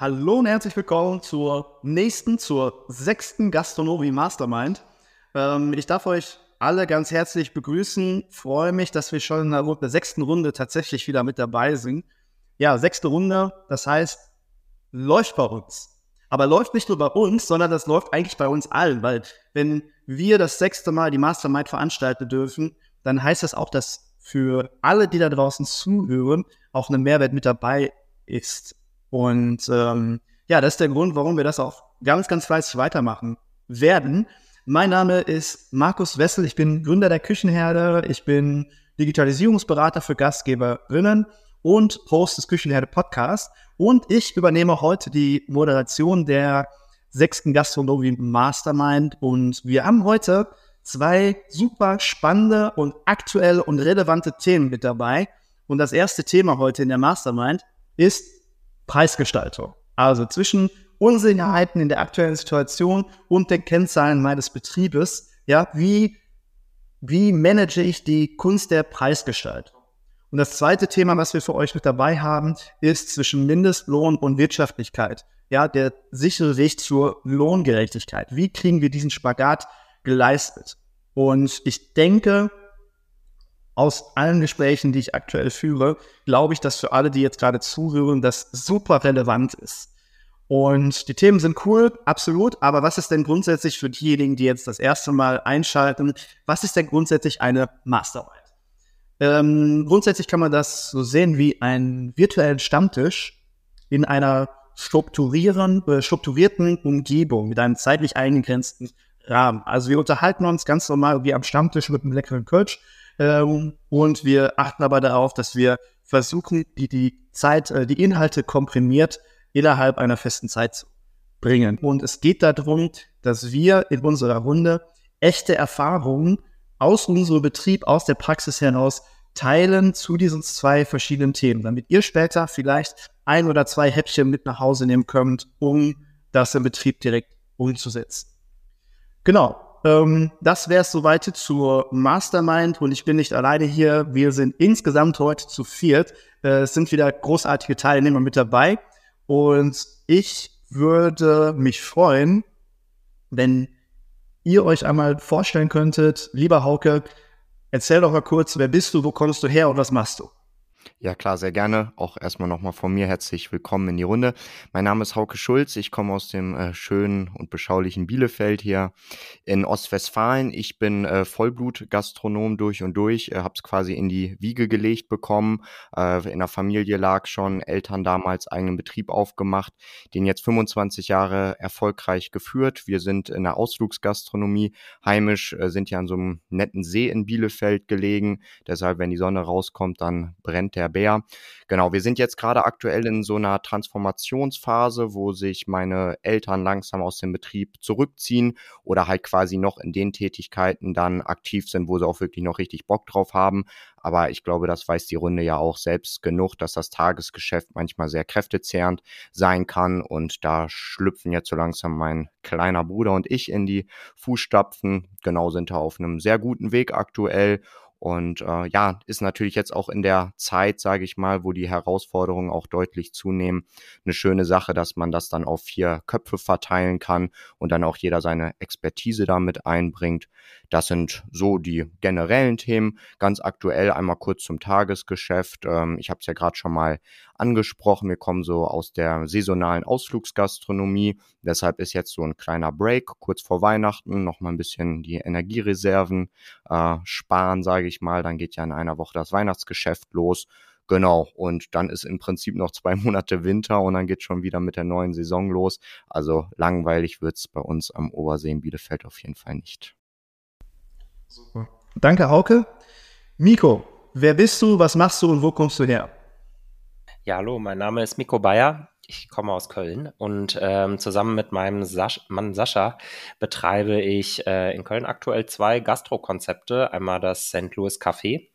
Hallo und herzlich willkommen zur nächsten, zur sechsten Gastronomie Mastermind. Ähm, ich darf euch alle ganz herzlich begrüßen. Freue mich, dass wir schon in der, der sechsten Runde tatsächlich wieder mit dabei sind. Ja, sechste Runde, das heißt, läuft bei uns. Aber läuft nicht nur bei uns, sondern das läuft eigentlich bei uns allen, weil wenn wir das sechste Mal die Mastermind veranstalten dürfen, dann heißt das auch, dass für alle, die da draußen zuhören, auch eine Mehrwert mit dabei ist. Und ähm, ja, das ist der Grund, warum wir das auch ganz, ganz fleißig weitermachen werden. Mein Name ist Markus Wessel, ich bin Gründer der Küchenherde, ich bin Digitalisierungsberater für Gastgeberinnen und Host des Küchenherde Podcasts. Und ich übernehme heute die Moderation der sechsten Gastronomie Mastermind. Und wir haben heute zwei super spannende und aktuelle und relevante Themen mit dabei. Und das erste Thema heute in der Mastermind ist Preisgestaltung. Also zwischen Unsicherheiten in der aktuellen Situation und den Kennzahlen meines Betriebes. Ja, wie, wie manage ich die Kunst der Preisgestaltung? Und das zweite Thema, was wir für euch mit dabei haben, ist zwischen Mindestlohn und Wirtschaftlichkeit. Ja, der sichere Weg zur Lohngerechtigkeit. Wie kriegen wir diesen Spagat geleistet? Und ich denke, aus allen Gesprächen, die ich aktuell führe, glaube ich, dass für alle, die jetzt gerade zuhören, das super relevant ist. Und die Themen sind cool, absolut. Aber was ist denn grundsätzlich für diejenigen, die jetzt das erste Mal einschalten, was ist denn grundsätzlich eine Masterarbeit? Ähm, grundsätzlich kann man das so sehen wie einen virtuellen Stammtisch in einer strukturieren, äh, strukturierten Umgebung mit einem zeitlich eingegrenzten Rahmen. Also wir unterhalten uns ganz normal wie am Stammtisch mit einem leckeren Kölsch ähm, und wir achten aber darauf, dass wir versuchen, die, die Zeit, äh, die Inhalte komprimiert innerhalb einer festen Zeit zu bringen. Und es geht darum, dass wir in unserer Runde echte Erfahrungen aus unserem Betrieb, aus der Praxis heraus teilen zu diesen zwei verschiedenen Themen, damit ihr später vielleicht ein oder zwei Häppchen mit nach Hause nehmen könnt, um das im Betrieb direkt umzusetzen. Genau, ähm, das wäre es soweit zur Mastermind und ich bin nicht alleine hier. Wir sind insgesamt heute zu viert. Äh, es sind wieder großartige Teilnehmer mit dabei und ich würde mich freuen, wenn ihr euch einmal vorstellen könntet, lieber Hauke, erzähl doch mal kurz, wer bist du, wo kommst du her und was machst du? Ja, klar, sehr gerne. Auch erstmal nochmal von mir herzlich willkommen in die Runde. Mein Name ist Hauke Schulz. Ich komme aus dem äh, schönen und beschaulichen Bielefeld hier in Ostwestfalen. Ich bin äh, Vollblut-Gastronom durch und durch. Äh, Habe es quasi in die Wiege gelegt bekommen. Äh, in der Familie lag schon, Eltern damals eigenen Betrieb aufgemacht, den jetzt 25 Jahre erfolgreich geführt. Wir sind in der Ausflugsgastronomie heimisch, äh, sind ja an so einem netten See in Bielefeld gelegen. Deshalb, wenn die Sonne rauskommt, dann brennt der Bär. Genau, wir sind jetzt gerade aktuell in so einer Transformationsphase, wo sich meine Eltern langsam aus dem Betrieb zurückziehen oder halt quasi noch in den Tätigkeiten dann aktiv sind, wo sie auch wirklich noch richtig Bock drauf haben. Aber ich glaube, das weiß die Runde ja auch selbst genug, dass das Tagesgeschäft manchmal sehr kräftezehrend sein kann. Und da schlüpfen jetzt so langsam mein kleiner Bruder und ich in die Fußstapfen. Genau sind da auf einem sehr guten Weg aktuell. Und äh, ja, ist natürlich jetzt auch in der Zeit, sage ich mal, wo die Herausforderungen auch deutlich zunehmen, eine schöne Sache, dass man das dann auf vier Köpfe verteilen kann und dann auch jeder seine Expertise damit einbringt. Das sind so die generellen Themen. Ganz aktuell einmal kurz zum Tagesgeschäft. Ähm, ich habe es ja gerade schon mal angesprochen. Wir kommen so aus der saisonalen Ausflugsgastronomie. Deshalb ist jetzt so ein kleiner Break kurz vor Weihnachten, noch mal ein bisschen die Energiereserven äh, sparen, sage ich mal. Dann geht ja in einer Woche das Weihnachtsgeschäft los. Genau, und dann ist im Prinzip noch zwei Monate Winter und dann geht schon wieder mit der neuen Saison los. Also langweilig wird's bei uns am Obersee in Bielefeld auf jeden Fall nicht. Super. Danke, Hauke. Miko, wer bist du, was machst du und wo kommst du her? Ja, hallo, mein Name ist Miko Bayer. Ich komme aus Köln und ähm, zusammen mit meinem Sasch Mann Sascha betreibe ich äh, in Köln aktuell zwei Gastro-Konzepte. Einmal das St. Louis Café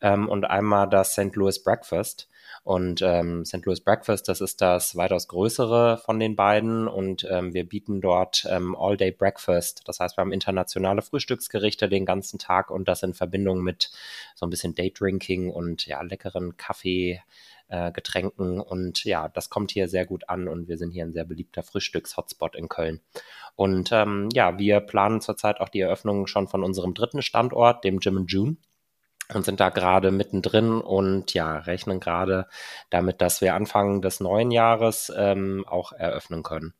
ähm, und einmal das St. Louis Breakfast. Und ähm, St. Louis Breakfast, das ist das weitaus größere von den beiden und ähm, wir bieten dort ähm, All-Day Breakfast. Das heißt, wir haben internationale Frühstücksgerichte den ganzen Tag und das in Verbindung mit so ein bisschen Daydrinking und ja, leckeren Kaffee, äh, Getränken und ja, das kommt hier sehr gut an und wir sind hier ein sehr beliebter Frühstücks-Hotspot in Köln. Und ähm, ja, wir planen zurzeit auch die Eröffnung schon von unserem dritten Standort, dem Jim and June und sind da gerade mittendrin und ja, rechnen gerade damit, dass wir Anfang des neuen Jahres ähm, auch eröffnen können.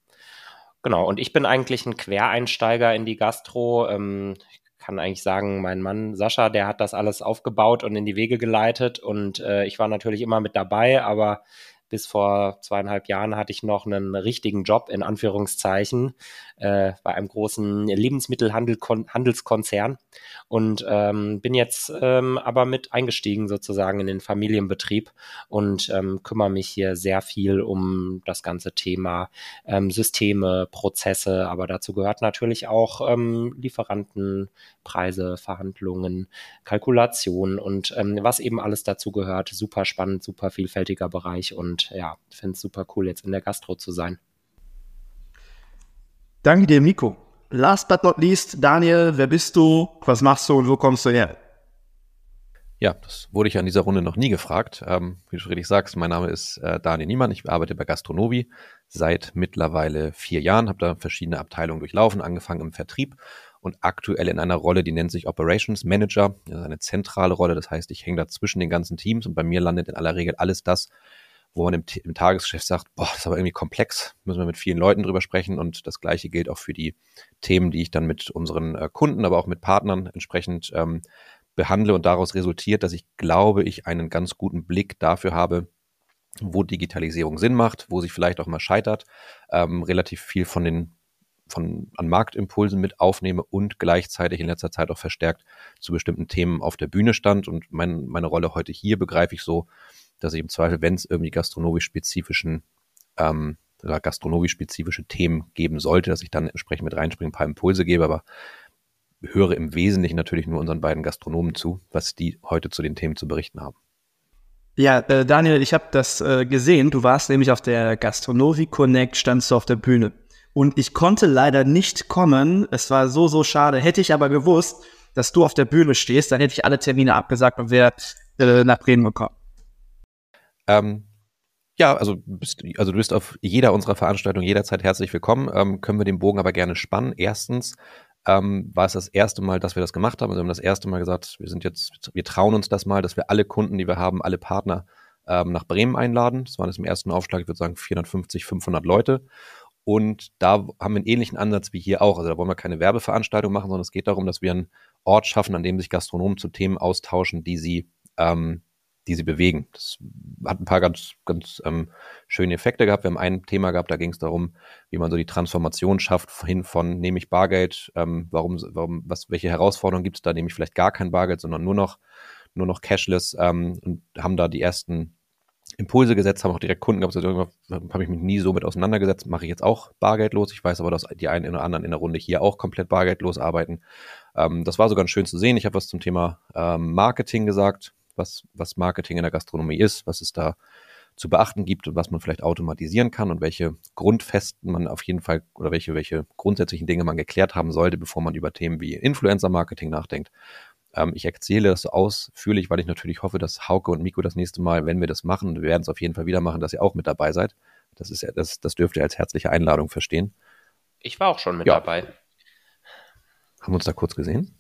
Genau, und ich bin eigentlich ein Quereinsteiger in die Gastro. Ähm, ich kann eigentlich sagen, mein Mann Sascha, der hat das alles aufgebaut und in die Wege geleitet. Und äh, ich war natürlich immer mit dabei, aber bis vor zweieinhalb Jahren hatte ich noch einen richtigen Job in Anführungszeichen äh, bei einem großen Lebensmittelhandelskonzern und ähm, bin jetzt ähm, aber mit eingestiegen sozusagen in den Familienbetrieb und ähm, kümmere mich hier sehr viel um das ganze Thema ähm, Systeme, Prozesse, aber dazu gehört natürlich auch ähm, Lieferantenpreise, Verhandlungen, Kalkulation und ähm, was eben alles dazu gehört. Super spannend, super vielfältiger Bereich und ja, finde es super cool, jetzt in der Gastro zu sein. Danke dir, Miko. Last but not least, Daniel, wer bist du, was machst du und wo kommst du her? Ja, das wurde ich an dieser Runde noch nie gefragt. Ähm, wie du schon richtig sagst, mein Name ist äh, Daniel Niemann. Ich arbeite bei Gastronovi seit mittlerweile vier Jahren, habe da verschiedene Abteilungen durchlaufen, angefangen im Vertrieb und aktuell in einer Rolle, die nennt sich Operations Manager. Das ist eine zentrale Rolle, das heißt, ich hänge da zwischen den ganzen Teams und bei mir landet in aller Regel alles das, wo man im, im Tagesgeschäft sagt, boah, das ist aber irgendwie komplex, müssen wir mit vielen Leuten drüber sprechen und das gleiche gilt auch für die Themen, die ich dann mit unseren äh, Kunden, aber auch mit Partnern entsprechend ähm, behandle und daraus resultiert, dass ich glaube, ich einen ganz guten Blick dafür habe, wo Digitalisierung Sinn macht, wo sich vielleicht auch mal scheitert, ähm, relativ viel von den von an Marktimpulsen mit aufnehme und gleichzeitig in letzter Zeit auch verstärkt zu bestimmten Themen auf der Bühne stand. Und mein, meine Rolle heute hier begreife ich so, dass ich im Zweifel, wenn es irgendwie gastronomisch-spezifischen ähm, oder gastronomisch-spezifische Themen geben sollte, dass ich dann entsprechend mit reinspringe, ein paar Impulse gebe, aber höre im Wesentlichen natürlich nur unseren beiden Gastronomen zu, was die heute zu den Themen zu berichten haben. Ja, äh, Daniel, ich habe das äh, gesehen. Du warst nämlich auf der Gastronomi Connect, standst du auf der Bühne. Und ich konnte leider nicht kommen. Es war so, so schade. Hätte ich aber gewusst, dass du auf der Bühne stehst, dann hätte ich alle Termine abgesagt und wäre äh, nach Bremen gekommen. Ähm, ja, also, bist, also du bist auf jeder unserer Veranstaltungen jederzeit herzlich willkommen. Ähm, können wir den Bogen aber gerne spannen. Erstens ähm, war es das erste Mal, dass wir das gemacht haben. Also wir haben das erste Mal gesagt, wir sind jetzt, wir trauen uns das mal, dass wir alle Kunden, die wir haben, alle Partner ähm, nach Bremen einladen. Das waren jetzt im ersten Aufschlag, ich würde sagen, 450, 500 Leute. Und da haben wir einen ähnlichen Ansatz wie hier auch. Also da wollen wir keine Werbeveranstaltung machen, sondern es geht darum, dass wir einen Ort schaffen, an dem sich Gastronomen zu Themen austauschen, die sie ähm, die sie bewegen. Das hat ein paar ganz, ganz ähm, schöne Effekte gehabt. Wir haben ein Thema gehabt, da ging es darum, wie man so die Transformation schafft hin von nehme ich Bargeld, ähm, warum, warum, was, welche Herausforderungen gibt es da, nehme ich vielleicht gar kein Bargeld, sondern nur noch, nur noch Cashless ähm, und haben da die ersten Impulse gesetzt, haben auch direkt Kunden gehabt, also habe ich mich nie so mit auseinandergesetzt, mache ich jetzt auch bargeldlos. Ich weiß aber, dass die einen oder anderen in der Runde hier auch komplett bargeldlos arbeiten. Ähm, das war so ganz schön zu sehen. Ich habe was zum Thema ähm, Marketing gesagt, was, was Marketing in der Gastronomie ist, was es da zu beachten gibt und was man vielleicht automatisieren kann und welche Grundfesten man auf jeden Fall oder welche, welche grundsätzlichen Dinge man geklärt haben sollte, bevor man über Themen wie Influencer-Marketing nachdenkt. Ähm, ich erzähle das ausführlich, weil ich natürlich hoffe, dass Hauke und Miko das nächste Mal, wenn wir das machen, wir werden es auf jeden Fall wieder machen, dass ihr auch mit dabei seid. Das ist das, das dürft ihr als herzliche Einladung verstehen. Ich war auch schon mit ja. dabei. Haben wir uns da kurz gesehen?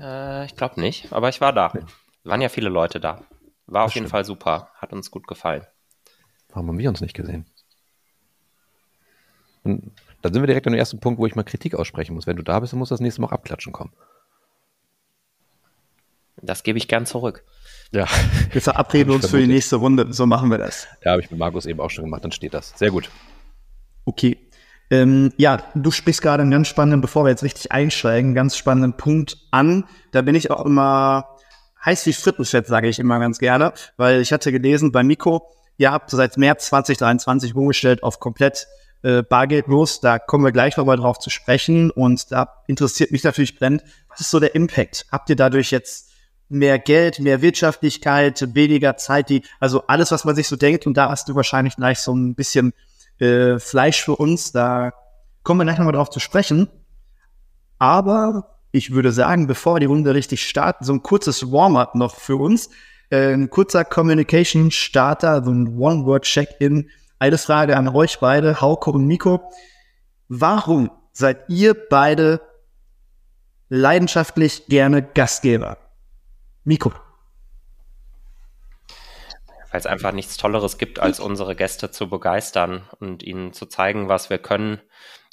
Äh, ich glaube nicht, aber ich war da. Nee. Waren ja viele Leute da. War das auf jeden Fall super. Hat uns gut gefallen. Warum haben wir uns nicht gesehen? Und dann sind wir direkt an dem ersten Punkt, wo ich mal Kritik aussprechen muss. Wenn du da bist, dann muss das nächste Mal auch abklatschen kommen. Das gebe ich gern zurück. Ja. Wir verabreden uns für die nächste Runde. So machen wir das. Ja, habe ich mit Markus eben auch schon gemacht. Dann steht das. Sehr gut. Okay. Ähm, ja, du sprichst gerade einen ganz spannenden, bevor wir jetzt richtig einsteigen, ganz spannenden Punkt an. Da bin ich auch immer heiß wie Frittenfett, sage ich immer ganz gerne, weil ich hatte gelesen bei Miko, ihr habt seit März 2023 umgestellt auf komplett äh, bargeldlos. Da kommen wir gleich nochmal drauf zu sprechen. Und da interessiert mich natürlich brennend, was ist so der Impact? Habt ihr dadurch jetzt mehr Geld, mehr Wirtschaftlichkeit, weniger Zeit, die, also alles, was man sich so denkt. Und da hast du wahrscheinlich gleich so ein bisschen äh, Fleisch für uns. Da kommen wir gleich nochmal drauf zu sprechen. Aber ich würde sagen, bevor wir die Runde richtig starten, so ein kurzes Warm-up noch für uns. Äh, ein kurzer Communication-Starter, so ein One-Word-Check-In. Eine Frage an euch beide, Hauke und Miko. Warum seid ihr beide leidenschaftlich gerne Gastgeber? Miko. Weil es einfach nichts Tolleres gibt, als unsere Gäste zu begeistern und ihnen zu zeigen, was wir können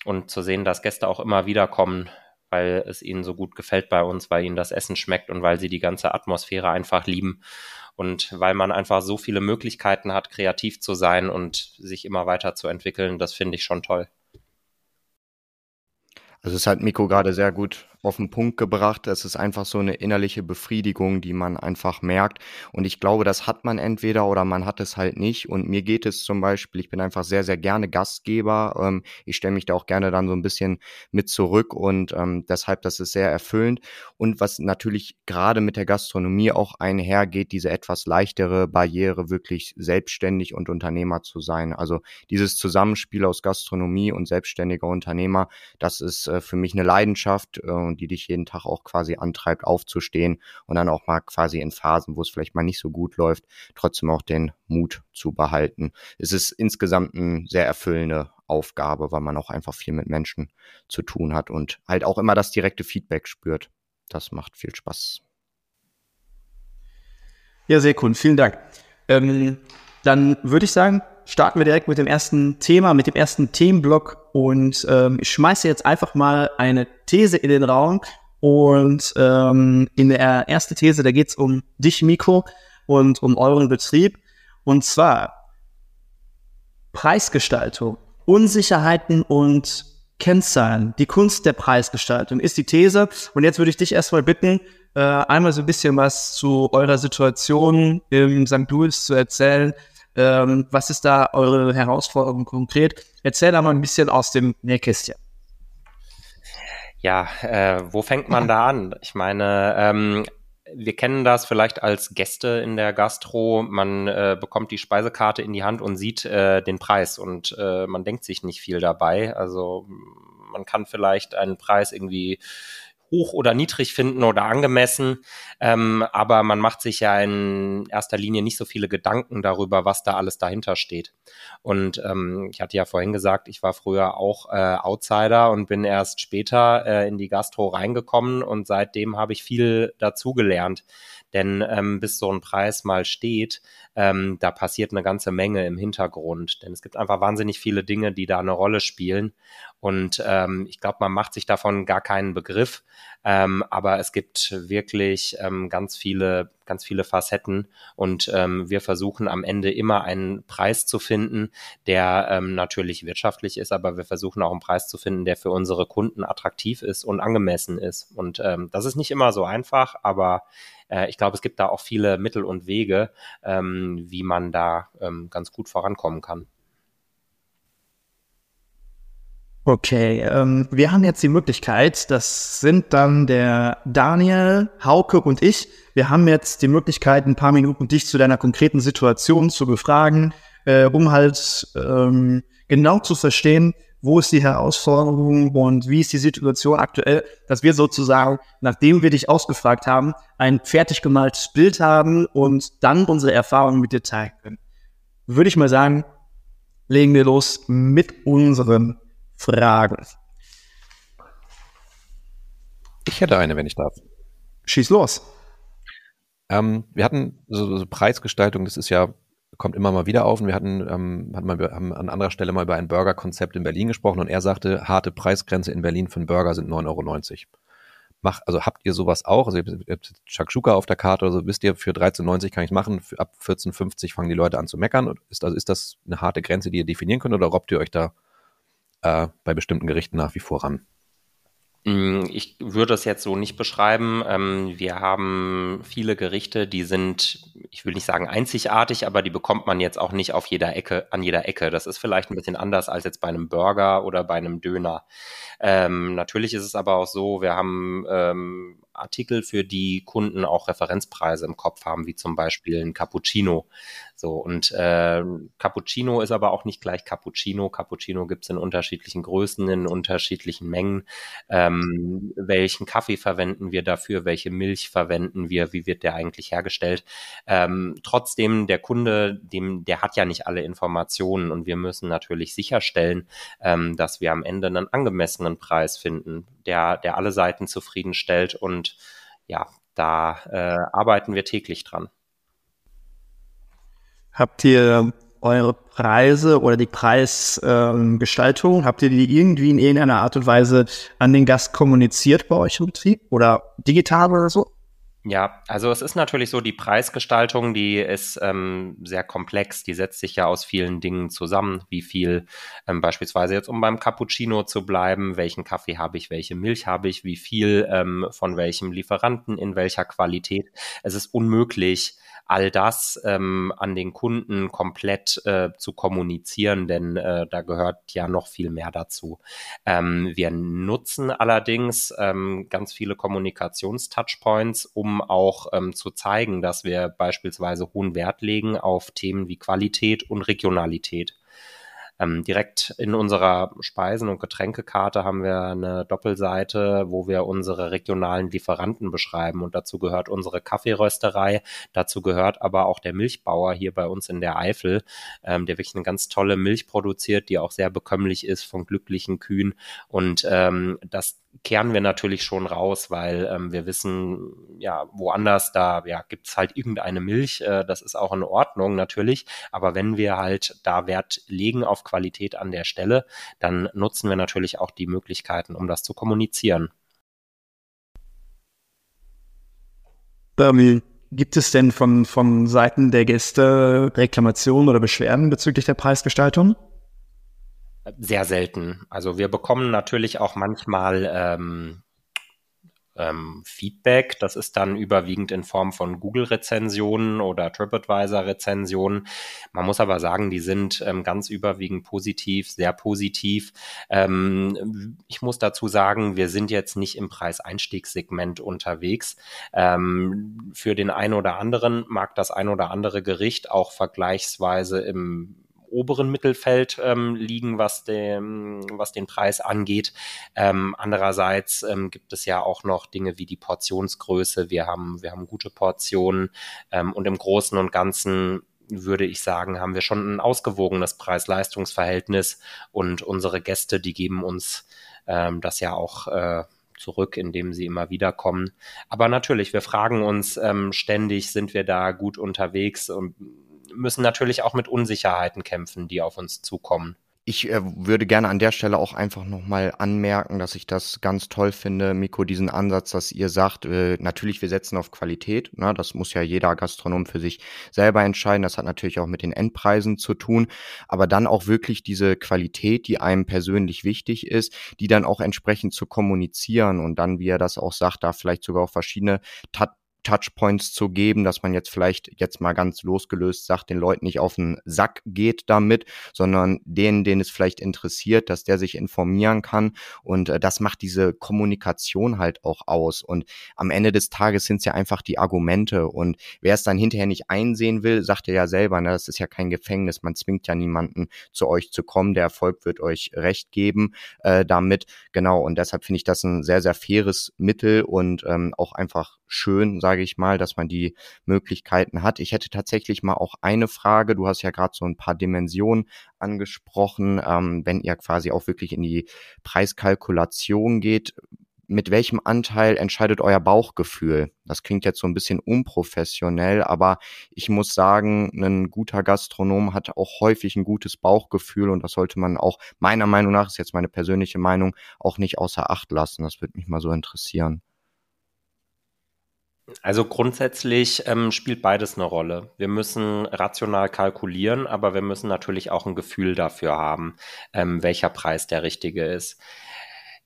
und zu sehen, dass Gäste auch immer wieder kommen, weil es ihnen so gut gefällt bei uns, weil ihnen das Essen schmeckt und weil sie die ganze Atmosphäre einfach lieben und weil man einfach so viele Möglichkeiten hat, kreativ zu sein und sich immer weiter zu entwickeln. Das finde ich schon toll. Also es hat Miko gerade sehr gut auf den Punkt gebracht. Es ist einfach so eine innerliche Befriedigung, die man einfach merkt. Und ich glaube, das hat man entweder oder man hat es halt nicht. Und mir geht es zum Beispiel, ich bin einfach sehr, sehr gerne Gastgeber. Ähm, ich stelle mich da auch gerne dann so ein bisschen mit zurück und ähm, deshalb, das ist sehr erfüllend. Und was natürlich gerade mit der Gastronomie auch einhergeht, diese etwas leichtere Barriere, wirklich selbstständig und Unternehmer zu sein. Also dieses Zusammenspiel aus Gastronomie und selbstständiger Unternehmer, das ist äh, für mich eine Leidenschaft. Und die dich jeden Tag auch quasi antreibt, aufzustehen und dann auch mal quasi in Phasen, wo es vielleicht mal nicht so gut läuft, trotzdem auch den Mut zu behalten. Es ist insgesamt eine sehr erfüllende Aufgabe, weil man auch einfach viel mit Menschen zu tun hat und halt auch immer das direkte Feedback spürt. Das macht viel Spaß. Ja, sehr cool. Vielen Dank. Ähm, dann würde ich sagen, starten wir direkt mit dem ersten Thema, mit dem ersten Themenblock und ähm, ich schmeiße jetzt einfach mal eine These in den Raum und ähm, in der ersten These, da geht es um dich, Mikro, und um euren Betrieb und zwar Preisgestaltung, Unsicherheiten und Kennzahlen, die Kunst der Preisgestaltung ist die These. Und jetzt würde ich dich erstmal bitten, äh, einmal so ein bisschen was zu eurer Situation im St. Louis zu erzählen, ähm, was ist da eure Herausforderung konkret? Erzähl da mal ein bisschen aus dem Nähkästchen. Ja, äh, wo fängt man da an? Ich meine, ähm, wir kennen das vielleicht als Gäste in der Gastro. Man äh, bekommt die Speisekarte in die Hand und sieht äh, den Preis und äh, man denkt sich nicht viel dabei. Also man kann vielleicht einen Preis irgendwie hoch oder niedrig finden oder angemessen. Ähm, aber man macht sich ja in erster Linie nicht so viele Gedanken darüber, was da alles dahinter steht. Und ähm, ich hatte ja vorhin gesagt, ich war früher auch äh, Outsider und bin erst später äh, in die Gastro reingekommen und seitdem habe ich viel dazugelernt. Denn ähm, bis so ein Preis mal steht, ähm, da passiert eine ganze Menge im Hintergrund. Denn es gibt einfach wahnsinnig viele Dinge, die da eine Rolle spielen. Und ähm, ich glaube, man macht sich davon gar keinen Begriff. Ähm, aber es gibt wirklich ähm, ganz viele, ganz viele Facetten und ähm, wir versuchen am Ende immer einen Preis zu finden, der ähm, natürlich wirtschaftlich ist, aber wir versuchen auch einen Preis zu finden, der für unsere Kunden attraktiv ist und angemessen ist. Und ähm, das ist nicht immer so einfach, aber äh, ich glaube, es gibt da auch viele Mittel und Wege, ähm, wie man da ähm, ganz gut vorankommen kann. Okay, ähm, wir haben jetzt die Möglichkeit, das sind dann der Daniel, Hauke und ich. Wir haben jetzt die Möglichkeit, ein paar Minuten dich zu deiner konkreten Situation zu befragen, äh, um halt ähm, genau zu verstehen, wo ist die Herausforderung und wie ist die Situation aktuell, dass wir sozusagen, nachdem wir dich ausgefragt haben, ein fertig gemaltes Bild haben und dann unsere Erfahrungen mit dir teilen können. Würde ich mal sagen, legen wir los mit unseren Fragen. Ich hätte eine, wenn ich darf. Schieß los. Ähm, wir hatten so, so, Preisgestaltung, das ist ja, kommt immer mal wieder auf und wir hatten, ähm, hatten mal, haben an anderer Stelle mal über ein Burger-Konzept in Berlin gesprochen und er sagte, harte Preisgrenze in Berlin für einen Burger sind 9,90 Euro. Mach, also habt ihr sowas auch? Also ihr habt Shakshuka auf der Karte oder so, wisst ihr, für 13,90 kann ich machen, für, ab 14,50 fangen die Leute an zu meckern. Ist, also ist das eine harte Grenze, die ihr definieren könnt oder robbt ihr euch da äh, bei bestimmten Gerichten nach wie vor ran? Mm, ich würde es jetzt so nicht beschreiben. Ähm, wir haben viele Gerichte, die sind, ich will nicht sagen einzigartig, aber die bekommt man jetzt auch nicht auf jeder Ecke, an jeder Ecke. Das ist vielleicht ein bisschen anders als jetzt bei einem Burger oder bei einem Döner. Ähm, natürlich ist es aber auch so, wir haben ähm, Artikel, für die Kunden auch Referenzpreise im Kopf haben, wie zum Beispiel ein Cappuccino. So, und äh, Cappuccino ist aber auch nicht gleich Cappuccino. Cappuccino gibt es in unterschiedlichen Größen, in unterschiedlichen Mengen. Ähm, welchen Kaffee verwenden wir dafür? Welche Milch verwenden wir? Wie wird der eigentlich hergestellt? Ähm, trotzdem, der Kunde, dem, der hat ja nicht alle Informationen und wir müssen natürlich sicherstellen, ähm, dass wir am Ende einen angemessenen Preis finden, der, der alle Seiten zufriedenstellt und ja, da äh, arbeiten wir täglich dran. Habt ihr eure Preise oder die Preisgestaltung, ähm, habt ihr die irgendwie in irgendeiner Art und Weise an den Gast kommuniziert bei euch im Betrieb oder digital oder so? Ja, also es ist natürlich so, die Preisgestaltung, die ist ähm, sehr komplex. Die setzt sich ja aus vielen Dingen zusammen. Wie viel ähm, beispielsweise jetzt, um beim Cappuccino zu bleiben, welchen Kaffee habe ich, welche Milch habe ich, wie viel ähm, von welchem Lieferanten, in welcher Qualität. Es ist unmöglich, all das ähm, an den Kunden komplett äh, zu kommunizieren, denn äh, da gehört ja noch viel mehr dazu. Ähm, wir nutzen allerdings ähm, ganz viele Kommunikationstouchpoints, um auch ähm, zu zeigen, dass wir beispielsweise hohen Wert legen auf Themen wie Qualität und Regionalität. Ähm, direkt in unserer Speisen- und Getränkekarte haben wir eine Doppelseite, wo wir unsere regionalen Lieferanten beschreiben. Und dazu gehört unsere Kaffeerösterei. Dazu gehört aber auch der Milchbauer hier bei uns in der Eifel, ähm, der wirklich eine ganz tolle Milch produziert, die auch sehr bekömmlich ist von glücklichen Kühen. Und ähm, das kehren wir natürlich schon raus, weil ähm, wir wissen, ja, woanders, da ja, gibt es halt irgendeine Milch, äh, das ist auch in Ordnung natürlich, aber wenn wir halt da Wert legen auf Qualität an der Stelle, dann nutzen wir natürlich auch die Möglichkeiten, um das zu kommunizieren. Ähm, gibt es denn von, von Seiten der Gäste Reklamationen oder Beschwerden bezüglich der Preisgestaltung? Sehr selten. Also wir bekommen natürlich auch manchmal ähm, ähm, Feedback. Das ist dann überwiegend in Form von Google-Rezensionen oder TripAdvisor-Rezensionen. Man muss aber sagen, die sind ähm, ganz überwiegend positiv, sehr positiv. Ähm, ich muss dazu sagen, wir sind jetzt nicht im Preiseinstiegssegment unterwegs. Ähm, für den einen oder anderen mag das ein oder andere Gericht auch vergleichsweise im oberen Mittelfeld ähm, liegen, was, dem, was den Preis angeht. Ähm, andererseits ähm, gibt es ja auch noch Dinge wie die Portionsgröße. Wir haben, wir haben gute Portionen ähm, und im Großen und Ganzen würde ich sagen, haben wir schon ein ausgewogenes Preis-Leistungs-Verhältnis und unsere Gäste, die geben uns ähm, das ja auch äh, zurück, indem sie immer wieder kommen. Aber natürlich, wir fragen uns ähm, ständig, sind wir da gut unterwegs und müssen natürlich auch mit Unsicherheiten kämpfen, die auf uns zukommen. Ich äh, würde gerne an der Stelle auch einfach nochmal anmerken, dass ich das ganz toll finde, Miko, diesen Ansatz, dass ihr sagt, äh, natürlich, wir setzen auf Qualität. Ne? Das muss ja jeder Gastronom für sich selber entscheiden. Das hat natürlich auch mit den Endpreisen zu tun. Aber dann auch wirklich diese Qualität, die einem persönlich wichtig ist, die dann auch entsprechend zu kommunizieren und dann, wie er das auch sagt, da vielleicht sogar auch verschiedene Tat Touchpoints zu geben, dass man jetzt vielleicht jetzt mal ganz losgelöst sagt, den Leuten nicht auf den Sack geht damit, sondern denen, denen es vielleicht interessiert, dass der sich informieren kann. Und äh, das macht diese Kommunikation halt auch aus. Und am Ende des Tages sind es ja einfach die Argumente. Und wer es dann hinterher nicht einsehen will, sagt er ja selber, ne, das ist ja kein Gefängnis, man zwingt ja niemanden zu euch zu kommen, der Erfolg wird euch recht geben äh, damit, genau. Und deshalb finde ich das ein sehr, sehr faires Mittel und ähm, auch einfach schön, sage ich mal, dass man die Möglichkeiten hat. Ich hätte tatsächlich mal auch eine Frage. Du hast ja gerade so ein paar Dimensionen angesprochen, ähm, wenn ihr quasi auch wirklich in die Preiskalkulation geht. Mit welchem Anteil entscheidet euer Bauchgefühl? Das klingt jetzt so ein bisschen unprofessionell, aber ich muss sagen, ein guter Gastronom hat auch häufig ein gutes Bauchgefühl und das sollte man auch, meiner Meinung nach, ist jetzt meine persönliche Meinung, auch nicht außer Acht lassen. Das würde mich mal so interessieren. Also grundsätzlich ähm, spielt beides eine Rolle. Wir müssen rational kalkulieren, aber wir müssen natürlich auch ein Gefühl dafür haben, ähm, welcher Preis der richtige ist.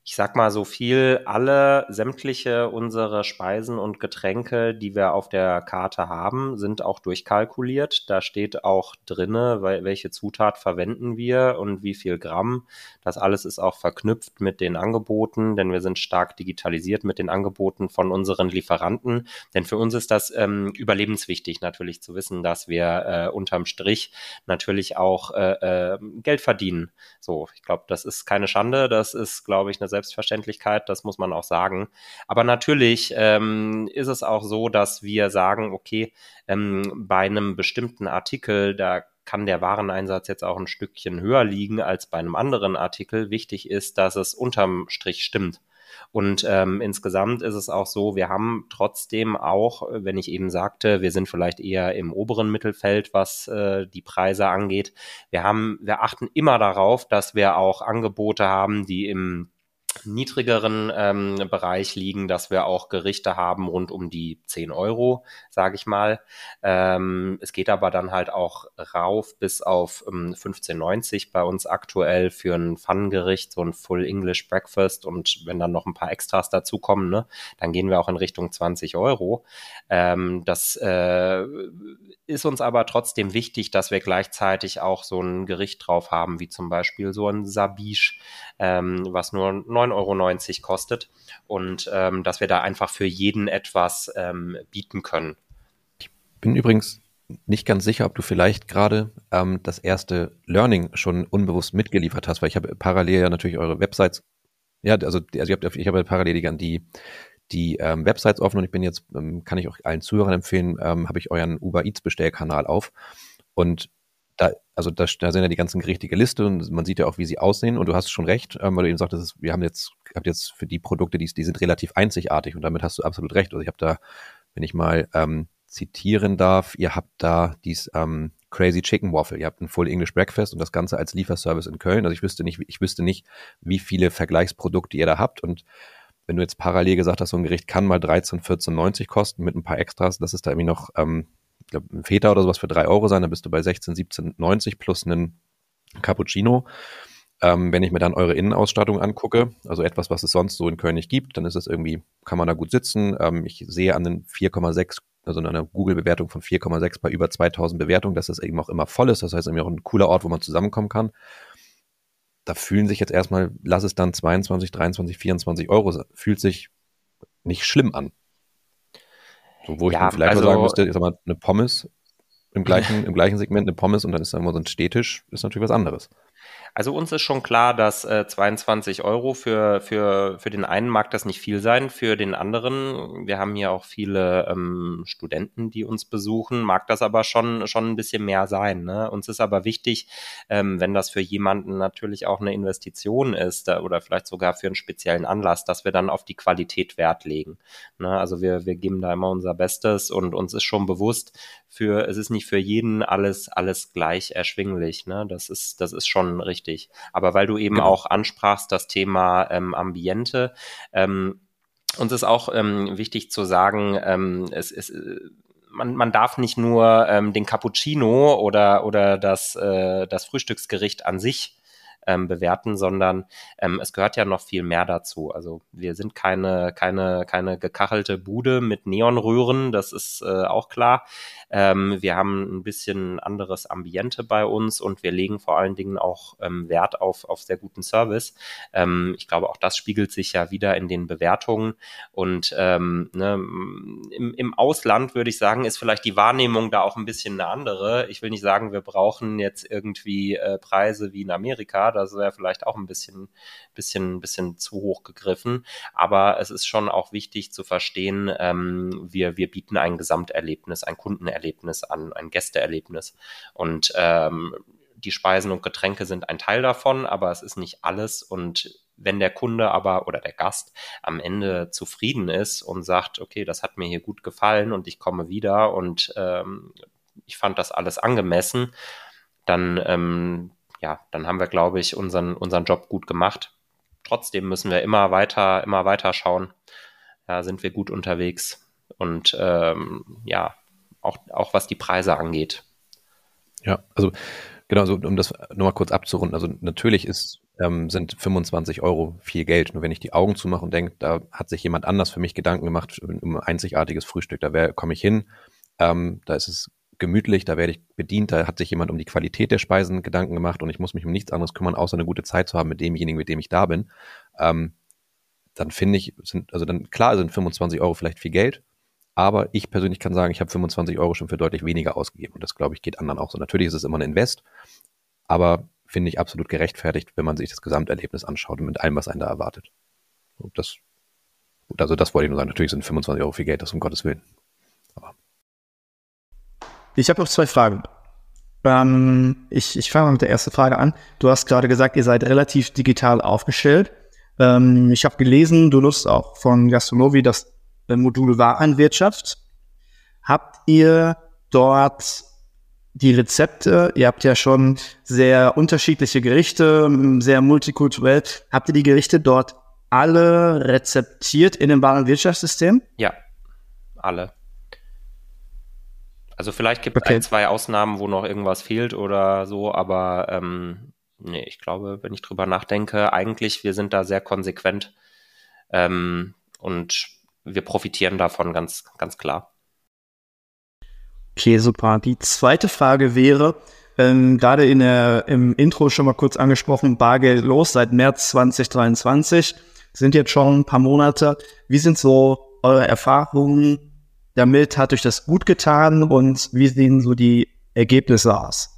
Ich sag mal so viel, alle sämtliche unsere Speisen und Getränke, die wir auf der Karte haben, sind auch durchkalkuliert. Da steht auch drinne, welche Zutat verwenden wir und wie viel Gramm. Das alles ist auch verknüpft mit den Angeboten, denn wir sind stark digitalisiert mit den Angeboten von unseren Lieferanten. Denn für uns ist das ähm, überlebenswichtig natürlich zu wissen, dass wir äh, unterm Strich natürlich auch äh, äh, Geld verdienen. So, ich glaube, das ist keine Schande. Das ist, glaube ich, eine Selbstverständlichkeit, das muss man auch sagen. Aber natürlich ähm, ist es auch so, dass wir sagen, okay, ähm, bei einem bestimmten Artikel, da kann der Wareneinsatz jetzt auch ein Stückchen höher liegen als bei einem anderen Artikel. Wichtig ist, dass es unterm Strich stimmt. Und ähm, insgesamt ist es auch so, wir haben trotzdem auch, wenn ich eben sagte, wir sind vielleicht eher im oberen Mittelfeld, was äh, die Preise angeht. Wir haben, wir achten immer darauf, dass wir auch Angebote haben, die im niedrigeren ähm, Bereich liegen, dass wir auch Gerichte haben rund um die 10 Euro, sage ich mal. Ähm, es geht aber dann halt auch rauf bis auf ähm, 15,90 bei uns aktuell für ein Pfannengericht, so ein Full English Breakfast und wenn dann noch ein paar Extras dazukommen, ne, dann gehen wir auch in Richtung 20 Euro. Ähm, das äh, ist uns aber trotzdem wichtig, dass wir gleichzeitig auch so ein Gericht drauf haben, wie zum Beispiel so ein Sabiche, ähm, was nur 9,90 Euro kostet und ähm, dass wir da einfach für jeden etwas ähm, bieten können. Ich bin übrigens nicht ganz sicher, ob du vielleicht gerade ähm, das erste Learning schon unbewusst mitgeliefert hast, weil ich habe parallel ja natürlich eure Websites, ja, also, also ich habe ich hab parallel die, die, die ähm, Websites offen und ich bin jetzt, ähm, kann ich auch allen Zuhörern empfehlen, ähm, habe ich euren Uber Eats Bestellkanal auf und da, also da, da sind ja die ganzen Gerichte gelistet und man sieht ja auch, wie sie aussehen. Und du hast schon recht, ähm, weil du eben sagtest, wir haben jetzt, habt jetzt für die Produkte, die, die sind relativ einzigartig und damit hast du absolut recht. Also ich habe da, wenn ich mal ähm, zitieren darf, ihr habt da dies ähm, Crazy Chicken Waffle, ihr habt ein Full English Breakfast und das Ganze als Lieferservice in Köln. Also ich wüsste nicht, ich wüsste nicht, wie viele Vergleichsprodukte ihr da habt und wenn du jetzt parallel gesagt hast, so ein Gericht kann mal 13, 14,90 kosten mit ein paar Extras, das ist da irgendwie noch ähm, ich glaube, ein Feta oder sowas für drei Euro sein, dann bist du bei 16, 17, 90 plus einen Cappuccino. Ähm, wenn ich mir dann eure Innenausstattung angucke, also etwas, was es sonst so in Köln nicht gibt, dann ist es irgendwie, kann man da gut sitzen. Ähm, ich sehe an den 4,6, also an einer Google-Bewertung von 4,6 bei über 2000 Bewertungen, dass es eben auch immer voll ist. Das heißt, irgendwie auch ein cooler Ort, wo man zusammenkommen kann. Da fühlen sich jetzt erstmal, lass es dann 22, 23, 24 Euro, fühlt sich nicht schlimm an. Wo ich dann vielleicht also, mal sagen müsste, ich sag mal, eine Pommes im gleichen, im gleichen Segment, eine Pommes und dann ist da immer so ein Städtisch, ist natürlich was anderes. Also uns ist schon klar, dass äh, 22 Euro für, für, für den einen mag das nicht viel sein, für den anderen, wir haben hier auch viele ähm, Studenten, die uns besuchen, mag das aber schon, schon ein bisschen mehr sein. Ne? Uns ist aber wichtig, ähm, wenn das für jemanden natürlich auch eine Investition ist da, oder vielleicht sogar für einen speziellen Anlass, dass wir dann auf die Qualität Wert legen. Ne? Also wir, wir geben da immer unser Bestes und uns ist schon bewusst, für, es ist nicht für jeden alles, alles gleich erschwinglich. Ne? Das ist, das ist schon richtig. Aber weil du eben genau. auch ansprachst, das Thema ähm, Ambiente, ähm, uns ist auch ähm, wichtig zu sagen, ähm, es ist, äh, man, man darf nicht nur ähm, den Cappuccino oder, oder das, äh, das Frühstücksgericht an sich ähm, bewerten, sondern ähm, es gehört ja noch viel mehr dazu. Also wir sind keine, keine, keine gekachelte Bude mit Neonröhren, das ist äh, auch klar. Ähm, wir haben ein bisschen anderes Ambiente bei uns und wir legen vor allen Dingen auch ähm, Wert auf, auf sehr guten Service. Ähm, ich glaube, auch das spiegelt sich ja wieder in den Bewertungen. Und ähm, ne, im, im Ausland würde ich sagen, ist vielleicht die Wahrnehmung da auch ein bisschen eine andere. Ich will nicht sagen, wir brauchen jetzt irgendwie äh, Preise wie in Amerika. Das wäre vielleicht auch ein bisschen, bisschen, bisschen zu hoch gegriffen. Aber es ist schon auch wichtig zu verstehen, ähm, wir, wir bieten ein Gesamterlebnis, ein Kundenerlebnis an, ein Gästeerlebnis. Und ähm, die Speisen und Getränke sind ein Teil davon, aber es ist nicht alles. Und wenn der Kunde aber oder der Gast am Ende zufrieden ist und sagt, okay, das hat mir hier gut gefallen und ich komme wieder und ähm, ich fand das alles angemessen, dann ähm, ja, dann haben wir, glaube ich, unseren, unseren Job gut gemacht. Trotzdem müssen wir immer weiter, immer weiter schauen. Ja, sind wir gut unterwegs und ähm, ja, auch, auch was die Preise angeht. Ja, also genau, so, um das nochmal kurz abzurunden. Also natürlich ist ähm, sind 25 Euro viel Geld. Nur wenn ich die Augen zumache und denke, da hat sich jemand anders für mich Gedanken gemacht um ein einzigartiges Frühstück, da komme ich hin, ähm, da ist es gemütlich, da werde ich bedient, da hat sich jemand um die Qualität der Speisen Gedanken gemacht und ich muss mich um nichts anderes kümmern, außer eine gute Zeit zu haben mit demjenigen, mit dem ich da bin. Ähm, dann finde ich, sind, also dann klar sind 25 Euro vielleicht viel Geld, aber ich persönlich kann sagen, ich habe 25 Euro schon für deutlich weniger ausgegeben. Und das, glaube ich, geht anderen auch so. Natürlich ist es immer ein Invest, aber finde ich absolut gerechtfertigt, wenn man sich das Gesamterlebnis anschaut und mit allem, was einen da erwartet. Und das, also das wollte ich nur sagen. Natürlich sind 25 Euro viel Geld, das um Gottes Willen. Ich habe noch zwei Fragen. Ähm, ich ich fange mit der ersten Frage an. Du hast gerade gesagt, ihr seid relativ digital aufgestellt. Ähm, ich habe gelesen, du nutzt auch von Gastronovi das äh, Modul Warenwirtschaft. Habt ihr dort die Rezepte? Ihr habt ja schon sehr unterschiedliche Gerichte, sehr multikulturell. Habt ihr die Gerichte dort alle rezeptiert in dem Warenwirtschaftssystem? Ja, alle. Also vielleicht gibt es okay. ein, zwei Ausnahmen, wo noch irgendwas fehlt oder so, aber ähm, nee, ich glaube, wenn ich drüber nachdenke, eigentlich, wir sind da sehr konsequent ähm, und wir profitieren davon ganz, ganz klar. Okay, super. Die zweite Frage wäre, ähm, gerade in der, im Intro schon mal kurz angesprochen, Bargeld los seit März 2023, sind jetzt schon ein paar Monate. Wie sind so eure Erfahrungen damit? Hat euch das gut getan und wie sehen so die Ergebnisse aus?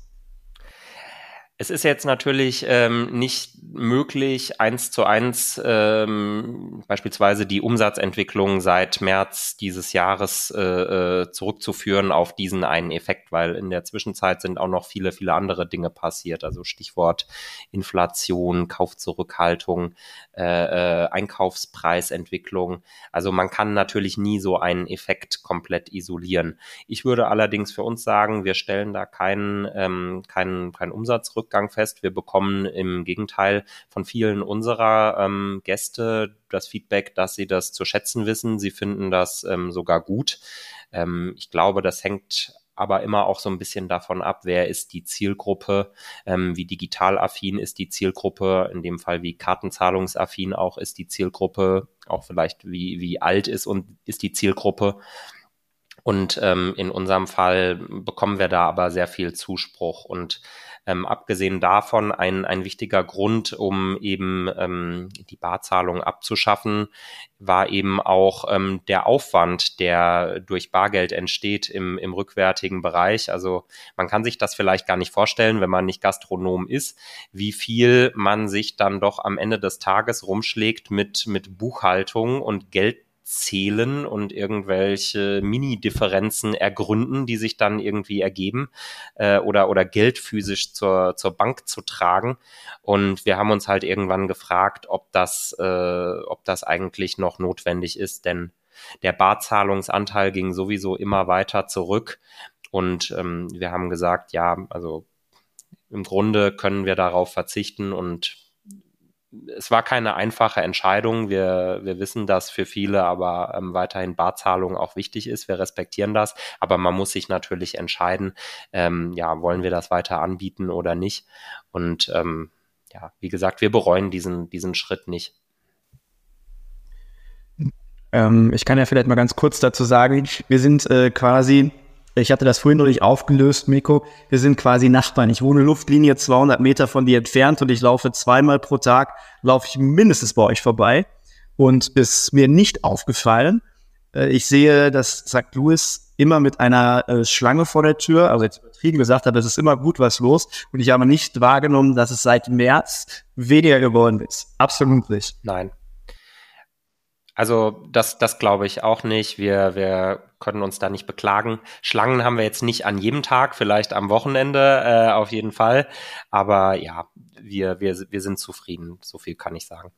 Es ist jetzt natürlich ähm, nicht möglich, eins zu eins ähm, beispielsweise die Umsatzentwicklung seit März dieses Jahres äh, äh, zurückzuführen auf diesen einen Effekt, weil in der Zwischenzeit sind auch noch viele, viele andere Dinge passiert. Also Stichwort Inflation, Kaufzurückhaltung, äh, äh, Einkaufspreisentwicklung. Also man kann natürlich nie so einen Effekt komplett isolieren. Ich würde allerdings für uns sagen, wir stellen da keinen, ähm, keinen, keinen Umsatzrück Rückgang fest. Wir bekommen im Gegenteil von vielen unserer ähm, Gäste das Feedback, dass sie das zu schätzen wissen. Sie finden das ähm, sogar gut. Ähm, ich glaube, das hängt aber immer auch so ein bisschen davon ab, wer ist die Zielgruppe, ähm, wie digital affin ist die Zielgruppe, in dem Fall wie kartenzahlungsaffin auch ist die Zielgruppe, auch vielleicht wie, wie alt ist und ist die Zielgruppe. Und ähm, in unserem Fall bekommen wir da aber sehr viel Zuspruch und ähm, abgesehen davon ein, ein wichtiger Grund, um eben ähm, die Barzahlung abzuschaffen, war eben auch ähm, der Aufwand, der durch Bargeld entsteht im, im rückwärtigen Bereich. Also man kann sich das vielleicht gar nicht vorstellen, wenn man nicht Gastronom ist, wie viel man sich dann doch am Ende des Tages rumschlägt mit, mit Buchhaltung und Geld zählen und irgendwelche Mini-Differenzen ergründen, die sich dann irgendwie ergeben äh, oder, oder Geld physisch zur, zur Bank zu tragen. Und wir haben uns halt irgendwann gefragt, ob das, äh, ob das eigentlich noch notwendig ist, denn der Barzahlungsanteil ging sowieso immer weiter zurück. Und ähm, wir haben gesagt, ja, also im Grunde können wir darauf verzichten und es war keine einfache Entscheidung. Wir, wir wissen, dass für viele aber ähm, weiterhin Barzahlung auch wichtig ist. Wir respektieren das, aber man muss sich natürlich entscheiden, ähm, ja, wollen wir das weiter anbieten oder nicht. Und ähm, ja, wie gesagt, wir bereuen diesen, diesen Schritt nicht. Ähm, ich kann ja vielleicht mal ganz kurz dazu sagen, wir sind äh, quasi ich hatte das vorhin noch nicht aufgelöst, Miko. Wir sind quasi Nachbarn. Ich wohne Luftlinie 200 Meter von dir entfernt und ich laufe zweimal pro Tag, laufe ich mindestens bei euch vorbei. Und ist mir nicht aufgefallen. Äh, ich sehe, dass St. Louis immer mit einer äh, Schlange vor der Tür, also jetzt übertrieben gesagt hat, es ist immer gut was los. Und ich habe nicht wahrgenommen, dass es seit März weniger geworden ist. Absolut nicht. Nein. Also das, das glaube ich auch nicht. Wir, wir können uns da nicht beklagen. Schlangen haben wir jetzt nicht an jedem Tag, vielleicht am Wochenende äh, auf jeden Fall. Aber ja, wir, wir, wir sind zufrieden. So viel kann ich sagen.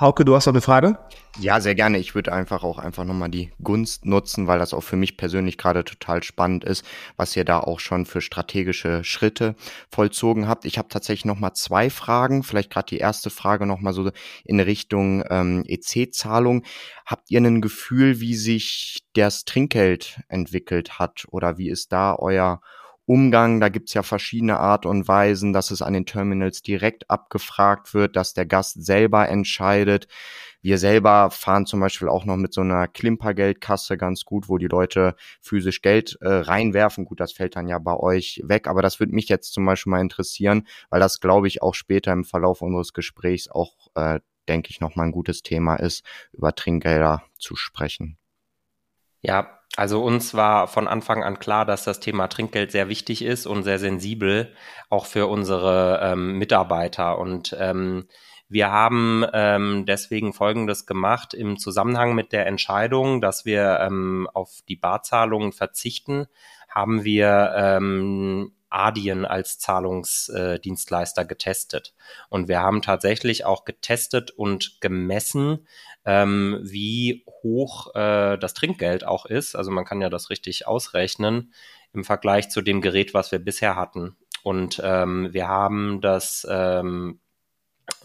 Hauke, du hast noch eine Frage? Ja, sehr gerne. Ich würde einfach auch einfach nochmal die Gunst nutzen, weil das auch für mich persönlich gerade total spannend ist, was ihr da auch schon für strategische Schritte vollzogen habt. Ich habe tatsächlich nochmal zwei Fragen. Vielleicht gerade die erste Frage nochmal so in Richtung ähm, EC-Zahlung. Habt ihr ein Gefühl, wie sich das Trinkgeld entwickelt hat oder wie ist da euer Umgang. Da gibt's ja verschiedene Art und Weisen, dass es an den Terminals direkt abgefragt wird, dass der Gast selber entscheidet. Wir selber fahren zum Beispiel auch noch mit so einer Klimpergeldkasse ganz gut, wo die Leute physisch Geld äh, reinwerfen. Gut, das fällt dann ja bei euch weg, aber das würde mich jetzt zum Beispiel mal interessieren, weil das, glaube ich, auch später im Verlauf unseres Gesprächs auch, äh, denke ich, nochmal ein gutes Thema ist, über Trinkgelder zu sprechen. Ja, also uns war von Anfang an klar, dass das Thema Trinkgeld sehr wichtig ist und sehr sensibel, auch für unsere ähm, Mitarbeiter. Und ähm, wir haben ähm, deswegen Folgendes gemacht im Zusammenhang mit der Entscheidung, dass wir ähm, auf die Barzahlungen verzichten, haben wir ähm, Adyen als Zahlungsdienstleister getestet. Und wir haben tatsächlich auch getestet und gemessen, ähm, wie hoch äh, das Trinkgeld auch ist. Also man kann ja das richtig ausrechnen im Vergleich zu dem Gerät, was wir bisher hatten. Und ähm, wir haben das ähm,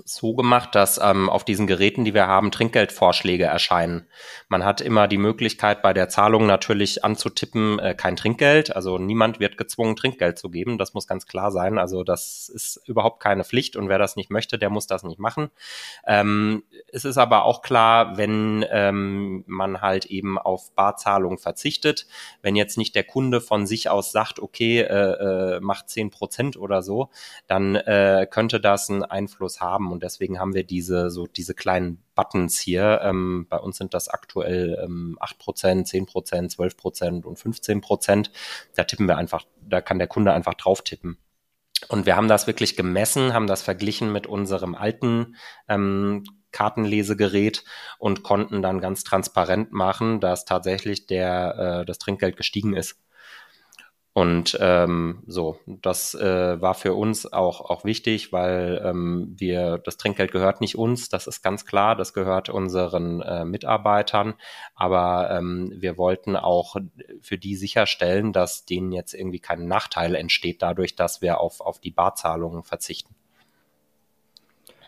so gemacht, dass ähm, auf diesen Geräten, die wir haben, Trinkgeldvorschläge erscheinen. Man hat immer die Möglichkeit, bei der Zahlung natürlich anzutippen, äh, kein Trinkgeld. Also niemand wird gezwungen, Trinkgeld zu geben. Das muss ganz klar sein. Also das ist überhaupt keine Pflicht und wer das nicht möchte, der muss das nicht machen. Ähm, es ist aber auch klar, wenn ähm, man halt eben auf Barzahlung verzichtet, wenn jetzt nicht der Kunde von sich aus sagt, okay, äh, äh, macht zehn Prozent oder so, dann äh, könnte das einen Einfluss haben haben. Und deswegen haben wir diese, so diese kleinen Buttons hier. Ähm, bei uns sind das aktuell ähm, 8%, 10%, 12% und 15%. Da tippen wir einfach, da kann der Kunde einfach drauf tippen. Und wir haben das wirklich gemessen, haben das verglichen mit unserem alten ähm, Kartenlesegerät und konnten dann ganz transparent machen, dass tatsächlich der, äh, das Trinkgeld gestiegen ist. Und ähm, so, das äh, war für uns auch, auch wichtig, weil ähm, wir, das Trinkgeld gehört nicht uns, das ist ganz klar, das gehört unseren äh, Mitarbeitern. Aber ähm, wir wollten auch für die sicherstellen, dass denen jetzt irgendwie kein Nachteil entsteht dadurch, dass wir auf, auf die Barzahlungen verzichten.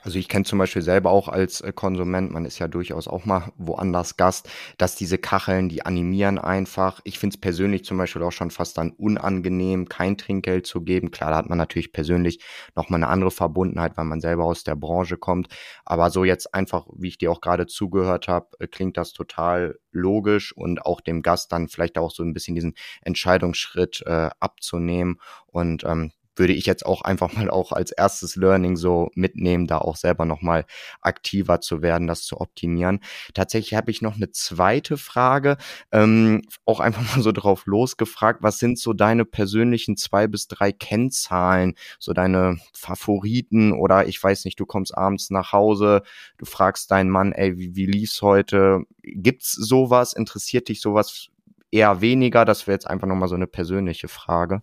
Also ich kenne zum Beispiel selber auch als äh, Konsument, man ist ja durchaus auch mal woanders Gast, dass diese Kacheln, die animieren einfach. Ich finde es persönlich zum Beispiel auch schon fast dann unangenehm, kein Trinkgeld zu geben. Klar, da hat man natürlich persönlich nochmal eine andere Verbundenheit, weil man selber aus der Branche kommt. Aber so jetzt einfach, wie ich dir auch gerade zugehört habe, äh, klingt das total logisch und auch dem Gast dann vielleicht auch so ein bisschen diesen Entscheidungsschritt äh, abzunehmen. Und ähm, würde ich jetzt auch einfach mal auch als erstes Learning so mitnehmen, da auch selber nochmal aktiver zu werden, das zu optimieren. Tatsächlich habe ich noch eine zweite Frage, ähm, auch einfach mal so drauf losgefragt, was sind so deine persönlichen zwei bis drei Kennzahlen, so deine Favoriten oder ich weiß nicht, du kommst abends nach Hause, du fragst deinen Mann, ey, wie, wie lief's heute? Gibt's sowas? Interessiert dich sowas eher weniger? Das wäre jetzt einfach nochmal so eine persönliche Frage.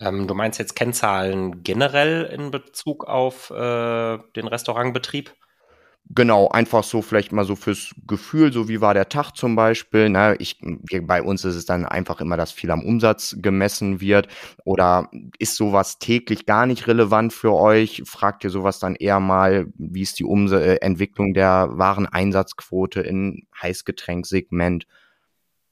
Ähm, du meinst jetzt Kennzahlen generell in Bezug auf äh, den Restaurantbetrieb? Genau, einfach so vielleicht mal so fürs Gefühl, so wie war der Tag zum Beispiel. Ne? Ich, bei uns ist es dann einfach immer, dass viel am Umsatz gemessen wird. Oder ist sowas täglich gar nicht relevant für euch? Fragt ihr sowas dann eher mal, wie ist die Ums äh, Entwicklung der Wareneinsatzquote in Heißgetränksegment?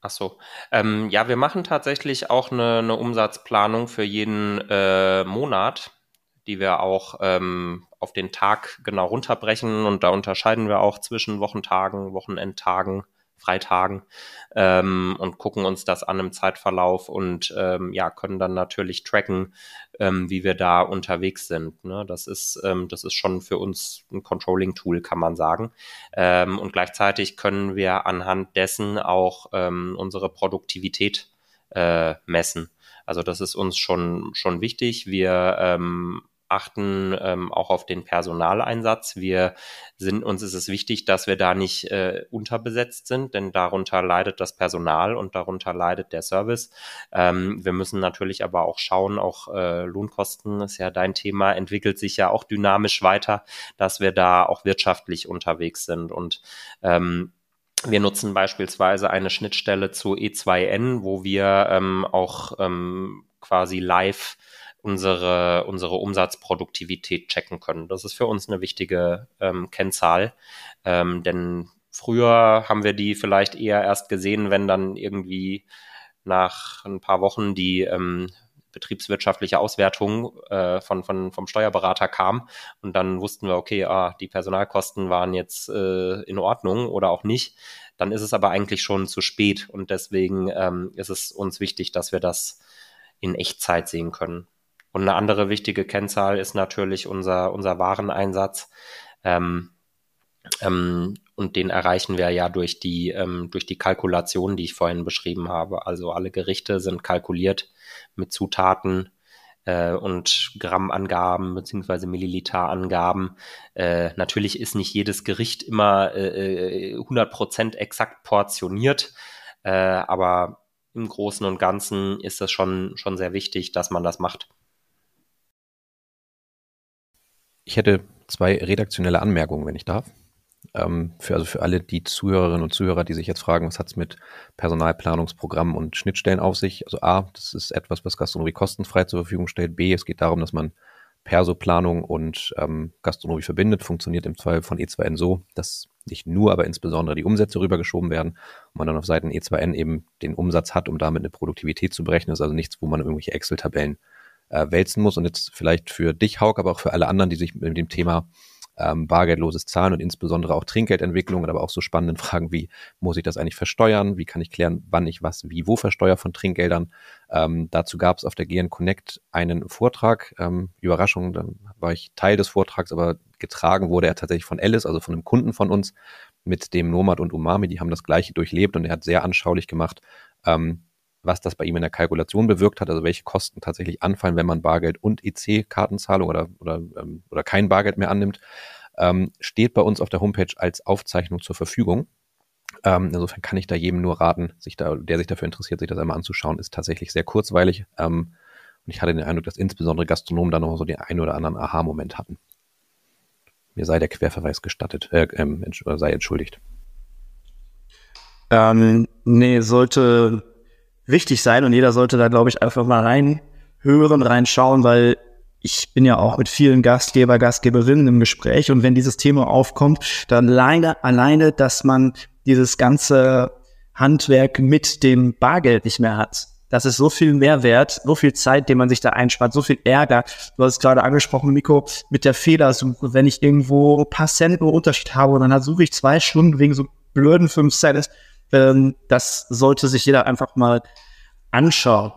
Ach so. Ähm, ja, wir machen tatsächlich auch eine, eine Umsatzplanung für jeden äh, Monat, die wir auch ähm, auf den Tag genau runterbrechen und da unterscheiden wir auch zwischen Wochentagen, Wochenendtagen Freitagen ähm, und gucken uns das an im Zeitverlauf und ähm, ja, können dann natürlich tracken, ähm, wie wir da unterwegs sind. Ne? Das ist, ähm, das ist schon für uns ein Controlling-Tool, kann man sagen. Ähm, und gleichzeitig können wir anhand dessen auch ähm, unsere Produktivität äh, messen. Also das ist uns schon, schon wichtig. Wir ähm, achten ähm, auch auf den Personaleinsatz. Wir sind, uns ist es wichtig, dass wir da nicht äh, unterbesetzt sind, denn darunter leidet das Personal und darunter leidet der Service. Ähm, wir müssen natürlich aber auch schauen, auch äh, Lohnkosten ist ja dein Thema, entwickelt sich ja auch dynamisch weiter, dass wir da auch wirtschaftlich unterwegs sind und ähm, wir nutzen beispielsweise eine Schnittstelle zu E2N, wo wir ähm, auch ähm, quasi live unsere, unsere Umsatzproduktivität checken können. Das ist für uns eine wichtige ähm, Kennzahl, ähm, denn früher haben wir die vielleicht eher erst gesehen, wenn dann irgendwie nach ein paar Wochen die ähm, betriebswirtschaftliche Auswertung äh, von, von, vom Steuerberater kam und dann wussten wir, okay, ah, die Personalkosten waren jetzt äh, in Ordnung oder auch nicht. Dann ist es aber eigentlich schon zu spät und deswegen ähm, ist es uns wichtig, dass wir das in Echtzeit sehen können. Und eine andere wichtige Kennzahl ist natürlich unser, unser Wareneinsatz. Ähm, ähm, und den erreichen wir ja durch die, ähm, durch die Kalkulation, die ich vorhin beschrieben habe. Also alle Gerichte sind kalkuliert mit Zutaten äh, und Grammangaben beziehungsweise Milliliterangaben. Äh, natürlich ist nicht jedes Gericht immer äh, 100% äh, exakt portioniert, äh, aber im Großen und Ganzen ist es schon, schon sehr wichtig, dass man das macht. Ich hätte zwei redaktionelle Anmerkungen, wenn ich darf ähm, für, also für alle die Zuhörerinnen und Zuhörer, die sich jetzt fragen, was hat es mit Personalplanungsprogrammen und Schnittstellen auf sich? Also A, das ist etwas, was Gastronomie kostenfrei zur Verfügung stellt. B, es geht darum, dass man Persoplanung und ähm, Gastronomie verbindet, funktioniert im Fall von E2N so, dass nicht nur, aber insbesondere die Umsätze rübergeschoben werden und man dann auf Seiten E2N eben den Umsatz hat, um damit eine Produktivität zu berechnen. Das ist also nichts, wo man irgendwelche Excel-Tabellen äh, wälzen muss. Und jetzt vielleicht für dich, Hauk, aber auch für alle anderen, die sich mit dem Thema ähm, bargeldloses Zahlen und insbesondere auch Trinkgeldentwicklung, aber auch so spannenden Fragen wie, muss ich das eigentlich versteuern? Wie kann ich klären, wann ich was wie wo versteuere von Trinkgeldern? Ähm, dazu gab es auf der GN Connect einen Vortrag. Ähm, Überraschung, da war ich Teil des Vortrags, aber getragen wurde er tatsächlich von Alice, also von einem Kunden von uns, mit dem Nomad und Umami. Die haben das Gleiche durchlebt und er hat sehr anschaulich gemacht, ähm, was das bei ihm in der Kalkulation bewirkt hat, also welche Kosten tatsächlich anfallen, wenn man Bargeld und EC-Kartenzahlung oder, oder, ähm, oder kein Bargeld mehr annimmt, ähm, steht bei uns auf der Homepage als Aufzeichnung zur Verfügung. Ähm, insofern kann ich da jedem nur raten, sich da, der sich dafür interessiert, sich das einmal anzuschauen. Ist tatsächlich sehr kurzweilig. Ähm, und ich hatte den Eindruck, dass insbesondere Gastronomen da noch so den einen oder anderen Aha-Moment hatten. Mir sei der Querverweis gestattet, äh, ähm, sei entschuldigt. Ähm, nee, sollte wichtig sein und jeder sollte da, glaube ich, einfach mal reinhören, reinschauen, weil ich bin ja auch mit vielen Gastgeber, Gastgeberinnen im Gespräch und wenn dieses Thema aufkommt, dann alleine, alleine, dass man dieses ganze Handwerk mit dem Bargeld nicht mehr hat. Das ist so viel Mehrwert, so viel Zeit, den man sich da einspart, so viel Ärger. Du hast es gerade angesprochen, Miko, mit der Fehlersuche. Wenn ich irgendwo ein paar Cent Unterschied habe, dann suche ich zwei Stunden wegen so blöden fünf Cent. Ähm, das sollte sich jeder einfach mal anschauen.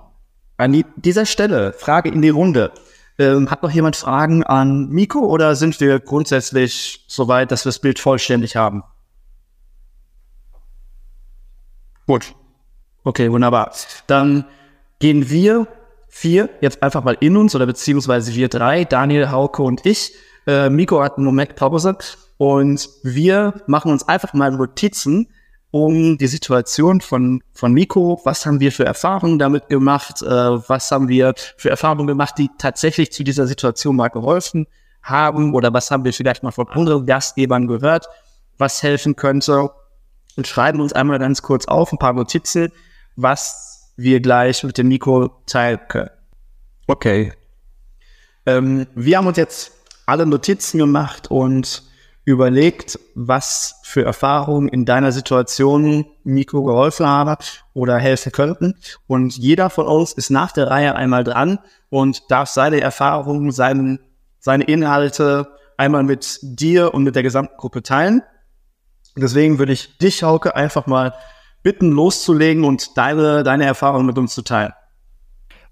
An die, dieser Stelle, Frage in die Runde. Ähm, hat noch jemand Fragen an Miko oder sind wir grundsätzlich so weit, dass wir das Bild vollständig haben? Gut. Okay, wunderbar. Dann gehen wir vier jetzt einfach mal in uns oder beziehungsweise wir drei, Daniel, Hauke und ich. Äh, Miko hat einen Moment Pause und wir machen uns einfach mal Notizen, um die Situation von, von Miko. Was haben wir für Erfahrungen damit gemacht? Äh, was haben wir für Erfahrungen gemacht, die tatsächlich zu dieser Situation mal geholfen haben? Oder was haben wir vielleicht mal von anderen Gastgebern gehört, was helfen könnte? Und schreiben uns einmal ganz kurz auf, ein paar Notizen, was wir gleich mit dem Miko teilen können. Okay. Ähm, wir haben uns jetzt alle Notizen gemacht und überlegt, was für Erfahrungen in deiner Situation Nico geholfen haben oder helfen könnten. Und jeder von uns ist nach der Reihe einmal dran und darf seine Erfahrungen, seine, seine Inhalte einmal mit dir und mit der gesamten Gruppe teilen. Deswegen würde ich dich, Hauke, einfach mal bitten, loszulegen und deine, deine Erfahrungen mit uns zu teilen.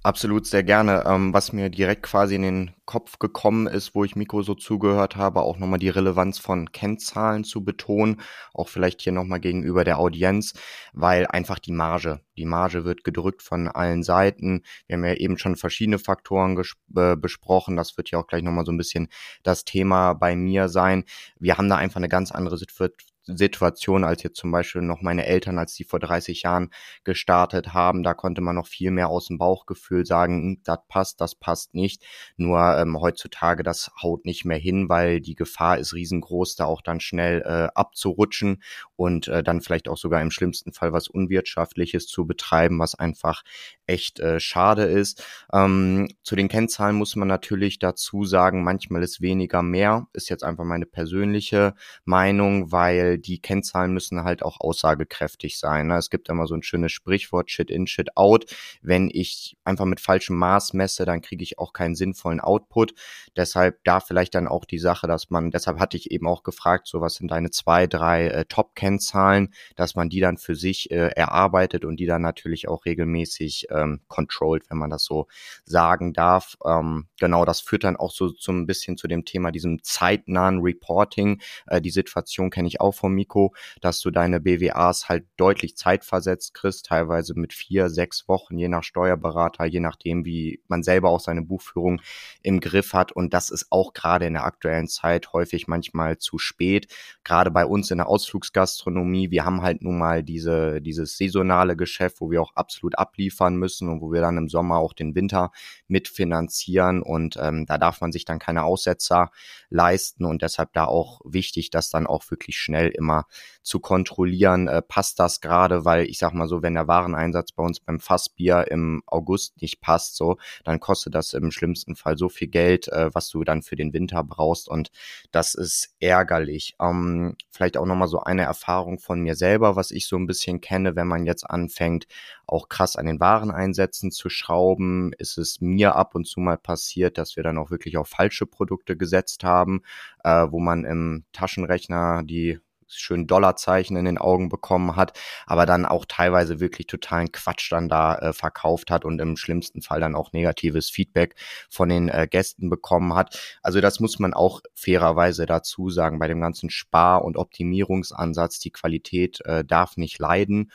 Absolut, sehr gerne. Ähm, was mir direkt quasi in den Kopf gekommen ist, wo ich Mikro so zugehört habe, auch nochmal die Relevanz von Kennzahlen zu betonen, auch vielleicht hier nochmal gegenüber der Audienz, weil einfach die Marge, die Marge wird gedrückt von allen Seiten. Wir haben ja eben schon verschiedene Faktoren äh, besprochen, das wird ja auch gleich nochmal so ein bisschen das Thema bei mir sein. Wir haben da einfach eine ganz andere Situation Situation als jetzt zum Beispiel noch meine Eltern, als die vor 30 Jahren gestartet haben. Da konnte man noch viel mehr aus dem Bauchgefühl sagen, hm, das passt, das passt nicht. Nur ähm, heutzutage, das haut nicht mehr hin, weil die Gefahr ist riesengroß, da auch dann schnell äh, abzurutschen und äh, dann vielleicht auch sogar im schlimmsten Fall was Unwirtschaftliches zu betreiben, was einfach echt äh, schade ist. Ähm, zu den Kennzahlen muss man natürlich dazu sagen, manchmal ist weniger mehr, ist jetzt einfach meine persönliche Meinung, weil die Kennzahlen müssen halt auch aussagekräftig sein. Ne? Es gibt immer so ein schönes Sprichwort, Shit in, Shit out. Wenn ich einfach mit falschem Maß messe, dann kriege ich auch keinen sinnvollen Output. Deshalb da vielleicht dann auch die Sache, dass man, deshalb hatte ich eben auch gefragt, so was sind deine zwei, drei äh, Top-Kennzahlen, dass man die dann für sich äh, erarbeitet und die dann natürlich auch regelmäßig ähm, controlled, wenn man das so sagen darf. Ähm, genau, das führt dann auch so, ein bisschen zu dem Thema, diesem zeitnahen Reporting. Äh, die Situation kenne ich auch vom Miko, dass du deine BWAs halt deutlich zeitversetzt kriegst, teilweise mit vier, sechs Wochen, je nach Steuerberater, je nachdem, wie man selber auch seine Buchführung im Griff hat. Und das ist auch gerade in der aktuellen Zeit häufig manchmal zu spät. Gerade bei uns in der Ausflugsgastronomie, wir haben halt nun mal diese, dieses saisonale Geschäft, wo wir auch absolut abliefern müssen und wo wir dann im Sommer auch den Winter mitfinanzieren. Und ähm, da darf man sich dann keine Aussetzer leisten und deshalb da auch wichtig, das dann auch wirklich schnell immer zu kontrollieren, äh, passt das gerade, weil ich sag mal so, wenn der Wareneinsatz bei uns beim Fassbier im August nicht passt, so, dann kostet das im schlimmsten Fall so viel Geld, äh, was du dann für den Winter brauchst und das ist ärgerlich. Ähm, vielleicht auch nochmal so eine Erfahrung von mir selber, was ich so ein bisschen kenne, wenn man jetzt anfängt, auch krass an den Wareneinsätzen zu schrauben, ist es mir ab und zu mal passiert, dass wir dann auch wirklich auf falsche Produkte gesetzt haben, äh, wo man im Taschenrechner die schön Dollarzeichen in den Augen bekommen hat, aber dann auch teilweise wirklich totalen Quatsch dann da äh, verkauft hat und im schlimmsten Fall dann auch negatives Feedback von den äh, Gästen bekommen hat. Also das muss man auch fairerweise dazu sagen, bei dem ganzen Spar- und Optimierungsansatz, die Qualität äh, darf nicht leiden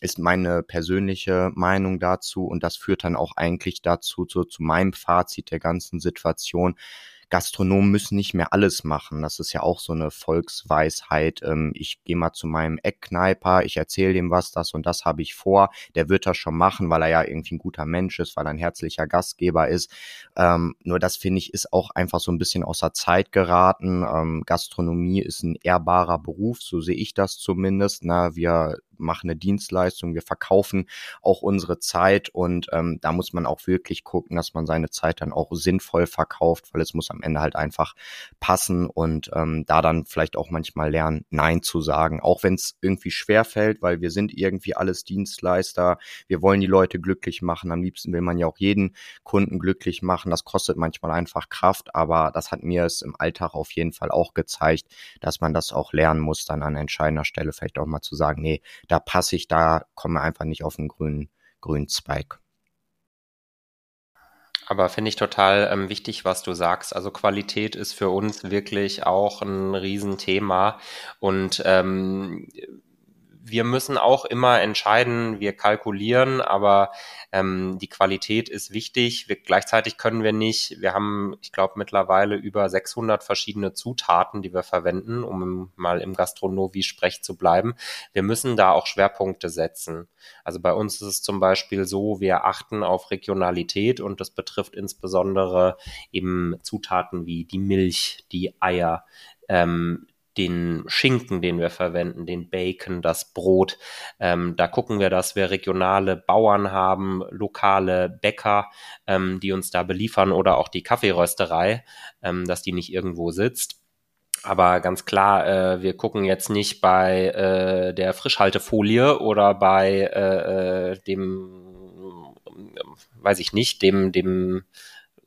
ist meine persönliche Meinung dazu und das führt dann auch eigentlich dazu, zu, zu meinem Fazit der ganzen Situation, Gastronomen müssen nicht mehr alles machen. Das ist ja auch so eine Volksweisheit. Ähm, ich gehe mal zu meinem Eckkneiper, ich erzähle dem was, das und das habe ich vor. Der wird das schon machen, weil er ja irgendwie ein guter Mensch ist, weil er ein herzlicher Gastgeber ist. Ähm, nur das finde ich ist auch einfach so ein bisschen außer Zeit geraten. Ähm, Gastronomie ist ein ehrbarer Beruf, so sehe ich das zumindest. Na, wir machen eine Dienstleistung, wir verkaufen auch unsere Zeit und ähm, da muss man auch wirklich gucken, dass man seine Zeit dann auch sinnvoll verkauft, weil es muss am Ende halt einfach passen und ähm, da dann vielleicht auch manchmal lernen, Nein zu sagen, auch wenn es irgendwie schwer fällt, weil wir sind irgendwie alles Dienstleister, wir wollen die Leute glücklich machen, am liebsten will man ja auch jeden Kunden glücklich machen, das kostet manchmal einfach Kraft, aber das hat mir es im Alltag auf jeden Fall auch gezeigt, dass man das auch lernen muss, dann an entscheidender Stelle vielleicht auch mal zu sagen, nee, da passe ich, da komme einfach nicht auf einen grünen, grünen Zweig. Aber finde ich total ähm, wichtig, was du sagst. Also Qualität ist für uns wirklich auch ein Riesenthema. Und ähm, wir müssen auch immer entscheiden, wir kalkulieren, aber ähm, die Qualität ist wichtig. Wir, gleichzeitig können wir nicht, wir haben, ich glaube, mittlerweile über 600 verschiedene Zutaten, die wir verwenden, um mal im Gastronomie-Sprech zu bleiben. Wir müssen da auch Schwerpunkte setzen. Also bei uns ist es zum Beispiel so, wir achten auf Regionalität und das betrifft insbesondere eben Zutaten wie die Milch, die Eier, ähm, den Schinken, den wir verwenden, den Bacon, das Brot. Ähm, da gucken wir, dass wir regionale Bauern haben, lokale Bäcker, ähm, die uns da beliefern oder auch die Kaffeerösterei, ähm, dass die nicht irgendwo sitzt. Aber ganz klar, äh, wir gucken jetzt nicht bei äh, der Frischhaltefolie oder bei äh, äh dem, weiß ich nicht, dem, dem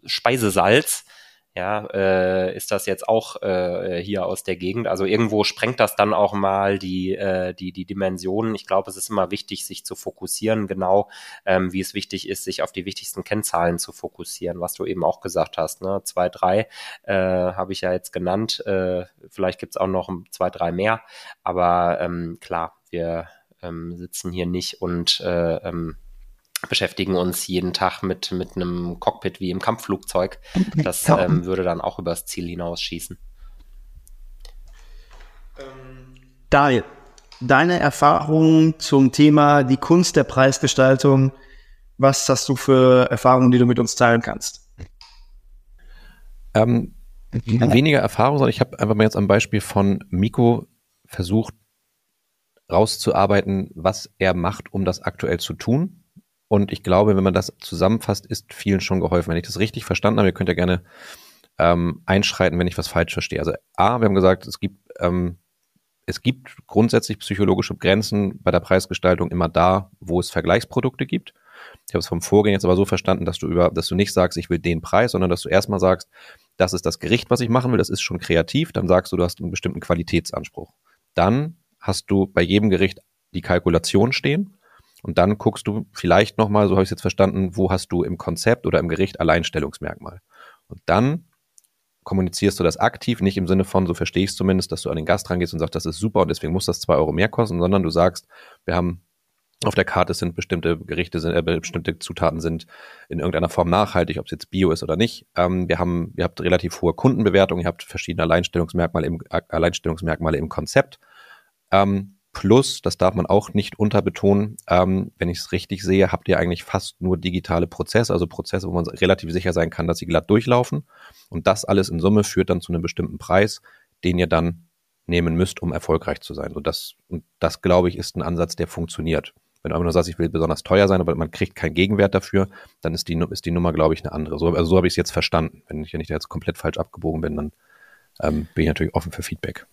Speisesalz, ja, äh, ist das jetzt auch äh, hier aus der Gegend. Also irgendwo sprengt das dann auch mal die, äh, die, die Dimensionen. Ich glaube, es ist immer wichtig, sich zu fokussieren, genau ähm, wie es wichtig ist, sich auf die wichtigsten Kennzahlen zu fokussieren, was du eben auch gesagt hast. Ne? Zwei, drei äh, habe ich ja jetzt genannt. Äh, vielleicht gibt's auch noch zwei, drei mehr. Aber ähm, klar, wir ähm, sitzen hier nicht und äh, ähm, beschäftigen uns jeden Tag mit, mit einem Cockpit wie im Kampfflugzeug. Das ähm, würde dann auch übers Ziel hinausschießen. Daniel, deine Erfahrungen zum Thema die Kunst der Preisgestaltung, was hast du für Erfahrungen, die du mit uns teilen kannst? Ähm, weniger Erfahrung, sondern ich habe einfach mal jetzt am Beispiel von Miko versucht rauszuarbeiten, was er macht, um das aktuell zu tun und ich glaube, wenn man das zusammenfasst, ist vielen schon geholfen. Wenn ich das richtig verstanden habe, ihr könnt ja gerne ähm, einschreiten, wenn ich was falsch verstehe. Also A, wir haben gesagt, es gibt, ähm, es gibt grundsätzlich psychologische Grenzen bei der Preisgestaltung immer da, wo es Vergleichsprodukte gibt. Ich habe es vom Vorgehen jetzt aber so verstanden, dass du über, dass du nicht sagst, ich will den Preis, sondern dass du erstmal sagst, das ist das Gericht, was ich machen will, das ist schon kreativ, dann sagst du, du hast einen bestimmten Qualitätsanspruch. Dann hast du bei jedem Gericht die Kalkulation stehen und dann guckst du vielleicht nochmal, so habe ich es jetzt verstanden, wo hast du im Konzept oder im Gericht Alleinstellungsmerkmal. Und dann kommunizierst du das aktiv, nicht im Sinne von, so verstehe ich es zumindest, dass du an den Gast rangehst und sagst, das ist super und deswegen muss das zwei Euro mehr kosten, sondern du sagst, wir haben auf der Karte sind bestimmte Gerichte, sind, äh, bestimmte Zutaten sind in irgendeiner Form nachhaltig, ob es jetzt Bio ist oder nicht. Ähm, wir haben, ihr habt relativ hohe Kundenbewertung, ihr habt verschiedene Alleinstellungsmerkmale im, Alleinstellungsmerkmale im Konzept. Ähm, plus, das darf man auch nicht unterbetonen, ähm, wenn ich es richtig sehe, habt ihr eigentlich fast nur digitale Prozesse, also Prozesse, wo man relativ sicher sein kann, dass sie glatt durchlaufen. Und das alles in Summe führt dann zu einem bestimmten Preis, den ihr dann nehmen müsst, um erfolgreich zu sein. Und das, und das glaube ich, ist ein Ansatz, der funktioniert. Wenn du einfach nur sagst, ich will besonders teuer sein, aber man kriegt keinen Gegenwert dafür, dann ist die, ist die Nummer, glaube ich, eine andere. So, also so habe ich es jetzt verstanden. Wenn ich, wenn ich da jetzt komplett falsch abgebogen bin, dann ähm, bin ich natürlich offen für Feedback.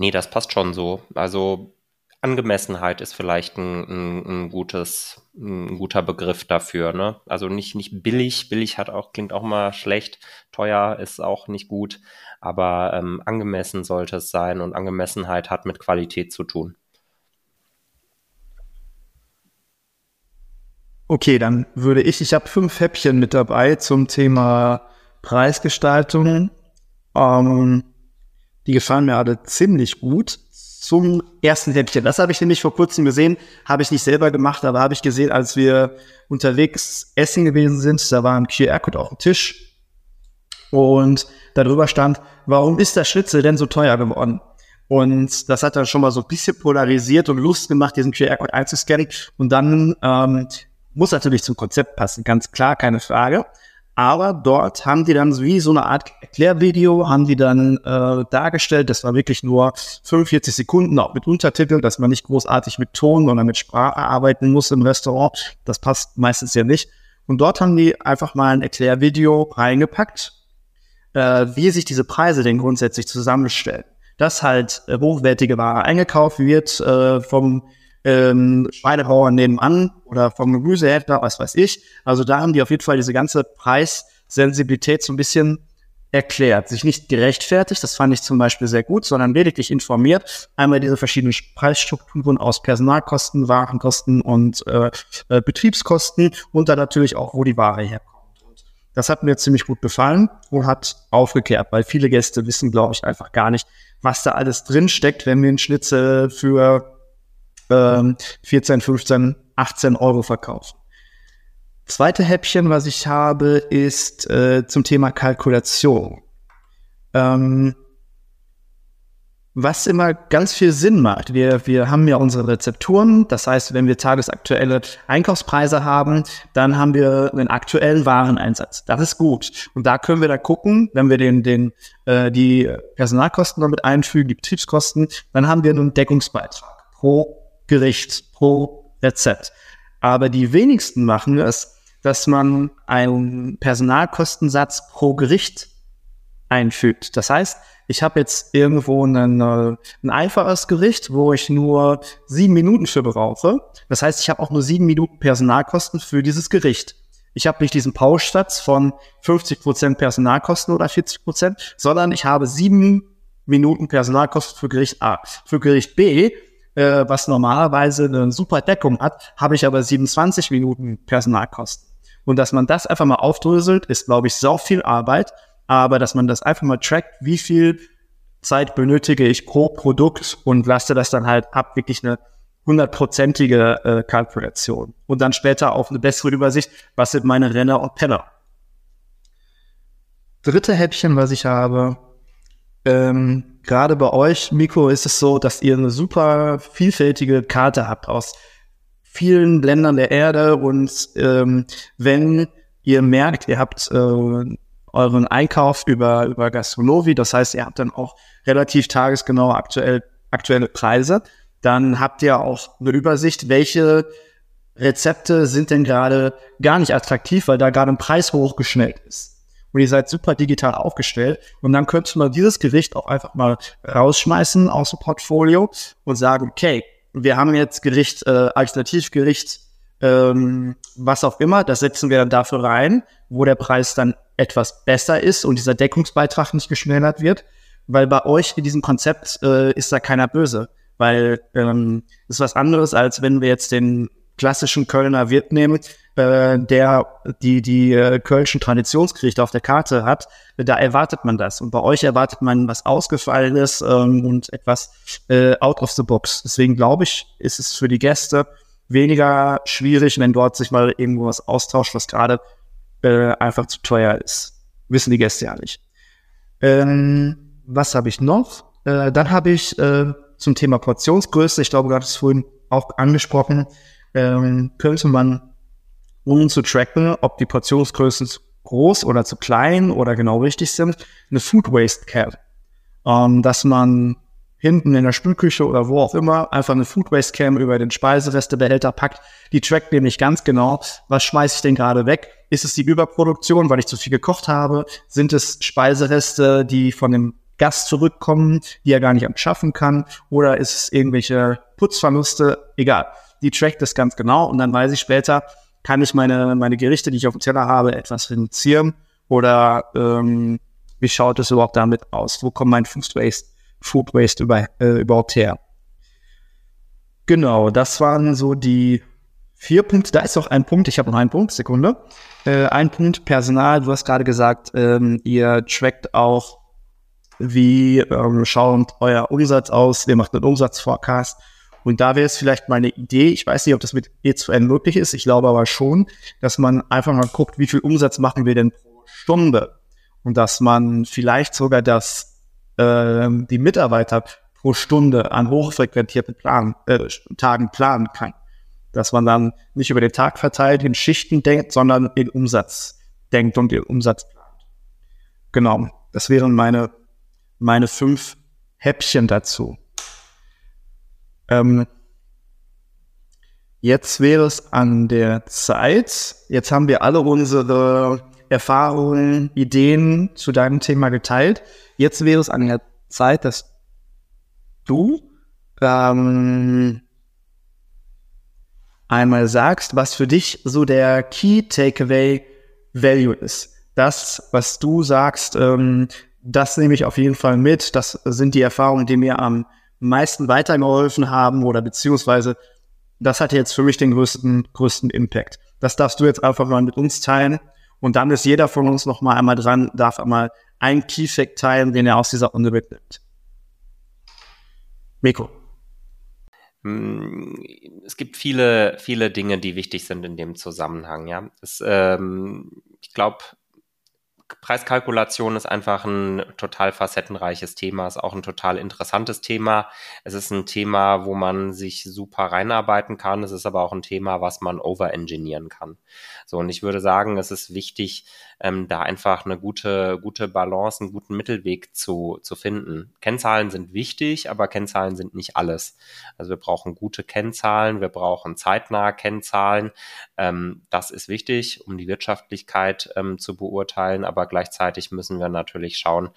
Nee, das passt schon so. Also Angemessenheit ist vielleicht ein, ein, ein, gutes, ein guter Begriff dafür. Ne? Also nicht, nicht billig. Billig hat auch, klingt auch mal schlecht. Teuer ist auch nicht gut. Aber ähm, angemessen sollte es sein und Angemessenheit hat mit Qualität zu tun. Okay, dann würde ich, ich habe fünf Häppchen mit dabei zum Thema Preisgestaltung. Ähm, die gefallen mir alle ziemlich gut. Zum ersten Häppchen, das habe ich nämlich vor kurzem gesehen, habe ich nicht selber gemacht, aber habe ich gesehen, als wir unterwegs essen gewesen sind, da war ein QR-Code auf dem Tisch und darüber stand, warum ist der Schnitzel denn so teuer geworden? Und das hat dann schon mal so ein bisschen polarisiert und Lust gemacht, diesen QR-Code einzuscannen. Und dann ähm, muss natürlich zum Konzept passen, ganz klar, keine Frage. Aber dort haben die dann wie so eine Art Erklärvideo, haben die dann äh, dargestellt. Das war wirklich nur 45 Sekunden, auch mit Untertiteln, dass man nicht großartig mit Ton, sondern mit Sprache arbeiten muss im Restaurant. Das passt meistens ja nicht. Und dort haben die einfach mal ein Erklärvideo reingepackt, äh, wie sich diese Preise denn grundsätzlich zusammenstellen. Dass halt äh, hochwertige Ware eingekauft wird äh, vom ähm, Schweinebauer nebenan oder vom Gemüsehändler, was weiß ich. Also da haben die auf jeden Fall diese ganze Preissensibilität so ein bisschen erklärt, sich nicht gerechtfertigt, das fand ich zum Beispiel sehr gut, sondern lediglich informiert. Einmal diese verschiedenen Preisstrukturen aus Personalkosten, Warenkosten und äh, äh, Betriebskosten und dann natürlich auch, wo die Ware herkommt. Das hat mir ziemlich gut gefallen und hat aufgekehrt, weil viele Gäste wissen, glaube ich, einfach gar nicht, was da alles drin steckt, wenn wir einen Schnitzel für ähm, 14, 15, 18 Euro verkaufen. Zweite Häppchen, was ich habe, ist äh, zum Thema Kalkulation. Ähm, was immer ganz viel Sinn macht. Wir, wir haben ja unsere Rezepturen. Das heißt, wenn wir tagesaktuelle Einkaufspreise haben, dann haben wir einen aktuellen Wareneinsatz. Das ist gut. Und da können wir da gucken, wenn wir den, den, äh, die Personalkosten damit einfügen, die Betriebskosten, dann haben wir einen Deckungsbeitrag pro Gericht, pro Rezept. Aber die wenigsten machen es, dass man einen Personalkostensatz pro Gericht einfügt. Das heißt, ich habe jetzt irgendwo einen, äh, ein einfaches Gericht, wo ich nur sieben Minuten für brauche. Das heißt, ich habe auch nur sieben Minuten Personalkosten für dieses Gericht. Ich habe nicht diesen Pauschsatz von 50 Prozent Personalkosten oder 40%, Prozent, sondern ich habe sieben Minuten Personalkosten für Gericht A. Für Gericht B äh, was normalerweise eine super Deckung hat, habe ich aber 27 Minuten Personalkosten. Und dass man das einfach mal aufdröselt, ist, glaube ich, so viel Arbeit. Aber dass man das einfach mal trackt, wie viel Zeit benötige ich pro Produkt und lasse das dann halt ab, wirklich eine hundertprozentige äh, Kalkulation. Und dann später auch eine bessere Übersicht, was sind meine Renner und Penner. Dritte Häppchen, was ich habe, ähm, gerade bei euch, Mikro, ist es so, dass ihr eine super vielfältige Karte habt aus vielen Ländern der Erde und ähm, wenn ihr merkt, ihr habt äh, euren Einkauf über, über Gastronomie, das heißt, ihr habt dann auch relativ tagesgenau aktuell, aktuelle Preise, dann habt ihr auch eine Übersicht, welche Rezepte sind denn gerade gar nicht attraktiv, weil da gerade ein Preis hochgeschnellt ist. Und ihr seid super digital aufgestellt. Und dann könnte man dieses Gericht auch einfach mal rausschmeißen aus dem Portfolio und sagen, okay, wir haben jetzt Gericht, äh, Alternativgericht, ähm, was auch immer, das setzen wir dann dafür rein, wo der Preis dann etwas besser ist und dieser Deckungsbeitrag nicht geschmälert wird. Weil bei euch in diesem Konzept äh, ist da keiner böse. Weil ähm, ist was anderes, als wenn wir jetzt den klassischen Kölner Wirt nehmen, äh, der die, die äh, kölschen Traditionsgerichte auf der Karte hat, da erwartet man das. Und bei euch erwartet man was Ausgefallenes ähm, und etwas äh, out of the box. Deswegen glaube ich, ist es für die Gäste weniger schwierig, wenn dort sich mal irgendwo was austauscht, was gerade einfach zu teuer ist. Wissen die Gäste ja nicht. Ähm, was habe ich noch? Dann habe ich zum Thema Portionsgröße, ich glaube, du hattest vorhin auch angesprochen, ähm, könnte man, um zu tracken, ob die Portionsgrößen zu groß oder zu klein oder genau richtig sind, eine Food Waste Cap. Ähm, dass man hinten in der Spülküche oder wo auch immer einfach eine Food Waste Cam über den Speiserestebehälter packt. Die trackt nämlich ganz genau, was schmeiße ich denn gerade weg? Ist es die Überproduktion, weil ich zu viel gekocht habe? Sind es Speisereste, die von dem Gast zurückkommen, die er gar nicht schaffen kann? Oder ist es irgendwelche Putzverluste? Egal die trackt das ganz genau und dann weiß ich später, kann ich meine, meine Gerichte, die ich auf dem Teller habe, etwas reduzieren oder ähm, wie schaut es überhaupt damit aus? Wo kommt mein Food Waste, Food Waste über, äh, überhaupt her? Genau, das waren so die vier Punkte. Da ist noch ein Punkt, ich habe noch einen Punkt, Sekunde. Äh, ein Punkt, Personal, du hast gerade gesagt, ähm, ihr trackt auch, wie ähm, schaut euer Umsatz aus, ihr macht einen Umsatzforecast und da wäre es vielleicht meine Idee, ich weiß nicht, ob das mit E2N möglich ist, ich glaube aber schon, dass man einfach mal guckt, wie viel Umsatz machen wir denn pro Stunde und dass man vielleicht sogar das, äh, die Mitarbeiter pro Stunde an hochfrequentierten Plan, äh, Tagen planen kann. Dass man dann nicht über den Tag verteilt in Schichten denkt, sondern in Umsatz denkt und den Umsatz plant. Genau, das wären meine, meine fünf Häppchen dazu. Ähm, jetzt wäre es an der Zeit. Jetzt haben wir alle unsere Erfahrungen, Ideen zu deinem Thema geteilt. Jetzt wäre es an der Zeit, dass du ähm, einmal sagst, was für dich so der Key Takeaway Value ist. Das, was du sagst, ähm, das nehme ich auf jeden Fall mit. Das sind die Erfahrungen, die mir am meisten weitergeholfen haben oder beziehungsweise das hatte jetzt für mich den größten, größten Impact. Das darfst du jetzt einfach mal mit uns teilen. Und dann ist jeder von uns noch mal einmal dran, darf einmal einen Key-Fact teilen, den er aus dieser Runde mitnimmt. Miko. Hm, es gibt viele, viele Dinge, die wichtig sind in dem Zusammenhang. Ja, es, ähm, ich glaube, Preiskalkulation ist einfach ein total facettenreiches Thema, ist auch ein total interessantes Thema. Es ist ein Thema, wo man sich super reinarbeiten kann. Es ist aber auch ein Thema, was man overengineeren kann. So, und ich würde sagen, es ist wichtig, ähm, da einfach eine gute, gute Balance, einen guten Mittelweg zu, zu finden. Kennzahlen sind wichtig, aber Kennzahlen sind nicht alles. Also wir brauchen gute Kennzahlen, wir brauchen zeitnahe Kennzahlen. Ähm, das ist wichtig, um die Wirtschaftlichkeit ähm, zu beurteilen, aber gleichzeitig müssen wir natürlich schauen,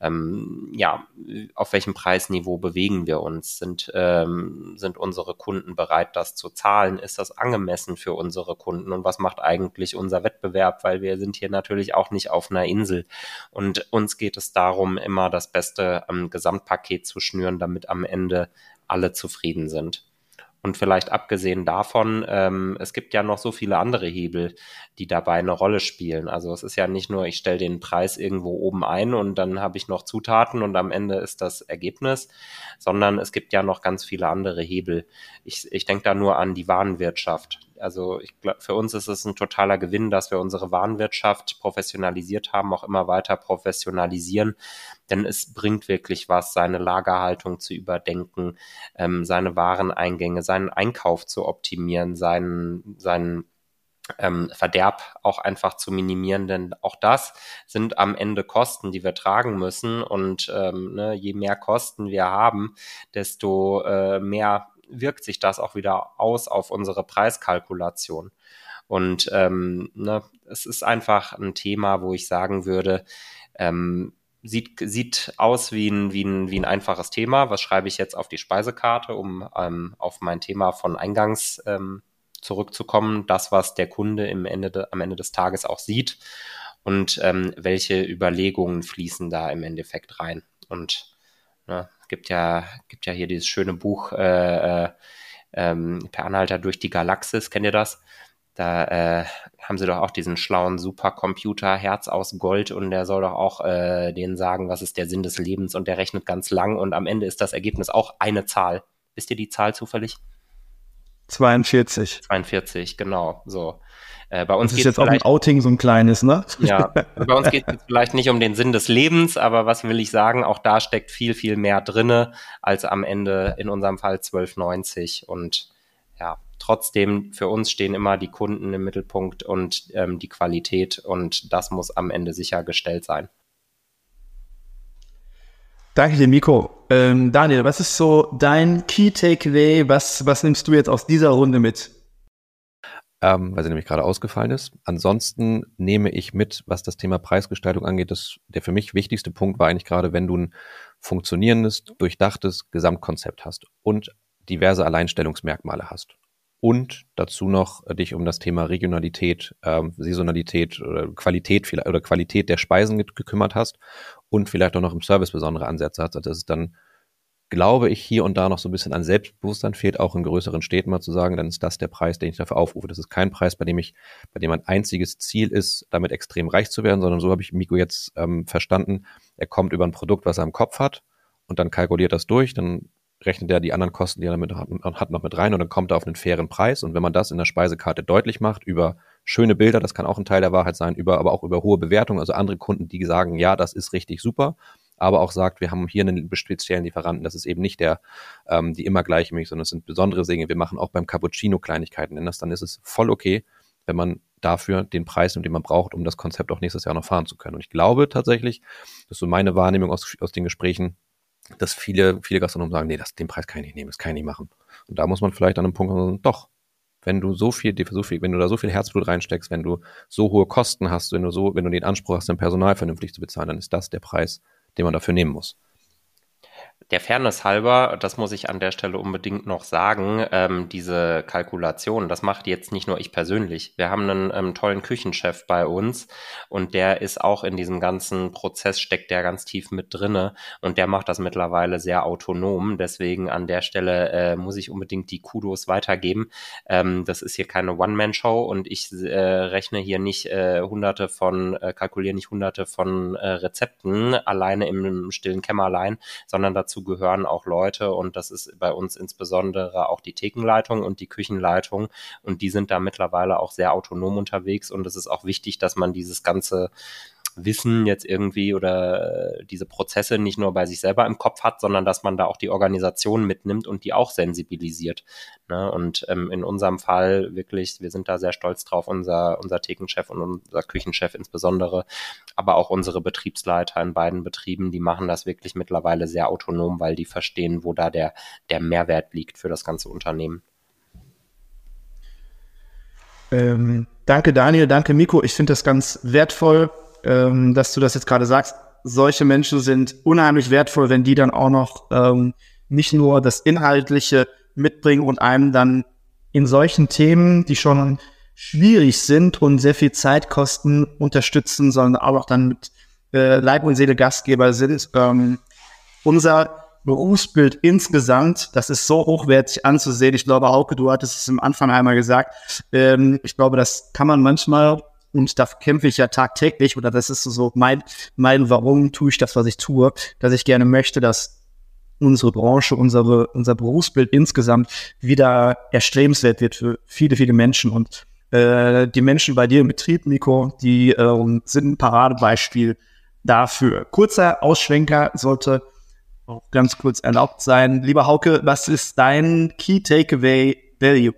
ähm, ja, auf welchem Preisniveau bewegen wir uns? Sind, ähm, sind unsere Kunden bereit, das zu zahlen? Ist das angemessen für unsere Kunden? Und was macht eigentlich unser Wettbewerb? Weil wir sind hier natürlich natürlich auch nicht auf einer Insel. Und uns geht es darum, immer das beste ähm, Gesamtpaket zu schnüren, damit am Ende alle zufrieden sind. Und vielleicht abgesehen davon, ähm, es gibt ja noch so viele andere Hebel, die dabei eine Rolle spielen. Also es ist ja nicht nur, ich stelle den Preis irgendwo oben ein und dann habe ich noch Zutaten und am Ende ist das Ergebnis, sondern es gibt ja noch ganz viele andere Hebel. Ich, ich denke da nur an die Warenwirtschaft. Also ich glaub, für uns ist es ein totaler Gewinn, dass wir unsere Warenwirtschaft professionalisiert haben, auch immer weiter professionalisieren denn es bringt wirklich was, seine Lagerhaltung zu überdenken, ähm, seine Wareneingänge, seinen Einkauf zu optimieren, seinen, seinen ähm, Verderb auch einfach zu minimieren, denn auch das sind am Ende Kosten, die wir tragen müssen. Und ähm, ne, je mehr Kosten wir haben, desto äh, mehr wirkt sich das auch wieder aus auf unsere Preiskalkulation. Und ähm, ne, es ist einfach ein Thema, wo ich sagen würde, ähm, sieht, sieht aus wie ein, wie, ein, wie ein einfaches Thema. Was schreibe ich jetzt auf die Speisekarte, um ähm, auf mein Thema von eingangs ähm, zurückzukommen? Das, was der Kunde im Ende de, am Ende des Tages auch sieht und ähm, welche Überlegungen fließen da im Endeffekt rein. Und ne, gibt ja, gibt ja hier dieses schöne Buch äh, äh, ähm, Per Anhalter durch die Galaxis, kennt ihr das? Da äh, haben sie doch auch diesen schlauen Supercomputer, Herz aus Gold, und der soll doch auch äh, denen sagen, was ist der Sinn des Lebens, und der rechnet ganz lang, und am Ende ist das Ergebnis auch eine Zahl. Wisst ihr die Zahl zufällig? 42. 42, genau, so. Äh, bei uns das ist jetzt auch ein Outing, so ein kleines, ne? Ja, bei uns geht es vielleicht nicht um den Sinn des Lebens, aber was will ich sagen, auch da steckt viel, viel mehr drinne als am Ende in unserem Fall 1290 und ja, trotzdem für uns stehen immer die Kunden im Mittelpunkt und ähm, die Qualität und das muss am Ende sichergestellt sein. Danke dir, Miko. Ähm, Daniel, was ist so dein Key Takeaway? Was, was nimmst du jetzt aus dieser Runde mit? Ähm, weil sie nämlich gerade ausgefallen ist. Ansonsten nehme ich mit, was das Thema Preisgestaltung angeht, das, der für mich wichtigste Punkt war eigentlich gerade, wenn du ein funktionierendes, durchdachtes Gesamtkonzept hast und diverse Alleinstellungsmerkmale hast und dazu noch dich um das Thema Regionalität, ähm, Saisonalität oder Qualität oder Qualität der Speisen gekümmert hast und vielleicht auch noch im Service besondere Ansätze hast, dass es dann glaube ich, hier und da noch so ein bisschen an Selbstbewusstsein fehlt, auch in größeren Städten mal zu sagen, dann ist das der Preis, den ich dafür aufrufe. Das ist kein Preis, bei dem ich, bei dem mein einziges Ziel ist, damit extrem reich zu werden, sondern so habe ich Miko jetzt ähm, verstanden. Er kommt über ein Produkt, was er im Kopf hat und dann kalkuliert das durch, dann rechnet er die anderen Kosten, die er damit hat, hat, noch mit rein und dann kommt er auf einen fairen Preis. Und wenn man das in der Speisekarte deutlich macht, über schöne Bilder, das kann auch ein Teil der Wahrheit sein, über, aber auch über hohe Bewertungen, also andere Kunden, die sagen, ja, das ist richtig super, aber auch sagt, wir haben hier einen speziellen Lieferanten, das ist eben nicht der, ähm, die immer gleiche Milch, sondern es sind besondere Dinge. Wir machen auch beim Cappuccino Kleinigkeiten, das dann ist es voll okay, wenn man dafür den Preis nimmt, den man braucht, um das Konzept auch nächstes Jahr noch fahren zu können. Und ich glaube tatsächlich, das ist so meine Wahrnehmung aus, aus den Gesprächen, dass viele, viele Gastronomen sagen, nee, das, den Preis kann ich nicht nehmen, das kann ich nicht machen. Und da muss man vielleicht an einem Punkt sagen, doch, wenn du so viel, so viel, wenn du da so viel Herzblut reinsteckst, wenn du so hohe Kosten hast, wenn du so, wenn du den Anspruch hast, dein Personal vernünftig zu bezahlen, dann ist das der Preis, den man dafür nehmen muss der Fairness halber, das muss ich an der Stelle unbedingt noch sagen, ähm, diese Kalkulation, das macht jetzt nicht nur ich persönlich. Wir haben einen ähm, tollen Küchenchef bei uns und der ist auch in diesem ganzen Prozess, steckt der ganz tief mit drinne und der macht das mittlerweile sehr autonom. Deswegen an der Stelle äh, muss ich unbedingt die Kudos weitergeben. Ähm, das ist hier keine One-Man-Show und ich äh, rechne hier nicht äh, hunderte von, äh, kalkuliere nicht hunderte von äh, Rezepten alleine im stillen Kämmerlein, sondern dazu dazu gehören auch Leute und das ist bei uns insbesondere auch die Thekenleitung und die Küchenleitung und die sind da mittlerweile auch sehr autonom unterwegs und es ist auch wichtig, dass man dieses ganze Wissen jetzt irgendwie oder äh, diese Prozesse nicht nur bei sich selber im Kopf hat, sondern dass man da auch die Organisation mitnimmt und die auch sensibilisiert. Ne? Und ähm, in unserem Fall wirklich, wir sind da sehr stolz drauf, unser, unser Thekenchef und unser Küchenchef insbesondere, aber auch unsere Betriebsleiter in beiden Betrieben, die machen das wirklich mittlerweile sehr autonom, weil die verstehen, wo da der, der Mehrwert liegt für das ganze Unternehmen. Ähm, danke Daniel, danke Miko. Ich finde das ganz wertvoll, ähm, dass du das jetzt gerade sagst. Solche Menschen sind unheimlich wertvoll, wenn die dann auch noch ähm, nicht nur das Inhaltliche mitbringen und einem dann in solchen Themen, die schon schwierig sind und sehr viel Zeit kosten, unterstützen, sondern auch dann mit äh, Leib und Seele Gastgeber sind. Ähm, unser Berufsbild insgesamt, das ist so hochwertig anzusehen. Ich glaube, Hauke, du hattest es am Anfang einmal gesagt. Ähm, ich glaube, das kann man manchmal und da kämpfe ich ja tagtäglich oder das ist so mein, mein Warum tue ich das, was ich tue, dass ich gerne möchte, dass unsere Branche, unsere, unser Berufsbild insgesamt wieder erstrebenswert wird für viele, viele Menschen und äh, die Menschen bei dir im Betrieb, Nico, die äh, sind ein Paradebeispiel dafür. Kurzer Ausschwenker sollte auch ganz kurz erlaubt sein. Lieber Hauke, was ist dein Key Takeaway Value?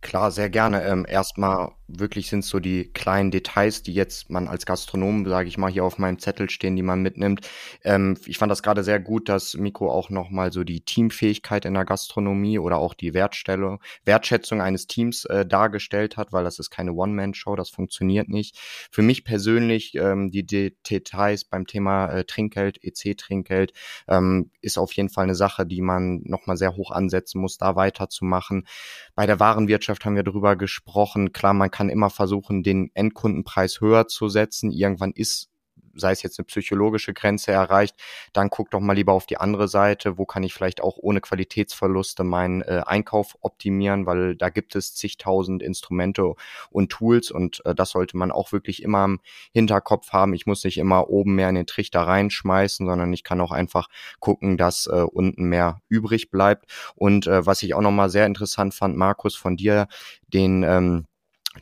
Klar, sehr gerne. Ähm, erstmal wirklich sind so die kleinen Details, die jetzt man als Gastronom, sage ich mal, hier auf meinem Zettel stehen, die man mitnimmt. Ähm, ich fand das gerade sehr gut, dass Miko auch nochmal so die Teamfähigkeit in der Gastronomie oder auch die Wertstellung, Wertschätzung eines Teams äh, dargestellt hat, weil das ist keine One-Man-Show, das funktioniert nicht. Für mich persönlich ähm, die De Details beim Thema äh, Trinkgeld, EC-Trinkgeld, ähm, ist auf jeden Fall eine Sache, die man nochmal sehr hoch ansetzen muss, da weiterzumachen. Bei der Warenwirtschaft haben wir darüber gesprochen. Klar, man kann immer versuchen, den Endkundenpreis höher zu setzen. Irgendwann ist sei es jetzt eine psychologische Grenze erreicht, dann guck doch mal lieber auf die andere Seite, wo kann ich vielleicht auch ohne Qualitätsverluste meinen äh, Einkauf optimieren, weil da gibt es zigtausend Instrumente und Tools und äh, das sollte man auch wirklich immer im Hinterkopf haben. Ich muss nicht immer oben mehr in den Trichter reinschmeißen, sondern ich kann auch einfach gucken, dass äh, unten mehr übrig bleibt. Und äh, was ich auch nochmal sehr interessant fand, Markus, von dir, den ähm,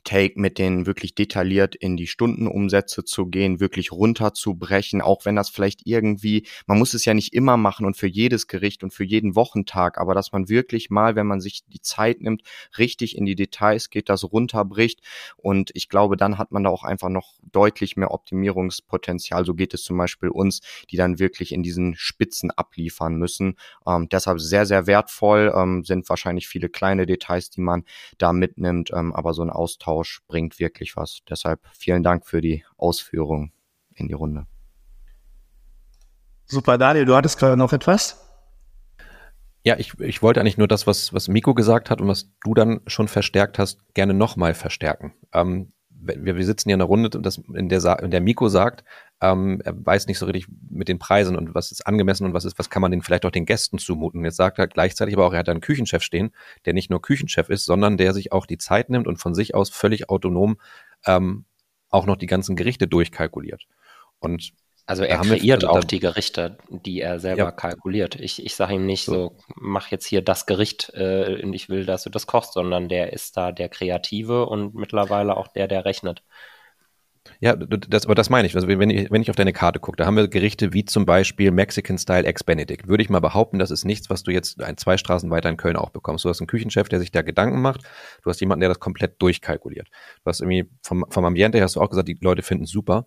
Take mit denen wirklich detailliert in die Stundenumsätze zu gehen, wirklich runterzubrechen, auch wenn das vielleicht irgendwie, man muss es ja nicht immer machen und für jedes Gericht und für jeden Wochentag, aber dass man wirklich mal, wenn man sich die Zeit nimmt, richtig in die Details geht, das runterbricht und ich glaube, dann hat man da auch einfach noch deutlich mehr Optimierungspotenzial. So geht es zum Beispiel uns, die dann wirklich in diesen Spitzen abliefern müssen. Ähm, deshalb sehr, sehr wertvoll, ähm, sind wahrscheinlich viele kleine Details, die man da mitnimmt, ähm, aber so ein Aus Austausch bringt wirklich was. Deshalb vielen Dank für die Ausführung in die Runde. Super, Daniel, du hattest gerade noch etwas? Ja, ich, ich wollte eigentlich nur das, was, was Miko gesagt hat und was du dann schon verstärkt hast, gerne nochmal verstärken. Ähm, wir, wir sitzen ja in einer Runde, das, in, der, in der Miko sagt, ähm, er weiß nicht so richtig mit den Preisen und was ist angemessen und was ist, was kann man denn vielleicht auch den Gästen zumuten. Jetzt sagt er gleichzeitig aber auch, er hat einen Küchenchef stehen, der nicht nur Küchenchef ist, sondern der sich auch die Zeit nimmt und von sich aus völlig autonom ähm, auch noch die ganzen Gerichte durchkalkuliert. Und also er kreiert wir, auch die Gerichte, die er selber ja. kalkuliert. Ich, ich sage ihm nicht so. so, mach jetzt hier das Gericht äh, und ich will, dass du das kochst, sondern der ist da der Kreative und mittlerweile auch der, der rechnet. Ja, das, aber das meine ich. Also wenn ich, wenn ich auf deine Karte gucke, da haben wir Gerichte wie zum Beispiel Mexican Style Ex Benedict. Würde ich mal behaupten, das ist nichts, was du jetzt ein, zwei Straßen weiter in Köln auch bekommst. Du hast einen Küchenchef, der sich da Gedanken macht. Du hast jemanden, der das komplett durchkalkuliert. Du hast irgendwie vom, vom Ambiente her hast du auch gesagt, die Leute finden super.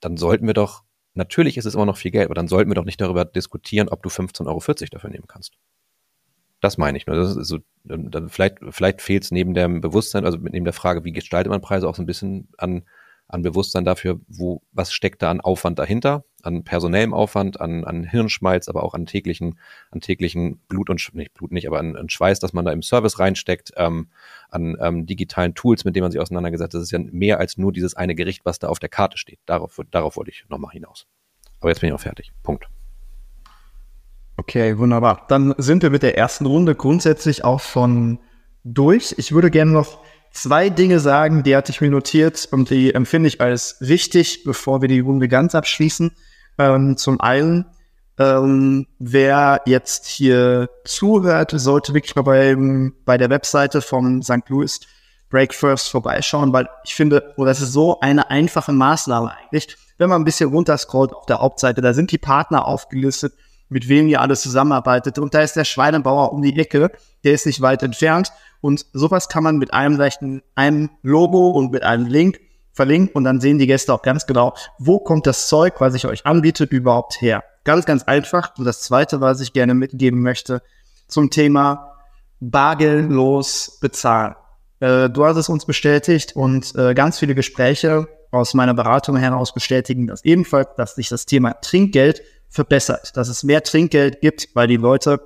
Dann sollten wir doch Natürlich ist es immer noch viel Geld, aber dann sollten wir doch nicht darüber diskutieren, ob du 15,40 Euro dafür nehmen kannst. Das meine ich nur. Das ist so, vielleicht, vielleicht fehlt es neben dem Bewusstsein, also neben der Frage, wie gestaltet man Preise, auch so ein bisschen an an Bewusstsein dafür, wo, was steckt da an Aufwand dahinter, an personellem Aufwand, an, an Hirnschmalz, aber auch an täglichen, an täglichen Blut und, nicht Blut nicht, aber an, an Schweiß, dass man da im Service reinsteckt, ähm, an ähm, digitalen Tools, mit denen man sich auseinandergesetzt. Das ist ja mehr als nur dieses eine Gericht, was da auf der Karte steht. Darauf, darauf wollte ich nochmal hinaus. Aber jetzt bin ich auch fertig. Punkt. Okay, wunderbar. Dann sind wir mit der ersten Runde grundsätzlich auch schon durch. Ich würde gerne noch zwei Dinge sagen, die hatte ich mir notiert und die empfinde ich als wichtig, bevor wir die Runde ganz abschließen. Ähm, zum einen, ähm, wer jetzt hier zuhört, sollte wirklich mal bei, bei der Webseite vom St. Louis Breakfast vorbeischauen, weil ich finde, oh, das ist so eine einfache Maßnahme eigentlich. Wenn man ein bisschen runterscrollt auf der Hauptseite, da sind die Partner aufgelistet, mit wem ihr alles zusammenarbeitet. Und da ist der Schweinebauer um die Ecke, der ist nicht weit entfernt. Und sowas kann man mit einem leichten, einem Logo und mit einem Link verlinken und dann sehen die Gäste auch ganz genau, wo kommt das Zeug, was ich euch anbiete, überhaupt her. Ganz, ganz einfach. Und das zweite, was ich gerne mitgeben möchte zum Thema bargeldlos bezahlen. Äh, du hast es uns bestätigt und äh, ganz viele Gespräche aus meiner Beratung heraus bestätigen das ebenfalls, dass sich das Thema Trinkgeld verbessert, dass es mehr Trinkgeld gibt, weil die Leute,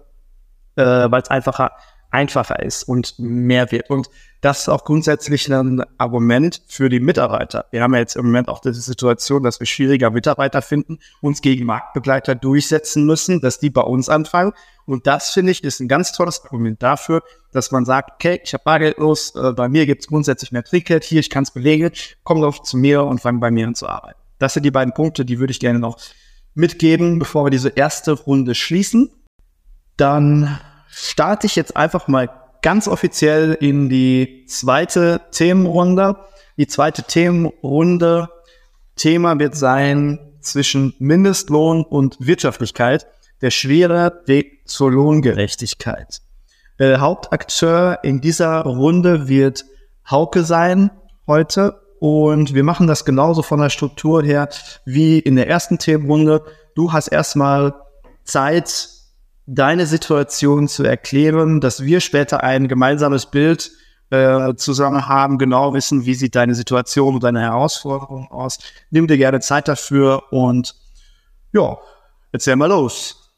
äh, weil es einfacher einfacher ist und mehr wird. Und das ist auch grundsätzlich ein Argument für die Mitarbeiter. Wir haben ja jetzt im Moment auch diese Situation, dass wir schwieriger Mitarbeiter finden, uns gegen Marktbegleiter durchsetzen müssen, dass die bei uns anfangen. Und das, finde ich, ist ein ganz tolles Argument dafür, dass man sagt, okay, ich habe Bargeld los, äh, bei mir gibt es grundsätzlich mehr Trinkgeld, hier, ich kann es belegen, komm doch zu mir und fang bei mir an zu arbeiten. Das sind die beiden Punkte, die würde ich gerne noch mitgeben, bevor wir diese erste Runde schließen. Dann starte ich jetzt einfach mal ganz offiziell in die zweite Themenrunde. Die zweite Themenrunde, Thema wird sein zwischen Mindestlohn und Wirtschaftlichkeit, der schwere Weg zur Lohngerechtigkeit. Der Hauptakteur in dieser Runde wird Hauke sein. heute und wir machen das genauso von der Struktur her wie in der ersten Themenrunde. Du hast erstmal Zeit, deine Situation zu erklären, dass wir später ein gemeinsames Bild äh, zusammen haben, genau wissen, wie sieht deine Situation und deine Herausforderung aus. Nimm dir gerne Zeit dafür und ja, erzähl mal los.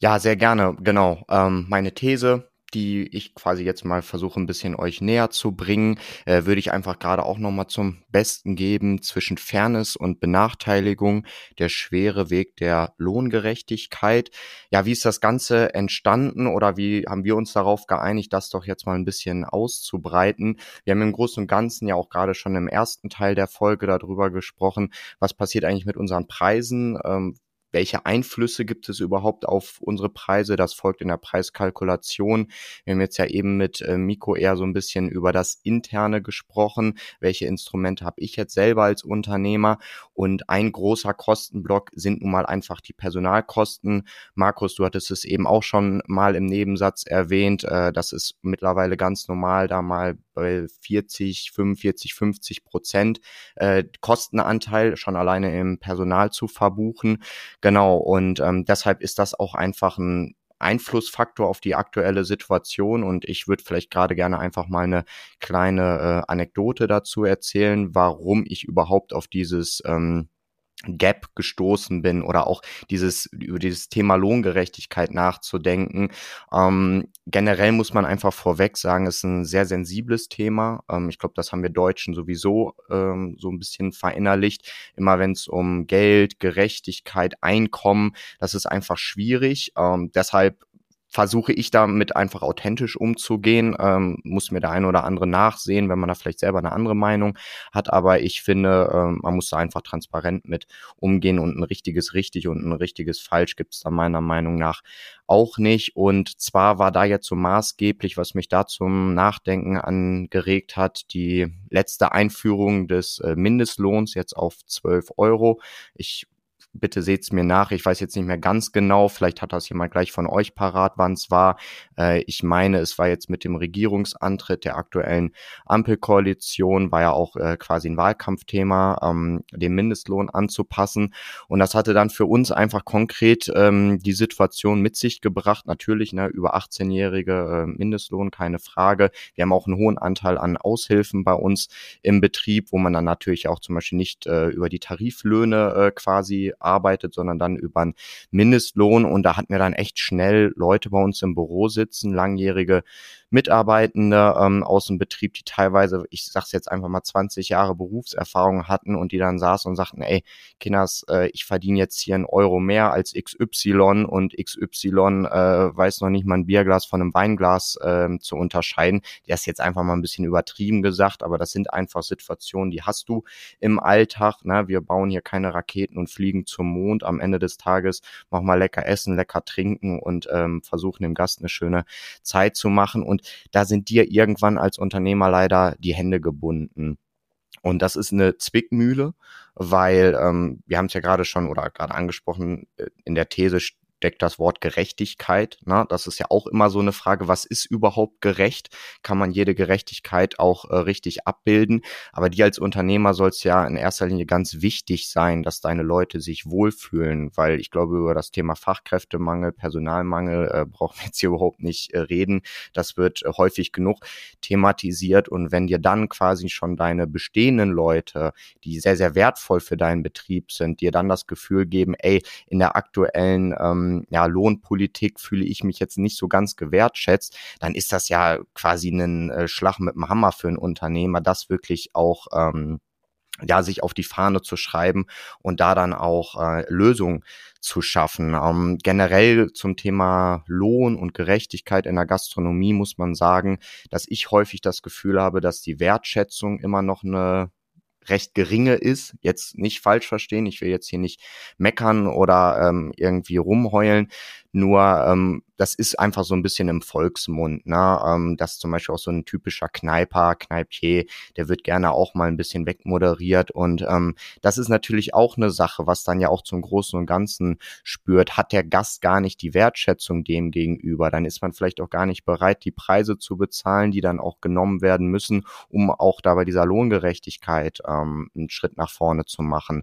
Ja, sehr gerne, genau. Ähm, meine These, die ich quasi jetzt mal versuche ein bisschen euch näher zu bringen, äh, würde ich einfach gerade auch nochmal zum Besten geben zwischen Fairness und Benachteiligung, der schwere Weg der Lohngerechtigkeit. Ja, wie ist das Ganze entstanden oder wie haben wir uns darauf geeinigt, das doch jetzt mal ein bisschen auszubreiten? Wir haben im Großen und Ganzen ja auch gerade schon im ersten Teil der Folge darüber gesprochen, was passiert eigentlich mit unseren Preisen, ähm, welche Einflüsse gibt es überhaupt auf unsere Preise? Das folgt in der Preiskalkulation. Wir haben jetzt ja eben mit äh, Miko eher so ein bisschen über das Interne gesprochen. Welche Instrumente habe ich jetzt selber als Unternehmer? Und ein großer Kostenblock sind nun mal einfach die Personalkosten. Markus, du hattest es eben auch schon mal im Nebensatz erwähnt. Äh, das ist mittlerweile ganz normal, da mal bei 40, 45, 50 Prozent äh, Kostenanteil schon alleine im Personal zu verbuchen. Genau, und ähm, deshalb ist das auch einfach ein Einflussfaktor auf die aktuelle Situation und ich würde vielleicht gerade gerne einfach mal eine kleine äh, Anekdote dazu erzählen, warum ich überhaupt auf dieses ähm, Gap gestoßen bin oder auch dieses über dieses Thema Lohngerechtigkeit nachzudenken. Ähm, generell muss man einfach vorweg sagen, es ist ein sehr sensibles Thema. Ähm, ich glaube, das haben wir Deutschen sowieso ähm, so ein bisschen verinnerlicht. Immer wenn es um Geld, Gerechtigkeit, Einkommen, das ist einfach schwierig. Ähm, deshalb versuche ich damit einfach authentisch umzugehen. Ähm, muss mir der eine oder andere nachsehen, wenn man da vielleicht selber eine andere Meinung hat. Aber ich finde, ähm, man muss da einfach transparent mit umgehen und ein richtiges richtig und ein richtiges falsch gibt es da meiner Meinung nach auch nicht. Und zwar war da jetzt so maßgeblich, was mich da zum Nachdenken angeregt hat, die letzte Einführung des äh, Mindestlohns jetzt auf 12 Euro. Ich bitte seht's mir nach. Ich weiß jetzt nicht mehr ganz genau. Vielleicht hat das jemand gleich von euch parat, wann es war. Äh, ich meine, es war jetzt mit dem Regierungsantritt der aktuellen Ampelkoalition, war ja auch äh, quasi ein Wahlkampfthema, ähm, den Mindestlohn anzupassen. Und das hatte dann für uns einfach konkret ähm, die Situation mit sich gebracht. Natürlich, ne, über 18-jährige äh, Mindestlohn, keine Frage. Wir haben auch einen hohen Anteil an Aushilfen bei uns im Betrieb, wo man dann natürlich auch zum Beispiel nicht äh, über die Tariflöhne äh, quasi arbeitet, sondern dann über einen Mindestlohn. Und da hatten wir dann echt schnell Leute bei uns im Büro sitzen, langjährige Mitarbeitende ähm, aus dem Betrieb, die teilweise, ich sag's jetzt einfach mal 20 Jahre Berufserfahrung hatten und die dann saßen und sagten, ey, Kinders, äh, ich verdiene jetzt hier einen Euro mehr als XY und XY äh, weiß noch nicht mal ein Bierglas von einem Weinglas äh, zu unterscheiden. Der ist jetzt einfach mal ein bisschen übertrieben gesagt, aber das sind einfach Situationen, die hast du im Alltag. Ne? Wir bauen hier keine Raketen und fliegen zum Mond. Am Ende des Tages machen wir lecker essen, lecker trinken und ähm, versuchen dem Gast eine schöne Zeit zu machen. Und da sind dir irgendwann als Unternehmer leider die Hände gebunden. Und das ist eine Zwickmühle, weil ähm, wir haben es ja gerade schon oder gerade angesprochen, äh, in der These steckt das Wort Gerechtigkeit. Ne? Das ist ja auch immer so eine Frage, was ist überhaupt gerecht? Kann man jede Gerechtigkeit auch äh, richtig abbilden? Aber dir als Unternehmer soll es ja in erster Linie ganz wichtig sein, dass deine Leute sich wohlfühlen, weil ich glaube, über das Thema Fachkräftemangel, Personalmangel äh, brauchen wir jetzt hier überhaupt nicht äh, reden. Das wird äh, häufig genug thematisiert und wenn dir dann quasi schon deine bestehenden Leute, die sehr, sehr wertvoll für deinen Betrieb sind, dir dann das Gefühl geben, ey, in der aktuellen ähm, ja, Lohnpolitik fühle ich mich jetzt nicht so ganz gewertschätzt, dann ist das ja quasi ein äh, Schlag mit dem Hammer für einen Unternehmer, das wirklich auch ähm, ja, sich auf die Fahne zu schreiben und da dann auch äh, Lösungen zu schaffen. Ähm, generell zum Thema Lohn und Gerechtigkeit in der Gastronomie muss man sagen, dass ich häufig das Gefühl habe, dass die Wertschätzung immer noch eine recht geringe ist. Jetzt nicht falsch verstehen, ich will jetzt hier nicht meckern oder ähm, irgendwie rumheulen. Nur ähm, das ist einfach so ein bisschen im Volksmund, ne? Ähm, dass zum Beispiel auch so ein typischer Kneiper, Kneipier, der wird gerne auch mal ein bisschen wegmoderiert und ähm, das ist natürlich auch eine Sache, was dann ja auch zum Großen und Ganzen spürt. Hat der Gast gar nicht die Wertschätzung dem gegenüber, dann ist man vielleicht auch gar nicht bereit, die Preise zu bezahlen, die dann auch genommen werden müssen, um auch da bei dieser Lohngerechtigkeit ähm, einen Schritt nach vorne zu machen.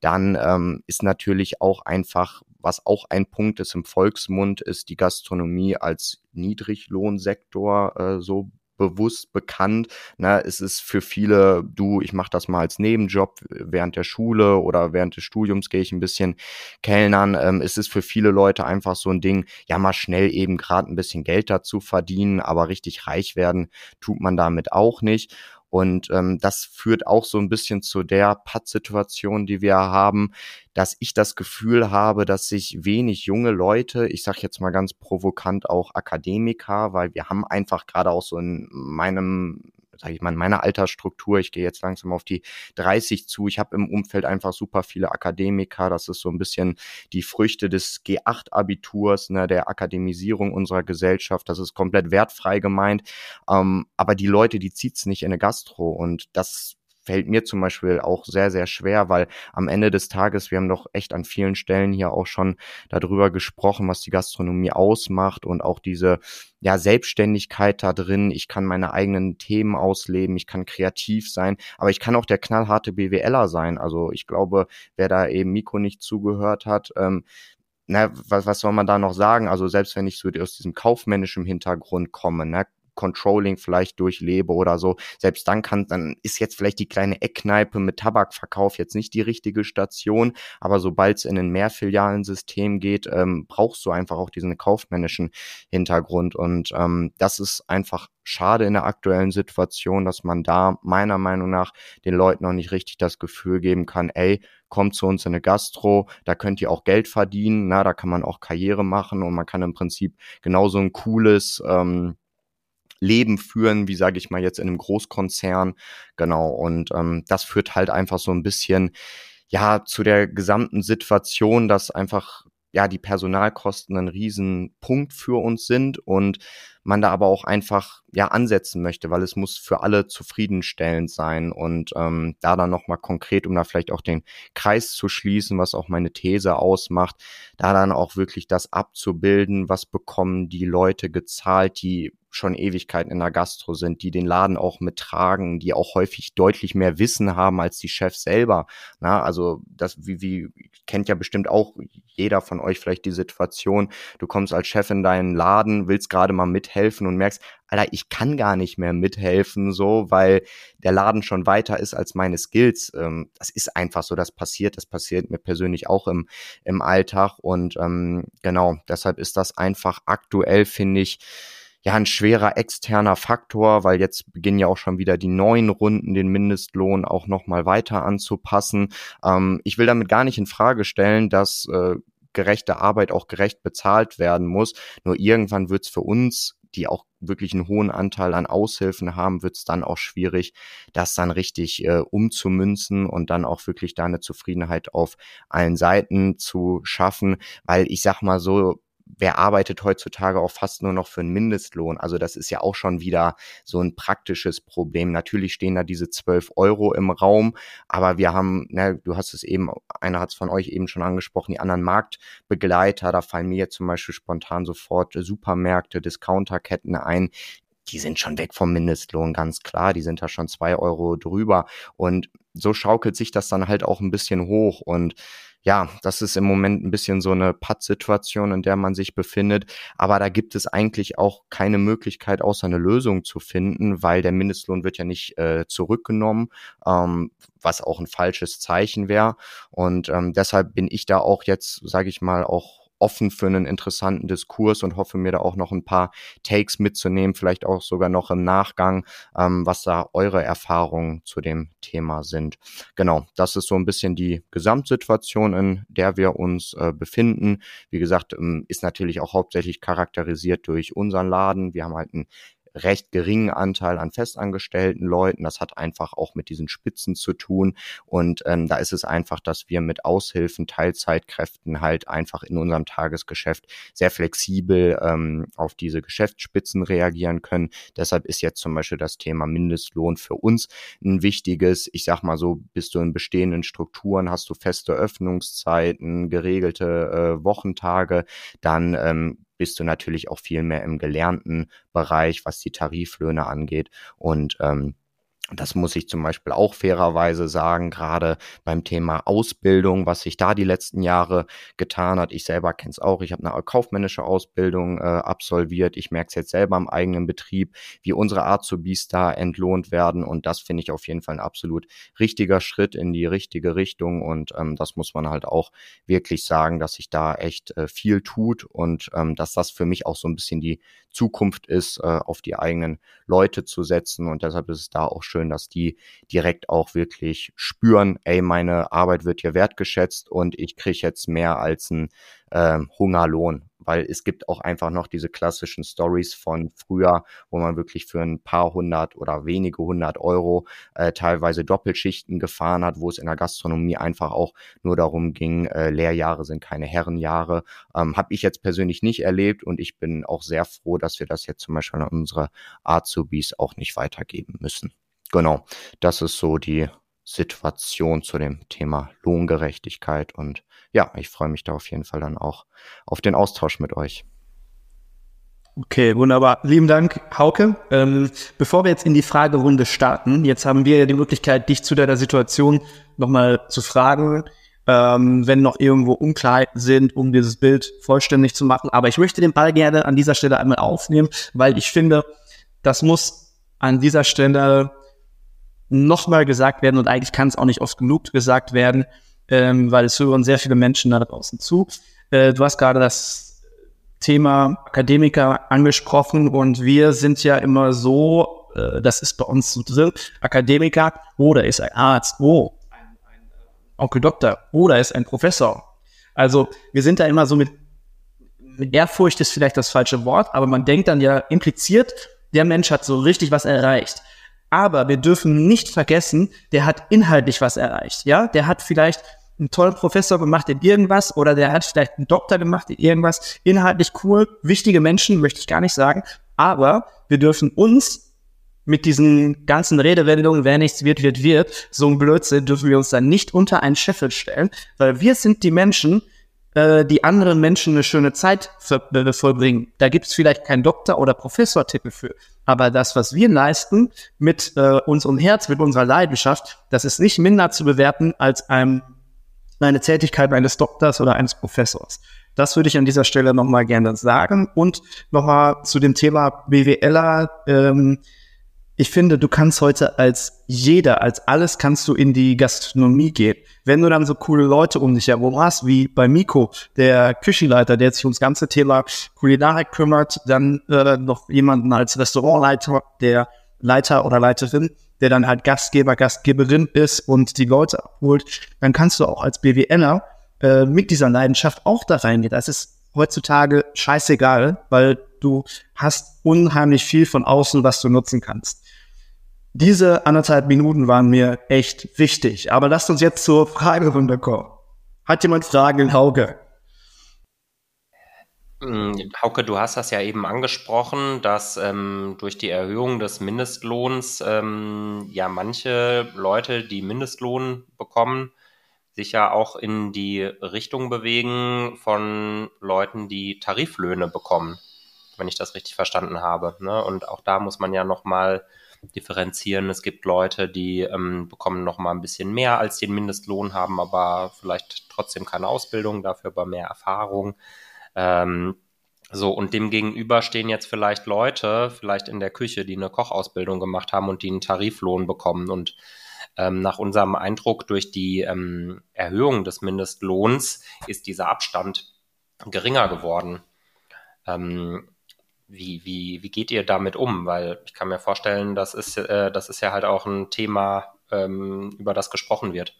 Dann ähm, ist natürlich auch einfach was auch ein Punkt ist im Volksmund, ist die Gastronomie als Niedriglohnsektor äh, so bewusst bekannt. Ne, es ist für viele, du, ich mache das mal als Nebenjob während der Schule oder während des Studiums gehe ich ein bisschen Kellnern. Ähm, es ist für viele Leute einfach so ein Ding, ja mal schnell eben gerade ein bisschen Geld dazu verdienen, aber richtig reich werden tut man damit auch nicht. Und ähm, das führt auch so ein bisschen zu der Pattsituation, die wir haben, dass ich das Gefühl habe, dass sich wenig junge Leute, ich sage jetzt mal ganz provokant auch Akademiker, weil wir haben einfach gerade auch so in meinem sage ich mal, in meiner Altersstruktur, ich gehe jetzt langsam auf die 30 zu, ich habe im Umfeld einfach super viele Akademiker, das ist so ein bisschen die Früchte des G8-Abiturs, ne, der Akademisierung unserer Gesellschaft, das ist komplett wertfrei gemeint, ähm, aber die Leute, die zieht's nicht in eine Gastro. Und das fällt mir zum Beispiel auch sehr, sehr schwer, weil am Ende des Tages, wir haben doch echt an vielen Stellen hier auch schon darüber gesprochen, was die Gastronomie ausmacht und auch diese ja, Selbstständigkeit da drin. Ich kann meine eigenen Themen ausleben, ich kann kreativ sein, aber ich kann auch der knallharte BWLer sein. Also ich glaube, wer da eben Miko nicht zugehört hat, ähm, na, was, was soll man da noch sagen? Also selbst wenn ich so aus diesem kaufmännischen Hintergrund komme, ne, Controlling vielleicht durchlebe oder so, selbst dann kann, dann ist jetzt vielleicht die kleine Eckkneipe mit Tabakverkauf jetzt nicht die richtige Station, aber sobald es in ein Mehrfilialensystem geht, ähm, brauchst du einfach auch diesen kaufmännischen Hintergrund. Und ähm, das ist einfach schade in der aktuellen Situation, dass man da meiner Meinung nach den Leuten noch nicht richtig das Gefühl geben kann, ey, kommt zu uns in eine Gastro, da könnt ihr auch Geld verdienen, na, da kann man auch Karriere machen und man kann im Prinzip genauso ein cooles ähm, Leben führen, wie sage ich mal jetzt in einem Großkonzern. Genau, und ähm, das führt halt einfach so ein bisschen ja zu der gesamten Situation, dass einfach ja die Personalkosten ein Riesenpunkt für uns sind und man da aber auch einfach ja ansetzen möchte, weil es muss für alle zufriedenstellend sein und ähm, da dann nochmal konkret, um da vielleicht auch den Kreis zu schließen, was auch meine These ausmacht, da dann auch wirklich das abzubilden, was bekommen die Leute gezahlt, die schon Ewigkeiten in der Gastro sind, die den Laden auch mittragen, die auch häufig deutlich mehr Wissen haben als die Chefs selber. Na, also das, wie, wie kennt ja bestimmt auch jeder von euch vielleicht die Situation, du kommst als Chef in deinen Laden, willst gerade mal mithelfen und merkst, Alter, ich kann gar nicht mehr mithelfen, so, weil der Laden schon weiter ist als meine Skills. Ähm, das ist einfach so, das passiert, das passiert mir persönlich auch im, im Alltag und ähm, genau, deshalb ist das einfach aktuell, finde ich, ja ein schwerer externer Faktor, weil jetzt beginnen ja auch schon wieder die neuen Runden, den Mindestlohn auch nochmal weiter anzupassen. Ähm, ich will damit gar nicht in Frage stellen, dass äh, gerechte Arbeit auch gerecht bezahlt werden muss. Nur irgendwann wird es für uns, die auch wirklich einen hohen Anteil an Aushilfen haben, wird es dann auch schwierig, das dann richtig äh, umzumünzen und dann auch wirklich da eine Zufriedenheit auf allen Seiten zu schaffen. Weil ich sag mal so, wer arbeitet heutzutage auch fast nur noch für einen Mindestlohn? Also das ist ja auch schon wieder so ein praktisches Problem. Natürlich stehen da diese 12 Euro im Raum, aber wir haben, ne, du hast es eben, einer hat es von euch eben schon angesprochen, die anderen Marktbegleiter, da fallen mir jetzt zum Beispiel spontan sofort Supermärkte, Discounterketten ein, die sind schon weg vom Mindestlohn, ganz klar. Die sind da schon zwei Euro drüber. Und so schaukelt sich das dann halt auch ein bisschen hoch. Und ja, das ist im Moment ein bisschen so eine Pattsituation, in der man sich befindet. Aber da gibt es eigentlich auch keine Möglichkeit, außer eine Lösung zu finden, weil der Mindestlohn wird ja nicht äh, zurückgenommen, ähm, was auch ein falsches Zeichen wäre. Und ähm, deshalb bin ich da auch jetzt, sage ich mal, auch offen für einen interessanten Diskurs und hoffe mir da auch noch ein paar Takes mitzunehmen, vielleicht auch sogar noch im Nachgang, ähm, was da eure Erfahrungen zu dem Thema sind. Genau, das ist so ein bisschen die Gesamtsituation, in der wir uns äh, befinden. Wie gesagt, ähm, ist natürlich auch hauptsächlich charakterisiert durch unseren Laden. Wir haben halt ein recht geringen Anteil an festangestellten Leuten. Das hat einfach auch mit diesen Spitzen zu tun. Und ähm, da ist es einfach, dass wir mit Aushilfen, Teilzeitkräften halt einfach in unserem Tagesgeschäft sehr flexibel ähm, auf diese Geschäftsspitzen reagieren können. Deshalb ist jetzt zum Beispiel das Thema Mindestlohn für uns ein wichtiges. Ich sag mal so, bist du in bestehenden Strukturen, hast du feste Öffnungszeiten, geregelte äh, Wochentage, dann ähm, bist du natürlich auch viel mehr im gelernten Bereich, was die Tariflöhne angeht. Und ähm, das muss ich zum Beispiel auch fairerweise sagen, gerade beim Thema Ausbildung, was sich da die letzten Jahre getan hat. Ich selber kenne es auch. Ich habe eine kaufmännische Ausbildung äh, absolviert. Ich merke es jetzt selber im eigenen Betrieb, wie unsere Azubis da entlohnt werden. Und das finde ich auf jeden Fall ein absolut richtiger Schritt in die richtige Richtung. Und ähm, das muss man halt auch wirklich sagen, dass sich da echt äh, viel tut und ähm, dass das für mich auch so ein bisschen die Zukunft ist, äh, auf die eigenen Leute zu setzen. Und deshalb ist es da auch schön, dass die direkt auch wirklich spüren, ey, meine Arbeit wird hier wertgeschätzt und ich kriege jetzt mehr als ein äh, Hungerlohn weil es gibt auch einfach noch diese klassischen Stories von früher, wo man wirklich für ein paar hundert oder wenige hundert Euro äh, teilweise Doppelschichten gefahren hat, wo es in der Gastronomie einfach auch nur darum ging, äh, Lehrjahre sind keine Herrenjahre. Ähm, Habe ich jetzt persönlich nicht erlebt und ich bin auch sehr froh, dass wir das jetzt zum Beispiel an unsere Azubis auch nicht weitergeben müssen. Genau, das ist so die Situation zu dem Thema Lohngerechtigkeit. Und ja, ich freue mich da auf jeden Fall dann auch auf den Austausch mit euch. Okay, wunderbar. Lieben Dank, Hauke. Ähm, bevor wir jetzt in die Fragerunde starten, jetzt haben wir die Möglichkeit, dich zu deiner Situation nochmal zu fragen, ähm, wenn noch irgendwo Unklarheiten sind, um dieses Bild vollständig zu machen. Aber ich möchte den Ball gerne an dieser Stelle einmal aufnehmen, weil ich finde, das muss an dieser Stelle nochmal gesagt werden und eigentlich kann es auch nicht oft genug gesagt werden, ähm, weil es hören sehr viele Menschen da draußen zu. Äh, du hast gerade das Thema Akademiker angesprochen und wir sind ja immer so, äh, das ist bei uns so drin, Akademiker, oder ist ein Arzt, oh, ein, ein Onkel Doktor, oder ist ein Professor. Also wir sind da immer so mit, mit Ehrfurcht ist vielleicht das falsche Wort, aber man denkt dann ja impliziert, der Mensch hat so richtig was erreicht. Aber wir dürfen nicht vergessen, der hat inhaltlich was erreicht. Ja, der hat vielleicht einen tollen Professor gemacht in irgendwas oder der hat vielleicht einen Doktor gemacht in irgendwas. Inhaltlich cool, wichtige Menschen, möchte ich gar nicht sagen. Aber wir dürfen uns mit diesen ganzen Redewendungen, wer nichts wird, wird, wird, so ein Blödsinn, dürfen wir uns dann nicht unter einen Scheffel stellen, weil wir sind die Menschen, äh, die anderen Menschen eine schöne Zeit äh, vollbringen. Da gibt es vielleicht keinen Doktor- oder Professortitel für. Aber das, was wir leisten mit äh, unserem Herz, mit unserer Leidenschaft, das ist nicht minder zu bewerten als ein, eine Tätigkeit eines Doktors oder eines Professors. Das würde ich an dieser Stelle nochmal gerne sagen. Und nochmal zu dem Thema BWLer. Ähm, ich finde, du kannst heute als jeder, als alles kannst du in die Gastronomie gehen. Wenn du dann so coole Leute um dich herum hast, wie bei Miko, der Küchenleiter, der sich ums ganze Thema Kulinarik kümmert, dann äh, noch jemanden als Restaurantleiter, der Leiter oder Leiterin, der dann halt Gastgeber, Gastgeberin ist und die Leute abholt, dann kannst du auch als BWLer äh, mit dieser Leidenschaft auch da reingehen. Das ist heutzutage scheißegal, weil du hast unheimlich viel von außen, was du nutzen kannst. Diese anderthalb Minuten waren mir echt wichtig. Aber lasst uns jetzt zur Fragerunde kommen. Hat jemand Fragen, Hauke? Hm, Hauke, du hast das ja eben angesprochen, dass ähm, durch die Erhöhung des Mindestlohns ähm, ja manche Leute, die Mindestlohn bekommen, sich ja auch in die Richtung bewegen von Leuten, die Tariflöhne bekommen, wenn ich das richtig verstanden habe. Ne? Und auch da muss man ja nochmal mal differenzieren. Es gibt Leute, die ähm, bekommen noch mal ein bisschen mehr als den Mindestlohn, haben aber vielleicht trotzdem keine Ausbildung, dafür aber mehr Erfahrung. Ähm, so, und dem gegenüber stehen jetzt vielleicht Leute, vielleicht in der Küche, die eine Kochausbildung gemacht haben und die einen Tariflohn bekommen. Und ähm, nach unserem Eindruck durch die ähm, Erhöhung des Mindestlohns ist dieser Abstand geringer geworden. Ähm, wie, wie, wie geht ihr damit um? Weil ich kann mir vorstellen, das ist, äh, das ist ja halt auch ein Thema, ähm, über das gesprochen wird.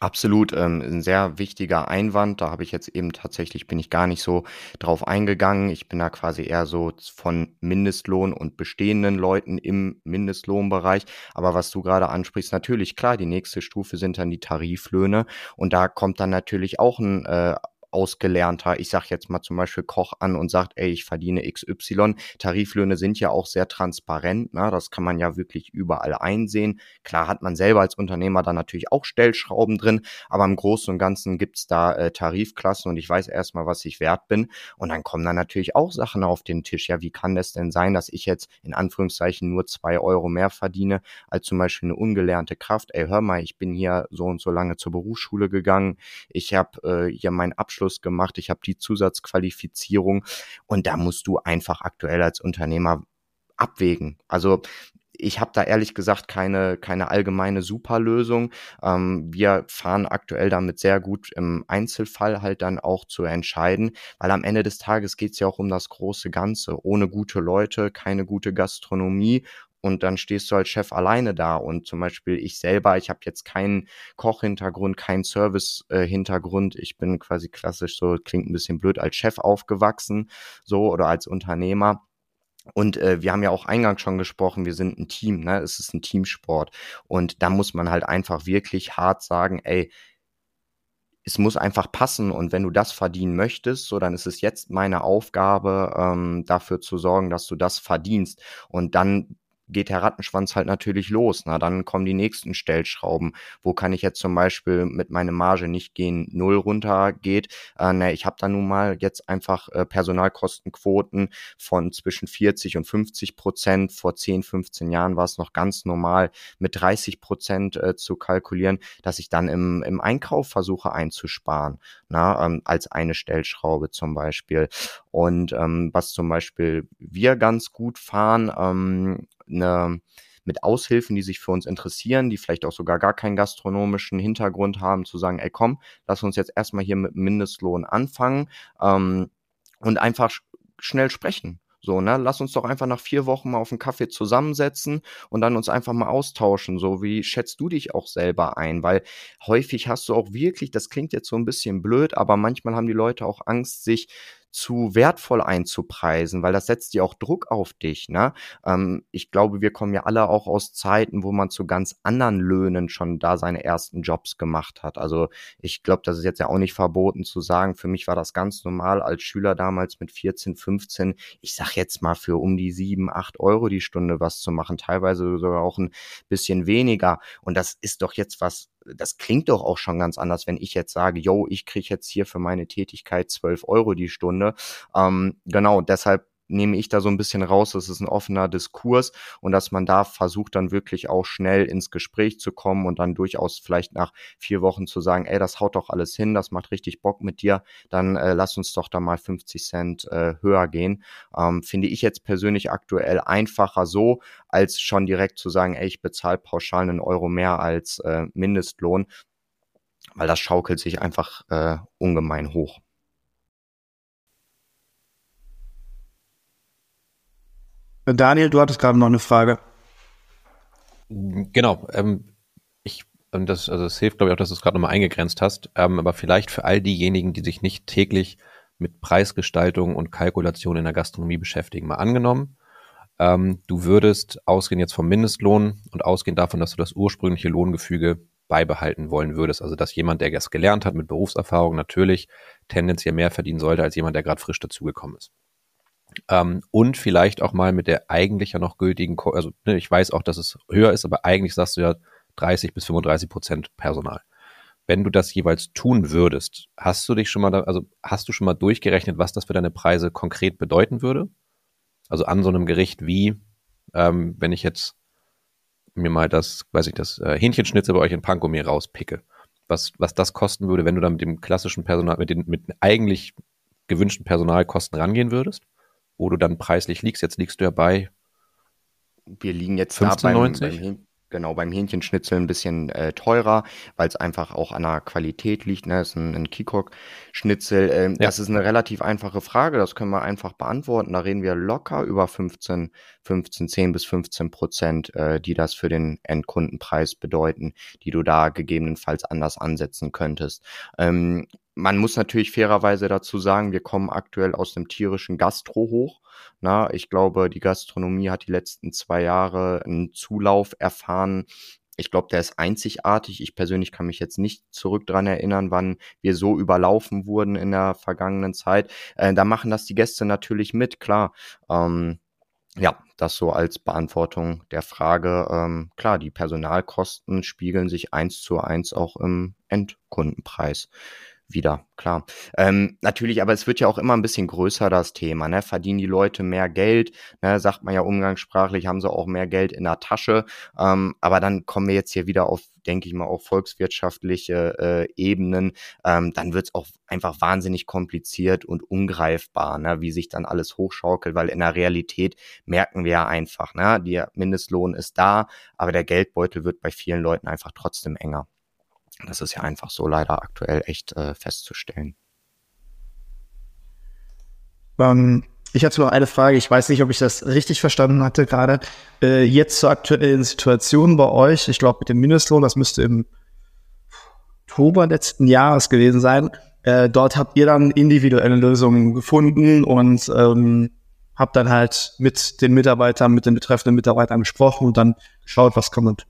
Absolut, ähm, ein sehr wichtiger Einwand. Da habe ich jetzt eben tatsächlich, bin ich gar nicht so drauf eingegangen. Ich bin da quasi eher so von Mindestlohn und bestehenden Leuten im Mindestlohnbereich. Aber was du gerade ansprichst, natürlich klar, die nächste Stufe sind dann die Tariflöhne. Und da kommt dann natürlich auch ein äh, ausgelernter, ich sage jetzt mal zum Beispiel Koch an und sagt, ey, ich verdiene XY. Tariflöhne sind ja auch sehr transparent, ne? das kann man ja wirklich überall einsehen. Klar hat man selber als Unternehmer da natürlich auch Stellschrauben drin, aber im Großen und Ganzen gibt's da äh, Tarifklassen und ich weiß erstmal, was ich wert bin. Und dann kommen dann natürlich auch Sachen auf den Tisch. Ja, wie kann das denn sein, dass ich jetzt in Anführungszeichen nur zwei Euro mehr verdiene als zum Beispiel eine ungelernte Kraft? Ey, hör mal, ich bin hier so und so lange zur Berufsschule gegangen. Ich habe äh, hier meinen Abschluss Abschluss gemacht, ich habe die Zusatzqualifizierung und da musst du einfach aktuell als Unternehmer abwägen. Also ich habe da ehrlich gesagt keine, keine allgemeine Superlösung. Ähm, wir fahren aktuell damit sehr gut im Einzelfall halt dann auch zu entscheiden, weil am Ende des Tages geht es ja auch um das große Ganze. Ohne gute Leute, keine gute Gastronomie und dann stehst du als Chef alleine da und zum Beispiel ich selber, ich habe jetzt keinen Kochhintergrund, keinen Service-Hintergrund, ich bin quasi klassisch so, klingt ein bisschen blöd, als Chef aufgewachsen, so oder als Unternehmer. Und äh, wir haben ja auch eingangs schon gesprochen, wir sind ein Team, ne? Es ist ein Teamsport. Und da muss man halt einfach wirklich hart sagen, ey, es muss einfach passen und wenn du das verdienen möchtest, so dann ist es jetzt meine Aufgabe, ähm, dafür zu sorgen, dass du das verdienst. Und dann geht der Rattenschwanz halt natürlich los. Na, dann kommen die nächsten Stellschrauben. Wo kann ich jetzt zum Beispiel mit meiner Marge nicht gehen, null runter geht? Äh, ne, ich habe da nun mal jetzt einfach äh, Personalkostenquoten von zwischen 40 und 50 Prozent. Vor 10, 15 Jahren war es noch ganz normal, mit 30 Prozent äh, zu kalkulieren, dass ich dann im, im Einkauf versuche einzusparen, na, ähm, als eine Stellschraube zum Beispiel. Und ähm, was zum Beispiel wir ganz gut fahren, ähm, eine, mit Aushilfen, die sich für uns interessieren, die vielleicht auch sogar gar keinen gastronomischen Hintergrund haben, zu sagen, ey komm, lass uns jetzt erstmal hier mit Mindestlohn anfangen ähm, und einfach sch schnell sprechen. So, ne, lass uns doch einfach nach vier Wochen mal auf einen Kaffee zusammensetzen und dann uns einfach mal austauschen. So, wie schätzt du dich auch selber ein? Weil häufig hast du auch wirklich, das klingt jetzt so ein bisschen blöd, aber manchmal haben die Leute auch Angst, sich zu wertvoll einzupreisen, weil das setzt ja auch Druck auf dich. Ne? Ähm, ich glaube, wir kommen ja alle auch aus Zeiten, wo man zu ganz anderen Löhnen schon da seine ersten Jobs gemacht hat. Also ich glaube, das ist jetzt ja auch nicht verboten zu sagen. Für mich war das ganz normal als Schüler damals mit 14, 15. Ich sag jetzt mal für um die sieben, acht Euro die Stunde was zu machen, teilweise sogar auch ein bisschen weniger. Und das ist doch jetzt was das klingt doch auch schon ganz anders, wenn ich jetzt sage, yo, ich kriege jetzt hier für meine Tätigkeit 12 Euro die Stunde. Ähm, genau, deshalb nehme ich da so ein bisschen raus, das ist ein offener Diskurs und dass man da versucht dann wirklich auch schnell ins Gespräch zu kommen und dann durchaus vielleicht nach vier Wochen zu sagen, ey, das haut doch alles hin, das macht richtig Bock mit dir, dann äh, lass uns doch da mal 50 Cent äh, höher gehen. Ähm, finde ich jetzt persönlich aktuell einfacher so, als schon direkt zu sagen, ey, ich bezahle pauschal einen Euro mehr als äh, Mindestlohn, weil das schaukelt sich einfach äh, ungemein hoch. Daniel, du hattest gerade noch eine Frage. Genau. Ähm, ich, das, also es hilft, glaube ich, auch, dass du es gerade nochmal eingegrenzt hast. Ähm, aber vielleicht für all diejenigen, die sich nicht täglich mit Preisgestaltung und Kalkulation in der Gastronomie beschäftigen. Mal angenommen, ähm, du würdest ausgehen jetzt vom Mindestlohn und ausgehen davon, dass du das ursprüngliche Lohngefüge beibehalten wollen würdest. Also dass jemand, der das gelernt hat mit Berufserfahrung, natürlich tendenziell mehr verdienen sollte als jemand, der gerade frisch dazugekommen ist. Ähm, und vielleicht auch mal mit der eigentlich ja noch gültigen, also ne, ich weiß auch, dass es höher ist, aber eigentlich sagst du ja 30 bis 35 Prozent Personal. Wenn du das jeweils tun würdest, hast du dich schon mal, da, also hast du schon mal durchgerechnet, was das für deine Preise konkret bedeuten würde? Also an so einem Gericht wie, ähm, wenn ich jetzt mir mal das, weiß ich, das äh, Hähnchenschnitzel bei euch in Pankow mir rauspicke, was, was das kosten würde, wenn du da mit dem klassischen Personal, mit den, mit eigentlich gewünschten Personalkosten rangehen würdest? Wo du dann preislich liegst. Jetzt liegst du ja bei wir liegen jetzt 15, da beim, 90? Beim Genau, beim Hähnchenschnitzel ein bisschen äh, teurer, weil es einfach auch an der Qualität liegt. Ne? Das ist ein, ein Kikok-Schnitzel. Ähm, ja. Das ist eine relativ einfache Frage, das können wir einfach beantworten. Da reden wir locker über 15, 15, 10 bis 15 Prozent, äh, die das für den Endkundenpreis bedeuten, die du da gegebenenfalls anders ansetzen könntest. Ähm, man muss natürlich fairerweise dazu sagen, wir kommen aktuell aus dem tierischen Gastro hoch. Na, ich glaube, die Gastronomie hat die letzten zwei Jahre einen Zulauf erfahren. Ich glaube, der ist einzigartig. Ich persönlich kann mich jetzt nicht zurück dran erinnern, wann wir so überlaufen wurden in der vergangenen Zeit. Äh, da machen das die Gäste natürlich mit, klar. Ähm, ja, das so als Beantwortung der Frage. Ähm, klar, die Personalkosten spiegeln sich eins zu eins auch im Endkundenpreis wieder, klar. Ähm, natürlich, aber es wird ja auch immer ein bisschen größer, das Thema. Ne? Verdienen die Leute mehr Geld, ne? sagt man ja umgangssprachlich, haben sie auch mehr Geld in der Tasche. Ähm, aber dann kommen wir jetzt hier wieder auf, denke ich mal, auf volkswirtschaftliche äh, Ebenen. Ähm, dann wird es auch einfach wahnsinnig kompliziert und ungreifbar, ne? wie sich dann alles hochschaukelt, weil in der Realität merken wir ja einfach, ne? der Mindestlohn ist da, aber der Geldbeutel wird bei vielen Leuten einfach trotzdem enger. Das ist ja einfach so leider aktuell echt äh, festzustellen. Ähm, ich hatte noch eine Frage. Ich weiß nicht, ob ich das richtig verstanden hatte gerade. Äh, jetzt zur aktuellen Situation bei euch. Ich glaube, mit dem Mindestlohn, das müsste im Oktober letzten Jahres gewesen sein. Äh, dort habt ihr dann individuelle Lösungen gefunden und ähm, habt dann halt mit den Mitarbeitern, mit den betreffenden Mitarbeitern gesprochen und dann geschaut, was kommt.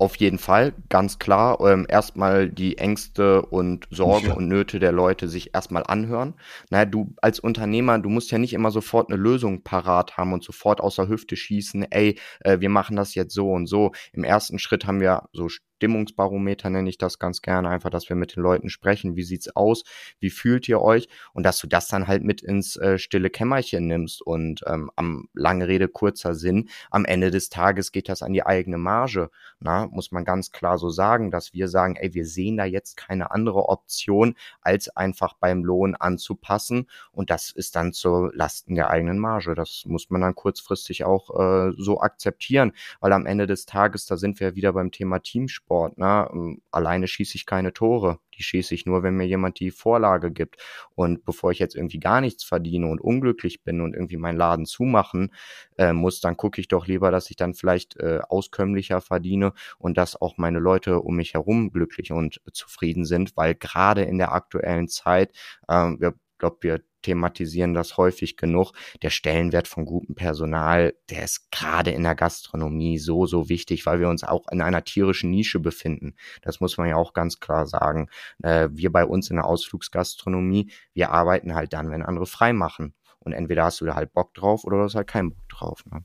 Auf jeden Fall, ganz klar. Ähm, erstmal die Ängste und Sorgen ja. und Nöte der Leute sich erstmal anhören. Naja, du als Unternehmer, du musst ja nicht immer sofort eine Lösung parat haben und sofort aus der Hüfte schießen, ey, äh, wir machen das jetzt so und so. Im ersten Schritt haben wir so Stimmungsbarometer nenne ich das ganz gerne, einfach, dass wir mit den Leuten sprechen, wie sieht's aus, wie fühlt ihr euch? Und dass du das dann halt mit ins äh, stille Kämmerchen nimmst. Und ähm, am lange Rede kurzer Sinn, am Ende des Tages geht das an die eigene Marge, na, muss man ganz klar so sagen, dass wir sagen, ey, wir sehen da jetzt keine andere Option, als einfach beim Lohn anzupassen. Und das ist dann zu Lasten der eigenen Marge. Das muss man dann kurzfristig auch äh, so akzeptieren, weil am Ende des Tages, da sind wir wieder beim Thema Teamsport, Sport. Ne? Ähm, alleine schieße ich keine Tore. Die schieße ich nur, wenn mir jemand die Vorlage gibt. Und bevor ich jetzt irgendwie gar nichts verdiene und unglücklich bin und irgendwie meinen Laden zumachen äh, muss, dann gucke ich doch lieber, dass ich dann vielleicht äh, auskömmlicher verdiene und dass auch meine Leute um mich herum glücklich und zufrieden sind, weil gerade in der aktuellen Zeit, äh, wir glaube, wir thematisieren das häufig genug. Der Stellenwert von gutem Personal, der ist gerade in der Gastronomie so, so wichtig, weil wir uns auch in einer tierischen Nische befinden. Das muss man ja auch ganz klar sagen. Äh, wir bei uns in der Ausflugsgastronomie, wir arbeiten halt dann, wenn andere frei machen. Und entweder hast du da halt Bock drauf oder du hast halt keinen Bock drauf. Ne?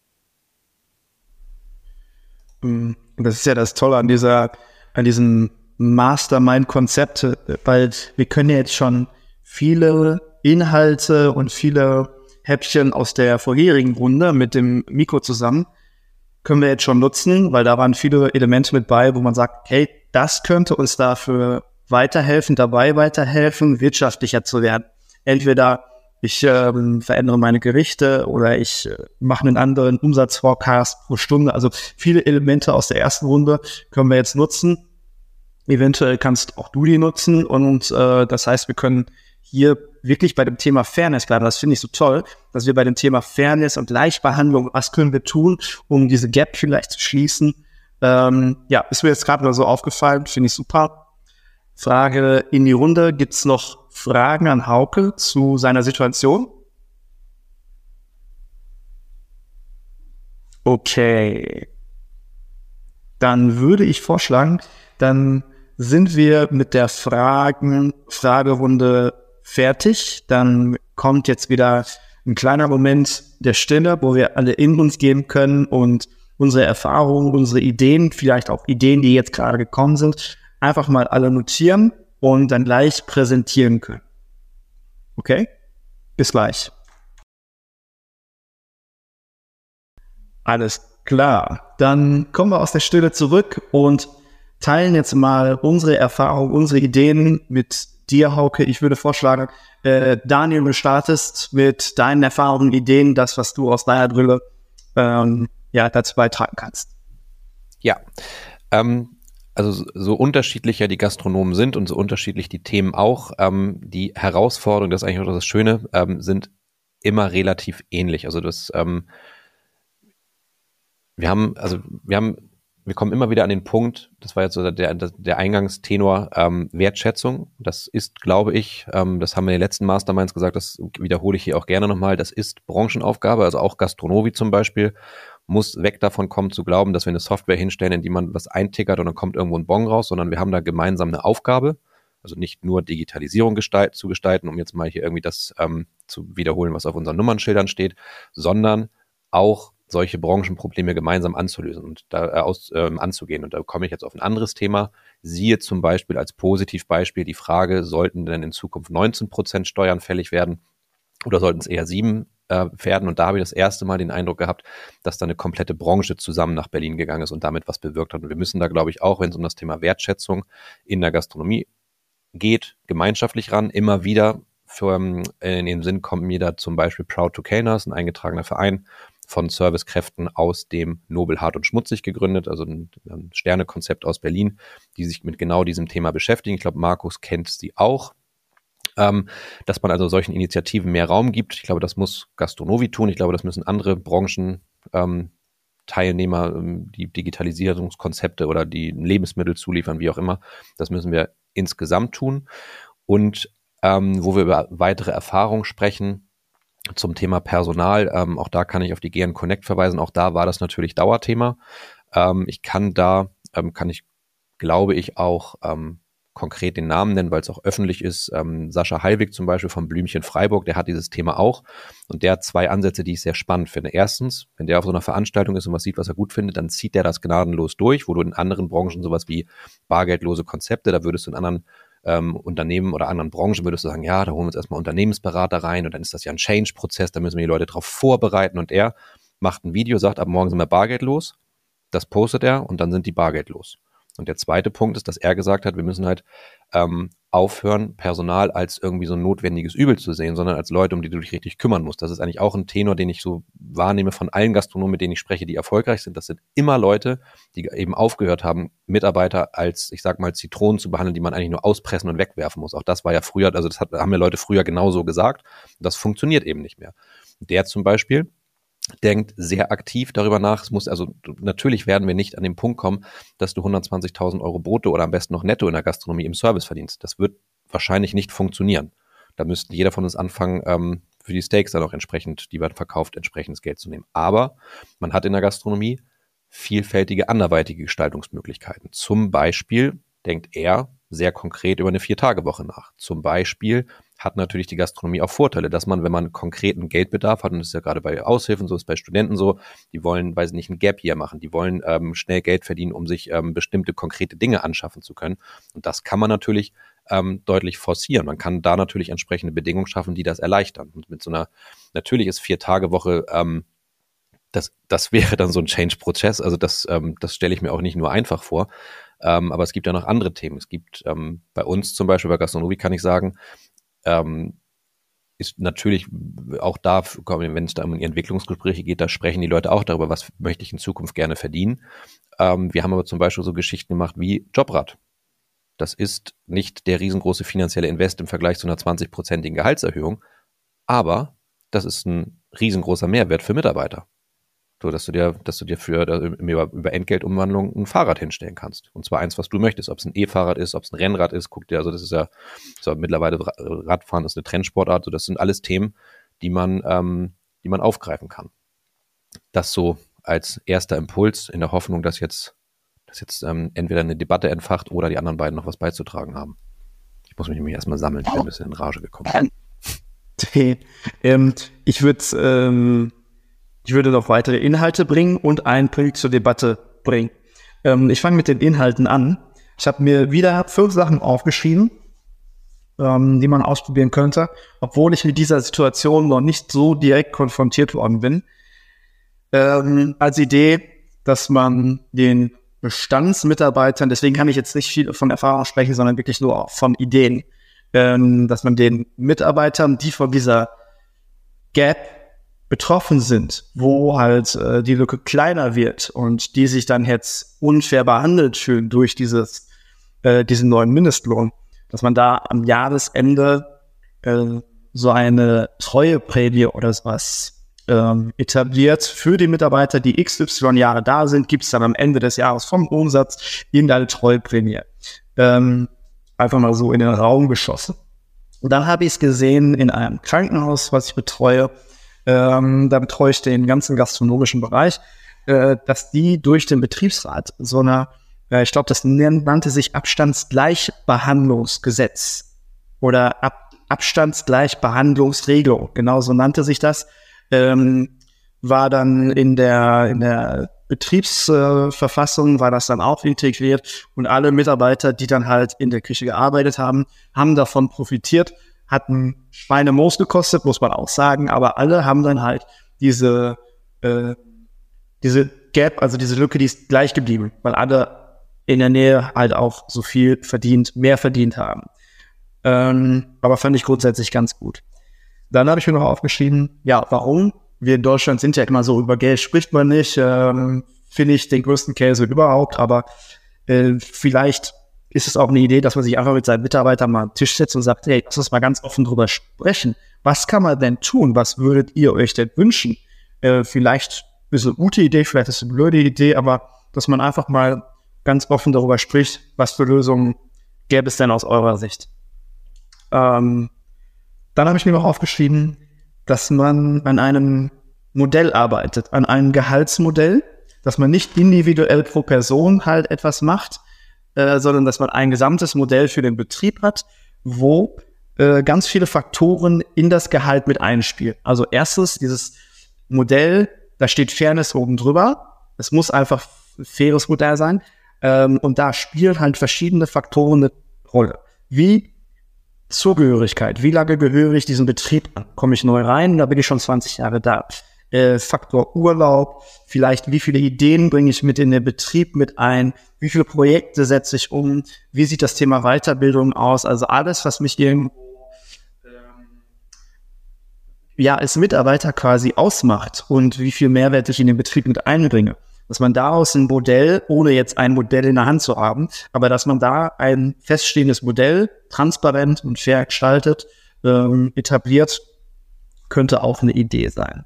Mm, das ist ja das Tolle an dieser, an diesem Mastermind-Konzept, weil wir können ja jetzt schon viele Inhalte und viele Häppchen aus der vorherigen Runde mit dem Mikro zusammen können wir jetzt schon nutzen, weil da waren viele Elemente mit bei, wo man sagt, hey, das könnte uns dafür weiterhelfen, dabei weiterhelfen, wirtschaftlicher zu werden. Entweder ich ähm, verändere meine Gerichte oder ich äh, mache einen anderen Umsatzforecast pro Stunde. Also viele Elemente aus der ersten Runde können wir jetzt nutzen. Eventuell kannst auch du die nutzen und äh, das heißt, wir können hier wirklich bei dem Thema Fairness bleiben. Das finde ich so toll, dass wir bei dem Thema Fairness und Gleichbehandlung, was können wir tun, um diese Gap vielleicht zu schließen? Ähm, ja, ist mir jetzt gerade mal so aufgefallen, finde ich super. Frage in die Runde. Gibt es noch Fragen an Hauke zu seiner Situation? Okay. Dann würde ich vorschlagen, dann sind wir mit der Fragen, Fragerunde fertig. Dann kommt jetzt wieder ein kleiner Moment der Stille, wo wir alle in uns gehen können und unsere Erfahrungen, unsere Ideen, vielleicht auch Ideen, die jetzt gerade gekommen sind, einfach mal alle notieren und dann gleich präsentieren können. Okay? Bis gleich. Alles klar. Dann kommen wir aus der Stille zurück und teilen jetzt mal unsere Erfahrungen, unsere Ideen mit dir, Hauke. Ich würde vorschlagen, äh, Daniel, du startest mit deinen Erfahrungen, Ideen, das, was du aus deiner Brille ähm, ja, dazu beitragen kannst. Ja, ähm, also so unterschiedlich ja die Gastronomen sind und so unterschiedlich die Themen auch, ähm, die Herausforderungen, das ist eigentlich auch das Schöne, ähm, sind immer relativ ähnlich. Also das, ähm, wir haben, also wir haben, wir kommen immer wieder an den Punkt, das war jetzt so der, der, Eingangstenor, ähm, Wertschätzung. Das ist, glaube ich, ähm, das haben wir in den letzten Masterminds gesagt, das wiederhole ich hier auch gerne nochmal, das ist Branchenaufgabe, also auch Gastronomie zum Beispiel muss weg davon kommen zu glauben, dass wir eine Software hinstellen, in die man was eintickert und dann kommt irgendwo ein Bon raus, sondern wir haben da gemeinsam eine Aufgabe. Also nicht nur Digitalisierung gestalt, zu gestalten, um jetzt mal hier irgendwie das ähm, zu wiederholen, was auf unseren Nummernschildern steht, sondern auch solche Branchenprobleme gemeinsam anzulösen und da äh, aus, ähm, anzugehen. Und da komme ich jetzt auf ein anderes Thema. Siehe zum Beispiel als Positivbeispiel die Frage, sollten denn in Zukunft 19 Prozent Steuern fällig werden oder sollten es eher sieben äh, Pferden. Und da habe ich das erste Mal den Eindruck gehabt, dass da eine komplette Branche zusammen nach Berlin gegangen ist und damit was bewirkt hat. Und wir müssen da, glaube ich, auch, wenn es um das Thema Wertschätzung in der Gastronomie geht, gemeinschaftlich ran, immer wieder. Für, ähm, in den Sinn kommt mir da zum Beispiel Proud to Caners, ein eingetragener Verein von Servicekräften aus dem Nobel Hart und Schmutzig gegründet, also ein, Sternekonzept aus Berlin, die sich mit genau diesem Thema beschäftigen. Ich glaube, Markus kennt sie auch ähm, dass man also solchen Initiativen mehr Raum gibt. Ich glaube, das muss Gastronovi tun. Ich glaube, das müssen andere Branchen ähm, Teilnehmer, ähm, die Digitalisierungskonzepte oder die Lebensmittel zuliefern, wie auch immer. Das müssen wir insgesamt tun. Und ähm, wo wir über weitere Erfahrungen sprechen, zum Thema Personal, ähm, auch da kann ich auf die GN Connect verweisen. Auch da war das natürlich Dauerthema. Ähm, ich kann da, ähm, kann ich, glaube ich, auch ähm, konkret den Namen nennen, weil es auch öffentlich ist. Ähm, Sascha Heilwig zum Beispiel vom Blümchen Freiburg, der hat dieses Thema auch. Und der hat zwei Ansätze, die ich sehr spannend finde. Erstens, wenn der auf so einer Veranstaltung ist und was sieht, was er gut findet, dann zieht der das gnadenlos durch, wo du in anderen Branchen sowas wie bargeldlose Konzepte, da würdest du in anderen ähm, Unternehmen oder anderen Branchen würdest du sagen, ja, da holen wir uns erstmal Unternehmensberater rein und dann ist das ja ein Change-Prozess, da müssen wir die Leute darauf vorbereiten und er macht ein Video, sagt, ab morgen sind wir bargeldlos, das postet er und dann sind die bargeldlos. Und der zweite Punkt ist, dass er gesagt hat, wir müssen halt ähm, aufhören, Personal als irgendwie so ein notwendiges Übel zu sehen, sondern als Leute, um die du dich richtig kümmern musst. Das ist eigentlich auch ein Tenor, den ich so wahrnehme von allen Gastronomen, mit denen ich spreche, die erfolgreich sind. Das sind immer Leute, die eben aufgehört haben, Mitarbeiter als, ich sag mal, Zitronen zu behandeln, die man eigentlich nur auspressen und wegwerfen muss. Auch das war ja früher, also das hat, haben ja Leute früher genauso gesagt. Das funktioniert eben nicht mehr. Der zum Beispiel, denkt sehr aktiv darüber nach. Es muss also natürlich werden wir nicht an den Punkt kommen, dass du 120.000 Euro brutto oder am besten noch netto in der Gastronomie im Service verdienst. Das wird wahrscheinlich nicht funktionieren. Da müsste jeder von uns anfangen, ähm, für die Steaks dann auch entsprechend, die man verkauft, entsprechendes Geld zu nehmen. Aber man hat in der Gastronomie vielfältige anderweitige Gestaltungsmöglichkeiten. Zum Beispiel denkt er sehr konkret über eine Vier-Tage-Woche nach. Zum Beispiel hat natürlich die Gastronomie auch Vorteile, dass man, wenn man konkreten Geldbedarf hat, und das ist ja gerade bei Aushilfen so, ist bei Studenten so, die wollen, weiß nicht, ein Gap hier machen, die wollen ähm, schnell Geld verdienen, um sich ähm, bestimmte konkrete Dinge anschaffen zu können. Und das kann man natürlich ähm, deutlich forcieren. Man kann da natürlich entsprechende Bedingungen schaffen, die das erleichtern. Und mit so einer, natürlich ist Vier-Tage-Woche ähm, das, das wäre dann so ein Change-Prozess. Also das, ähm, das stelle ich mir auch nicht nur einfach vor. Ähm, aber es gibt ja noch andere Themen. Es gibt ähm, bei uns zum Beispiel bei Gastronomie kann ich sagen, ähm, ist natürlich auch da, wenn es da um Entwicklungsgespräche geht, da sprechen die Leute auch darüber, was möchte ich in Zukunft gerne verdienen. Ähm, wir haben aber zum Beispiel so Geschichten gemacht wie Jobrad. Das ist nicht der riesengroße finanzielle Invest im Vergleich zu einer 20-prozentigen Gehaltserhöhung, aber das ist ein riesengroßer Mehrwert für Mitarbeiter. So, dass du dir, dass du dir für über, über Entgeltumwandlung ein Fahrrad hinstellen kannst. Und zwar eins, was du möchtest. Ob es ein E-Fahrrad ist, ob es ein Rennrad ist, guck dir, also das ist ja so mittlerweile Radfahren ist eine Trendsportart. So, das sind alles Themen, die man, ähm, die man aufgreifen kann. Das so als erster Impuls in der Hoffnung, dass jetzt, dass jetzt ähm, entweder eine Debatte entfacht oder die anderen beiden noch was beizutragen haben. Ich muss mich nämlich erstmal sammeln, ich bin ein bisschen in Rage gekommen. ähm, ich würde ähm, ich würde noch weitere Inhalte bringen und einen Punkt zur Debatte bringen. Ähm, ich fange mit den Inhalten an. Ich habe mir wieder fünf Sachen aufgeschrieben, ähm, die man ausprobieren könnte, obwohl ich mit dieser Situation noch nicht so direkt konfrontiert worden bin. Ähm, als Idee, dass man den Bestandsmitarbeitern, deswegen kann ich jetzt nicht viel von Erfahrung sprechen, sondern wirklich nur von Ideen, ähm, dass man den Mitarbeitern, die von dieser Gap betroffen sind, wo halt äh, die Lücke kleiner wird und die sich dann jetzt unfair behandelt fühlen durch dieses, äh, diesen neuen Mindestlohn, dass man da am Jahresende äh, so eine Treueprämie oder sowas ähm, etabliert für die Mitarbeiter, die XY Jahre da sind, gibt es dann am Ende des Jahres vom Umsatz irgendeine Treueprämie. Ähm, einfach mal so in den Raum geschossen. Und dann habe ich es gesehen in einem Krankenhaus, was ich betreue, ähm, da betreue ich den ganzen gastronomischen Bereich, äh, dass die durch den Betriebsrat so eine, äh, ich glaube, das nannte sich Abstandsgleichbehandlungsgesetz oder Ab Abstandsgleichbehandlungsregelung, genau so nannte sich das, ähm, war dann in der, in der Betriebsverfassung, äh, war das dann auch integriert und alle Mitarbeiter, die dann halt in der Küche gearbeitet haben, haben davon profitiert hatten Schweinemoos gekostet, muss man auch sagen, aber alle haben dann halt diese, äh, diese Gap, also diese Lücke, die ist gleich geblieben, weil alle in der Nähe halt auch so viel verdient, mehr verdient haben. Ähm, aber fand ich grundsätzlich ganz gut. Dann habe ich mir noch aufgeschrieben, ja, warum? Wir in Deutschland sind ja immer so, über Geld spricht man nicht, ähm, finde ich den größten Käse überhaupt, aber äh, vielleicht ist es auch eine Idee, dass man sich einfach mit seinen Mitarbeitern mal am Tisch setzt und sagt, hey, lass uns mal ganz offen drüber sprechen. Was kann man denn tun? Was würdet ihr euch denn wünschen? Äh, vielleicht ist es eine gute Idee, vielleicht ist es eine blöde Idee, aber dass man einfach mal ganz offen darüber spricht, was für Lösungen gäbe es denn aus eurer Sicht. Ähm, dann habe ich mir noch aufgeschrieben, dass man an einem Modell arbeitet, an einem Gehaltsmodell, dass man nicht individuell pro Person halt etwas macht, äh, sondern dass man ein gesamtes Modell für den Betrieb hat, wo äh, ganz viele Faktoren in das Gehalt mit einspielen. Also erstens dieses Modell, da steht Fairness oben drüber. Es muss einfach ein faires Modell sein. Ähm, und da spielen halt verschiedene Faktoren eine Rolle. Wie Zugehörigkeit, wie lange gehöre ich diesem Betrieb an? Komme ich neu rein, da bin ich schon 20 Jahre da äh, Faktor Urlaub, vielleicht wie viele Ideen bringe ich mit in den Betrieb mit ein, wie viele Projekte setze ich um, wie sieht das Thema Weiterbildung aus, also alles, was mich irgendwo ähm, ja als Mitarbeiter quasi ausmacht und wie viel Mehrwert ich in den Betrieb mit einbringe. Dass man daraus ein Modell, ohne jetzt ein Modell in der Hand zu haben, aber dass man da ein feststehendes Modell, transparent und fair gestaltet, ähm, etabliert, könnte auch eine Idee sein.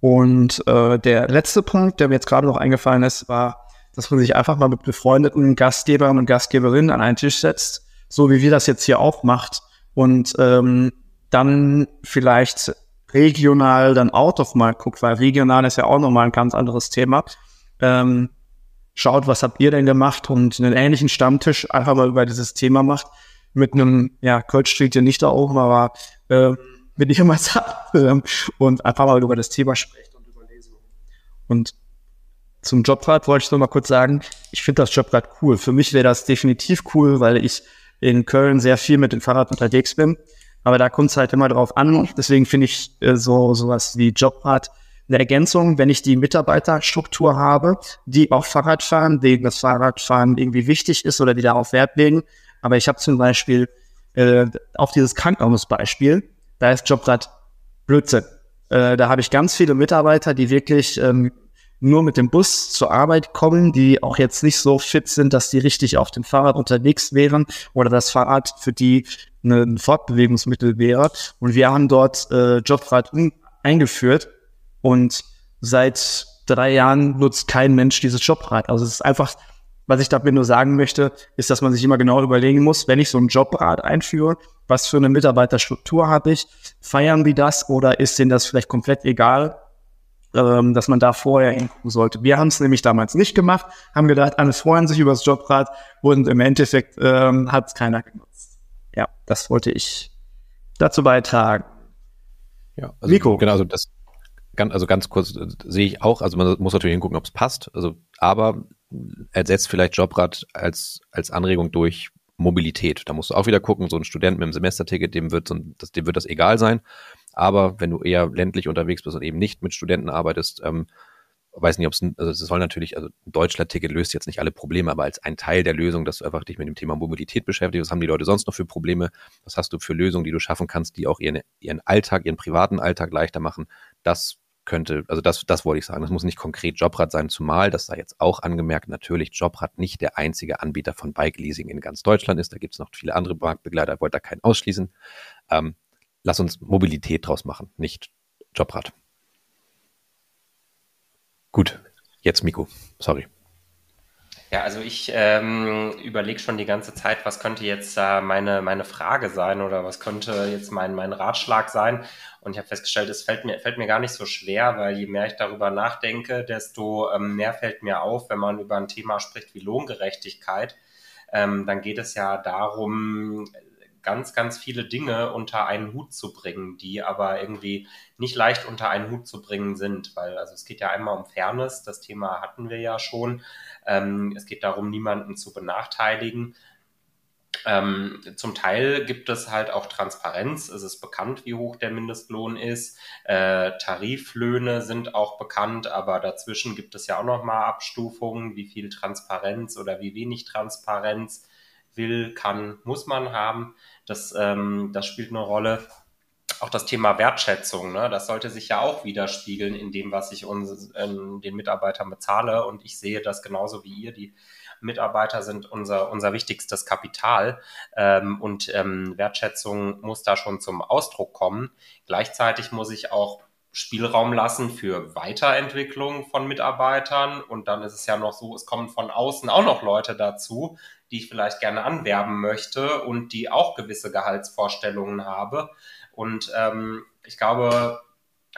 Und äh, der letzte Punkt, der mir jetzt gerade noch eingefallen ist, war, dass man sich einfach mal mit befreundeten Gastgebern und Gastgeberinnen an einen Tisch setzt, so wie wir das jetzt hier auch macht, und ähm, dann vielleicht regional dann out of mal guckt, weil regional ist ja auch nochmal ein ganz anderes Thema. Ähm, schaut, was habt ihr denn gemacht und einen ähnlichen Stammtisch einfach mal über dieses Thema macht. Mit einem, ja, Coach steht ja nicht da oben, aber äh, wenn ich immer habe und einfach mal über das Thema sprecht und über Lesungen. Und zum Jobrad wollte ich nur mal kurz sagen, ich finde das Jobrad cool. Für mich wäre das definitiv cool, weil ich in Köln sehr viel mit dem Fahrrad unterwegs bin. Aber da kommt es halt immer drauf an. Deswegen finde ich äh, so sowas wie Jobrad eine Ergänzung, wenn ich die Mitarbeiterstruktur habe, die auch Fahrrad fahren, denen das Fahrradfahren irgendwie wichtig ist oder die darauf Wert legen. Aber ich habe zum Beispiel äh, auch dieses Krankenhausbeispiel da ist Jobrad Blödsinn. Äh, da habe ich ganz viele Mitarbeiter, die wirklich ähm, nur mit dem Bus zur Arbeit kommen, die auch jetzt nicht so fit sind, dass die richtig auf dem Fahrrad unterwegs wären oder das Fahrrad für die ein Fortbewegungsmittel wäre. Und wir haben dort äh, Jobrad eingeführt und seit drei Jahren nutzt kein Mensch dieses Jobrad. Also es ist einfach, was ich damit nur sagen möchte, ist, dass man sich immer genau überlegen muss, wenn ich so ein Jobrad einführe, was für eine Mitarbeiterstruktur habe ich, feiern die das oder ist denen das vielleicht komplett egal, ähm, dass man da vorher hingucken sollte. Wir haben es nämlich damals nicht gemacht, haben gedacht, alle freuen sich über das Jobrad und im Endeffekt ähm, hat es keiner genutzt. Ja, das wollte ich dazu beitragen. Ja, also, Nico. Genau, also das ganz, also ganz kurz äh, sehe ich auch, also man muss natürlich hingucken, ob es passt. Also, aber ersetzt vielleicht Jobrad als, als Anregung durch Mobilität. Da musst du auch wieder gucken, so ein Student mit einem Semesterticket, dem wird, so ein, das, dem wird das egal sein. Aber wenn du eher ländlich unterwegs bist und eben nicht mit Studenten arbeitest, ähm, weiß nicht, ob es, also es soll natürlich, also ein Deutschland-Ticket löst jetzt nicht alle Probleme, aber als ein Teil der Lösung, dass du einfach dich mit dem Thema Mobilität beschäftigst, was haben die Leute sonst noch für Probleme, was hast du für Lösungen, die du schaffen kannst, die auch ihren, ihren Alltag, ihren privaten Alltag leichter machen, das könnte, also das, das wollte ich sagen. Das muss nicht konkret Jobrad sein, zumal, das sei jetzt auch angemerkt, natürlich Jobrad nicht der einzige Anbieter von Bike-Leasing in ganz Deutschland ist. Da gibt es noch viele andere Marktbegleiter, ich wollte da keinen ausschließen. Ähm, lass uns Mobilität draus machen, nicht Jobrad. Gut, jetzt Miko, sorry. Ja, also ich ähm, überlege schon die ganze Zeit, was könnte jetzt äh, meine, meine Frage sein oder was könnte jetzt mein, mein Ratschlag sein. Und ich habe festgestellt, es fällt mir, fällt mir gar nicht so schwer, weil je mehr ich darüber nachdenke, desto ähm, mehr fällt mir auf, wenn man über ein Thema spricht wie Lohngerechtigkeit. Ähm, dann geht es ja darum, ganz, ganz viele Dinge unter einen Hut zu bringen, die aber irgendwie nicht leicht unter einen Hut zu bringen sind, weil also es geht ja einmal um Fairness, das Thema hatten wir ja schon. Ähm, es geht darum, niemanden zu benachteiligen. Ähm, zum Teil gibt es halt auch Transparenz. Es ist bekannt, wie hoch der Mindestlohn ist. Äh, Tariflöhne sind auch bekannt, aber dazwischen gibt es ja auch nochmal Abstufungen, wie viel Transparenz oder wie wenig Transparenz will, kann, muss man haben. Das, ähm, das spielt eine Rolle. Auch das Thema Wertschätzung, ne? das sollte sich ja auch widerspiegeln in dem, was ich uns, äh, den Mitarbeitern bezahle. Und ich sehe das genauso wie ihr. Die Mitarbeiter sind unser, unser wichtigstes Kapital. Ähm, und ähm, Wertschätzung muss da schon zum Ausdruck kommen. Gleichzeitig muss ich auch Spielraum lassen für Weiterentwicklung von Mitarbeitern. Und dann ist es ja noch so, es kommen von außen auch noch Leute dazu, die ich vielleicht gerne anwerben möchte und die auch gewisse Gehaltsvorstellungen habe. Und ähm, ich glaube,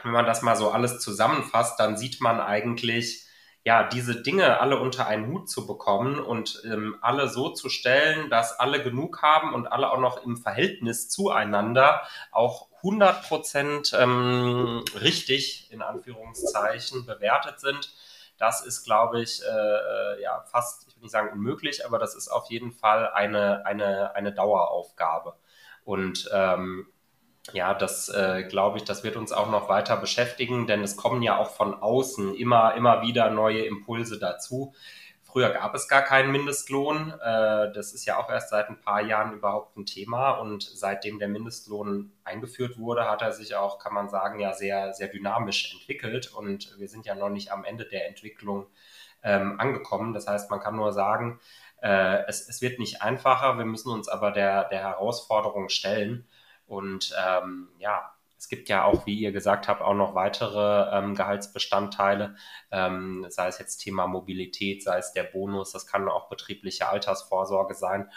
wenn man das mal so alles zusammenfasst, dann sieht man eigentlich, ja, diese Dinge alle unter einen Hut zu bekommen und ähm, alle so zu stellen, dass alle genug haben und alle auch noch im Verhältnis zueinander auch 100 Prozent ähm, richtig, in Anführungszeichen, bewertet sind. Das ist, glaube ich, äh, äh, ja, fast, ich will nicht sagen unmöglich, aber das ist auf jeden Fall eine, eine, eine Daueraufgabe. Und ähm, ja, das äh, glaube ich, das wird uns auch noch weiter beschäftigen, denn es kommen ja auch von außen immer, immer wieder neue Impulse dazu. Früher gab es gar keinen Mindestlohn. Äh, das ist ja auch erst seit ein paar Jahren überhaupt ein Thema. Und seitdem der Mindestlohn eingeführt wurde, hat er sich auch, kann man sagen, ja sehr, sehr dynamisch entwickelt. Und wir sind ja noch nicht am Ende der Entwicklung ähm, angekommen. Das heißt, man kann nur sagen, äh, es, es wird nicht einfacher. Wir müssen uns aber der, der Herausforderung stellen. Und ähm, ja, es gibt ja auch, wie ihr gesagt habt, auch noch weitere ähm, Gehaltsbestandteile, ähm, sei es jetzt Thema Mobilität, sei es der Bonus, das kann auch betriebliche Altersvorsorge sein.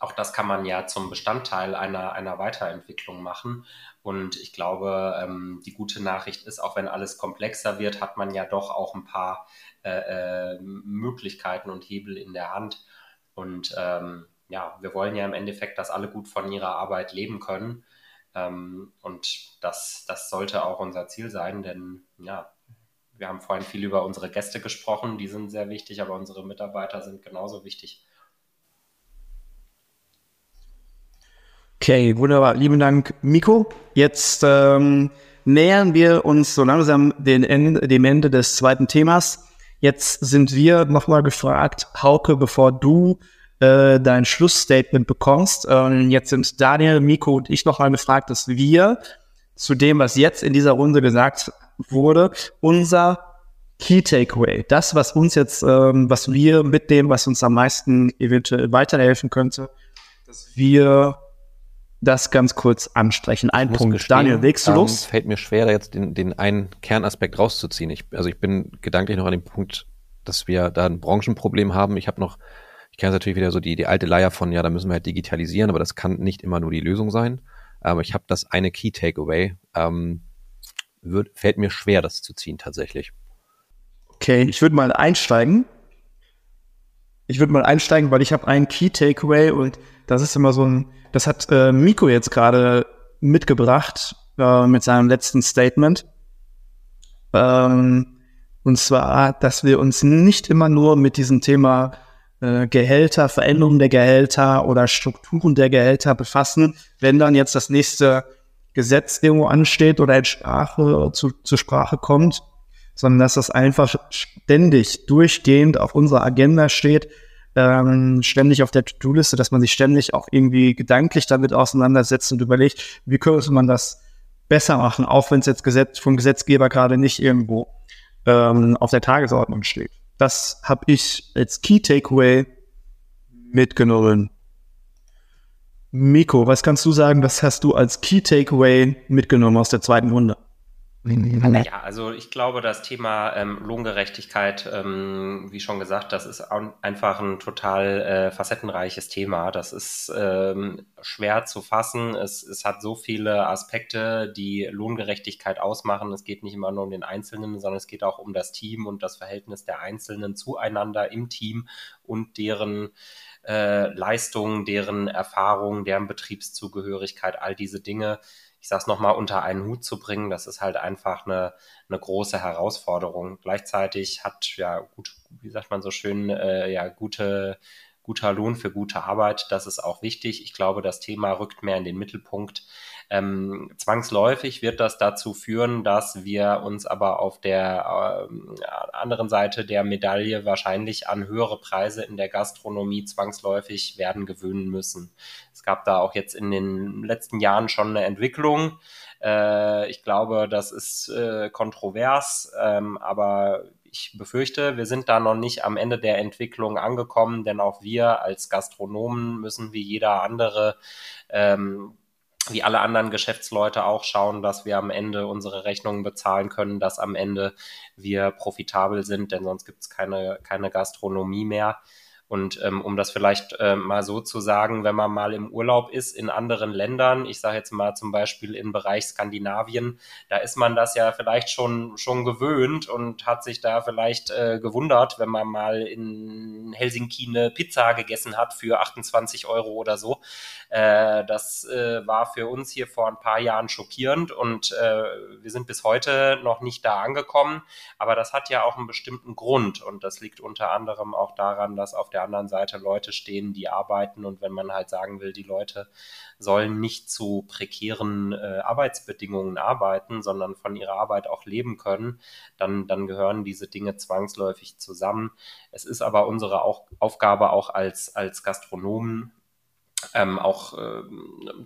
Auch das kann man ja zum Bestandteil einer, einer Weiterentwicklung machen. Und ich glaube, ähm, die gute Nachricht ist, auch wenn alles komplexer wird, hat man ja doch auch ein paar äh, äh, Möglichkeiten und Hebel in der Hand. Und ähm, ja, wir wollen ja im Endeffekt, dass alle gut von ihrer Arbeit leben können. Ähm, und das, das sollte auch unser Ziel sein, denn ja, wir haben vorhin viel über unsere Gäste gesprochen, die sind sehr wichtig, aber unsere Mitarbeiter sind genauso wichtig. Okay, wunderbar. Lieben Dank, Miko. Jetzt ähm, nähern wir uns so langsam den Ende, dem Ende des zweiten Themas. Jetzt sind wir nochmal gefragt, Hauke, bevor du äh, dein Schlussstatement bekommst. Ähm, jetzt sind Daniel, Miko und ich nochmal gefragt, dass wir zu dem, was jetzt in dieser Runde gesagt wurde, unser Key Takeaway, das, was uns jetzt, ähm, was wir mit dem, was uns am meisten eventuell weiterhelfen könnte, dass wir das ganz kurz ansprechen. Ein Punkt. Gestehen, Daniel, legst du ähm, los? Fällt mir schwer, jetzt den, den einen Kernaspekt rauszuziehen. Ich, also ich bin gedanklich noch an dem Punkt, dass wir da ein Branchenproblem haben. Ich habe noch ich kenne natürlich wieder so die, die alte Leier von, ja, da müssen wir halt digitalisieren, aber das kann nicht immer nur die Lösung sein. Aber ich habe das eine Key Takeaway. Ähm, wird, fällt mir schwer, das zu ziehen tatsächlich. Okay, ich würde mal einsteigen. Ich würde mal einsteigen, weil ich habe einen Key Takeaway und das ist immer so ein, das hat äh, Miko jetzt gerade mitgebracht äh, mit seinem letzten Statement. Ähm, und zwar, dass wir uns nicht immer nur mit diesem Thema äh, Gehälter, Veränderungen der Gehälter oder Strukturen der Gehälter befassen, wenn dann jetzt das nächste Gesetz irgendwo ansteht oder in Sprache zu, zur Sprache kommt, sondern dass das einfach ständig, durchgehend auf unserer Agenda steht, ähm, ständig auf der To-Do-Liste, dass man sich ständig auch irgendwie gedanklich damit auseinandersetzt und überlegt, wie könnte man das besser machen, auch wenn es jetzt Gesetz, vom Gesetzgeber gerade nicht irgendwo ähm, auf der Tagesordnung steht. Das habe ich als Key Takeaway mitgenommen. Miko, was kannst du sagen, was hast du als Key Takeaway mitgenommen aus der zweiten Runde? Ja, also ich glaube, das Thema ähm, Lohngerechtigkeit, ähm, wie schon gesagt, das ist einfach ein total äh, facettenreiches Thema. Das ist ähm, schwer zu fassen. Es, es hat so viele Aspekte, die Lohngerechtigkeit ausmachen. Es geht nicht immer nur um den Einzelnen, sondern es geht auch um das Team und das Verhältnis der Einzelnen zueinander im Team und deren äh, Leistungen, deren Erfahrungen, deren Betriebszugehörigkeit, all diese Dinge ich sage es nochmal, unter einen Hut zu bringen, das ist halt einfach eine, eine große Herausforderung. Gleichzeitig hat ja gut, wie sagt man so schön, äh, ja gute guter Lohn für gute Arbeit, das ist auch wichtig. Ich glaube, das Thema rückt mehr in den Mittelpunkt. Ähm, zwangsläufig wird das dazu führen, dass wir uns aber auf der äh, anderen Seite der Medaille wahrscheinlich an höhere Preise in der Gastronomie zwangsläufig werden gewöhnen müssen. Es gab da auch jetzt in den letzten Jahren schon eine Entwicklung. Äh, ich glaube, das ist äh, kontrovers, ähm, aber ich befürchte, wir sind da noch nicht am Ende der Entwicklung angekommen, denn auch wir als Gastronomen müssen wie jeder andere ähm, wie alle anderen Geschäftsleute auch schauen, dass wir am Ende unsere Rechnungen bezahlen können, dass am Ende wir profitabel sind, denn sonst gibt es keine, keine Gastronomie mehr. Und ähm, um das vielleicht äh, mal so zu sagen, wenn man mal im Urlaub ist in anderen Ländern, ich sage jetzt mal zum Beispiel im Bereich Skandinavien, da ist man das ja vielleicht schon, schon gewöhnt und hat sich da vielleicht äh, gewundert, wenn man mal in Helsinki eine Pizza gegessen hat für 28 Euro oder so. Äh, das äh, war für uns hier vor ein paar Jahren schockierend und äh, wir sind bis heute noch nicht da angekommen. Aber das hat ja auch einen bestimmten Grund und das liegt unter anderem auch daran, dass auf der der anderen Seite Leute stehen, die arbeiten und wenn man halt sagen will, die Leute sollen nicht zu prekären äh, Arbeitsbedingungen arbeiten, sondern von ihrer Arbeit auch leben können, dann, dann gehören diese Dinge zwangsläufig zusammen. Es ist aber unsere auch, Aufgabe auch als, als Gastronomen, ähm, auch äh,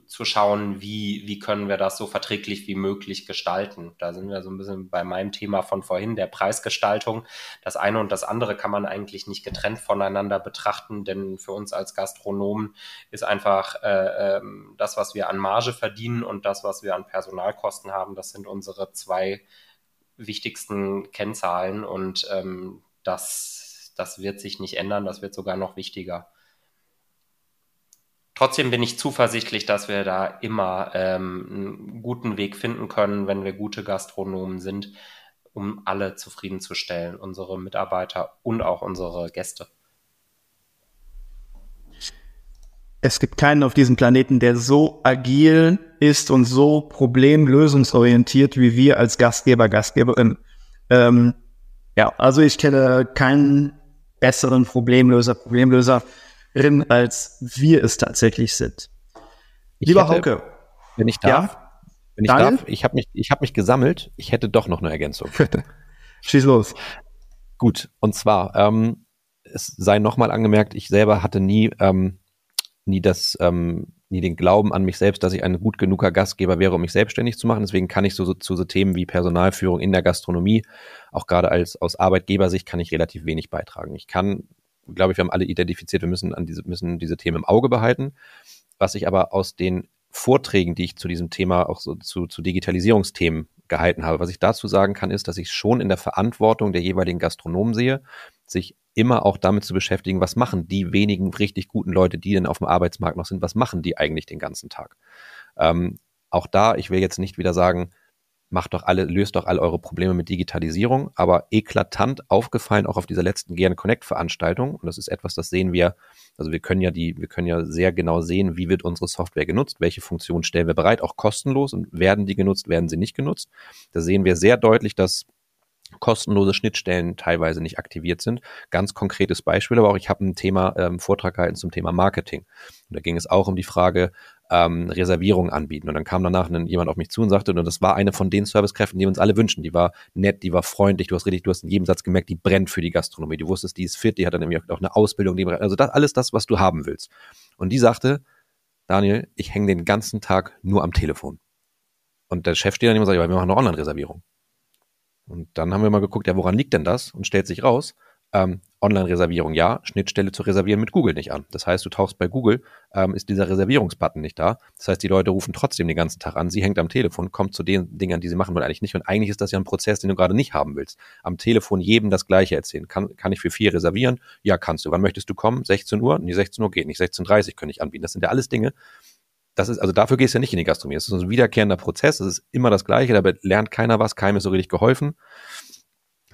zu schauen, wie, wie können wir das so verträglich wie möglich gestalten. Da sind wir so ein bisschen bei meinem Thema von vorhin, der Preisgestaltung. Das eine und das andere kann man eigentlich nicht getrennt voneinander betrachten, denn für uns als Gastronomen ist einfach äh, äh, das, was wir an Marge verdienen und das, was wir an Personalkosten haben, das sind unsere zwei wichtigsten Kennzahlen und ähm, das, das wird sich nicht ändern, das wird sogar noch wichtiger. Trotzdem bin ich zuversichtlich, dass wir da immer ähm, einen guten Weg finden können, wenn wir gute Gastronomen sind, um alle zufriedenzustellen, unsere Mitarbeiter und auch unsere Gäste. Es gibt keinen auf diesem Planeten, der so agil ist und so problemlösungsorientiert wie wir als Gastgeber, Gastgeberin. Ähm, ja, also ich kenne keinen besseren Problemlöser, Problemlöser als wir es tatsächlich sind. Ich Lieber hätte, Hauke. Wenn ich darf, ja? wenn ich Daniel? darf, ich habe mich, ich hab mich gesammelt, ich hätte doch noch eine Ergänzung. Schieß los. Gut, und zwar, ähm, es sei nochmal angemerkt, ich selber hatte nie, ähm, nie das, ähm, nie den Glauben an mich selbst, dass ich ein gut genuger Gastgeber wäre, um mich selbstständig zu machen. Deswegen kann ich so, so zu so Themen wie Personalführung in der Gastronomie, auch gerade als aus Arbeitgebersicht, kann ich relativ wenig beitragen. Ich kann glaube ich, wir haben alle identifiziert, wir müssen an diese, müssen diese Themen im Auge behalten. Was ich aber aus den Vorträgen, die ich zu diesem Thema, auch so zu, zu Digitalisierungsthemen gehalten habe, was ich dazu sagen kann, ist, dass ich schon in der Verantwortung der jeweiligen Gastronomen sehe, sich immer auch damit zu beschäftigen, was machen die wenigen richtig guten Leute, die denn auf dem Arbeitsmarkt noch sind, was machen die eigentlich den ganzen Tag? Ähm, auch da, ich will jetzt nicht wieder sagen, macht doch alle, löst doch alle eure Probleme mit Digitalisierung, aber eklatant aufgefallen auch auf dieser letzten Gerne Connect Veranstaltung. Und das ist etwas, das sehen wir, also wir können ja die, wir können ja sehr genau sehen, wie wird unsere Software genutzt, welche Funktionen stellen wir bereit, auch kostenlos und werden die genutzt, werden sie nicht genutzt. Da sehen wir sehr deutlich, dass kostenlose Schnittstellen teilweise nicht aktiviert sind. Ganz konkretes Beispiel, aber auch ich habe ein Thema, ähm, Vortrag gehalten zum Thema Marketing. Und da ging es auch um die Frage, ähm, Reservierungen anbieten. Und dann kam danach jemand auf mich zu und sagte, und das war eine von den Servicekräften, die wir uns alle wünschen. Die war nett, die war freundlich, du hast richtig, du hast in jedem Satz gemerkt, die brennt für die Gastronomie. Du wusstest, die ist fit, die hat dann nämlich auch eine Ausbildung, die, also das, alles das, was du haben willst. Und die sagte, Daniel, ich hänge den ganzen Tag nur am Telefon. Und der Chef steht dann immer und sagt, wir machen eine Online-Reservierung. Und dann haben wir mal geguckt, ja, woran liegt denn das? Und stellt sich raus, ähm, Online-Reservierung ja, Schnittstelle zu reservieren mit Google nicht an. Das heißt, du tauchst bei Google, ähm, ist dieser Reservierungsbutton nicht da. Das heißt, die Leute rufen trotzdem den ganzen Tag an, sie hängt am Telefon, kommt zu den Dingen, die sie machen wollen, eigentlich nicht. Und eigentlich ist das ja ein Prozess, den du gerade nicht haben willst. Am Telefon jedem das Gleiche erzählen. Kann, kann ich für vier reservieren? Ja, kannst du. Wann möchtest du kommen? 16 Uhr? Nee, 16 Uhr geht nicht. 16.30 Uhr könnte ich anbieten. Das sind ja alles Dinge, das ist, also dafür gehst du ja nicht in die Gastronomie. Es ist ein wiederkehrender Prozess, es ist immer das Gleiche, dabei lernt keiner was, keinem ist so richtig geholfen.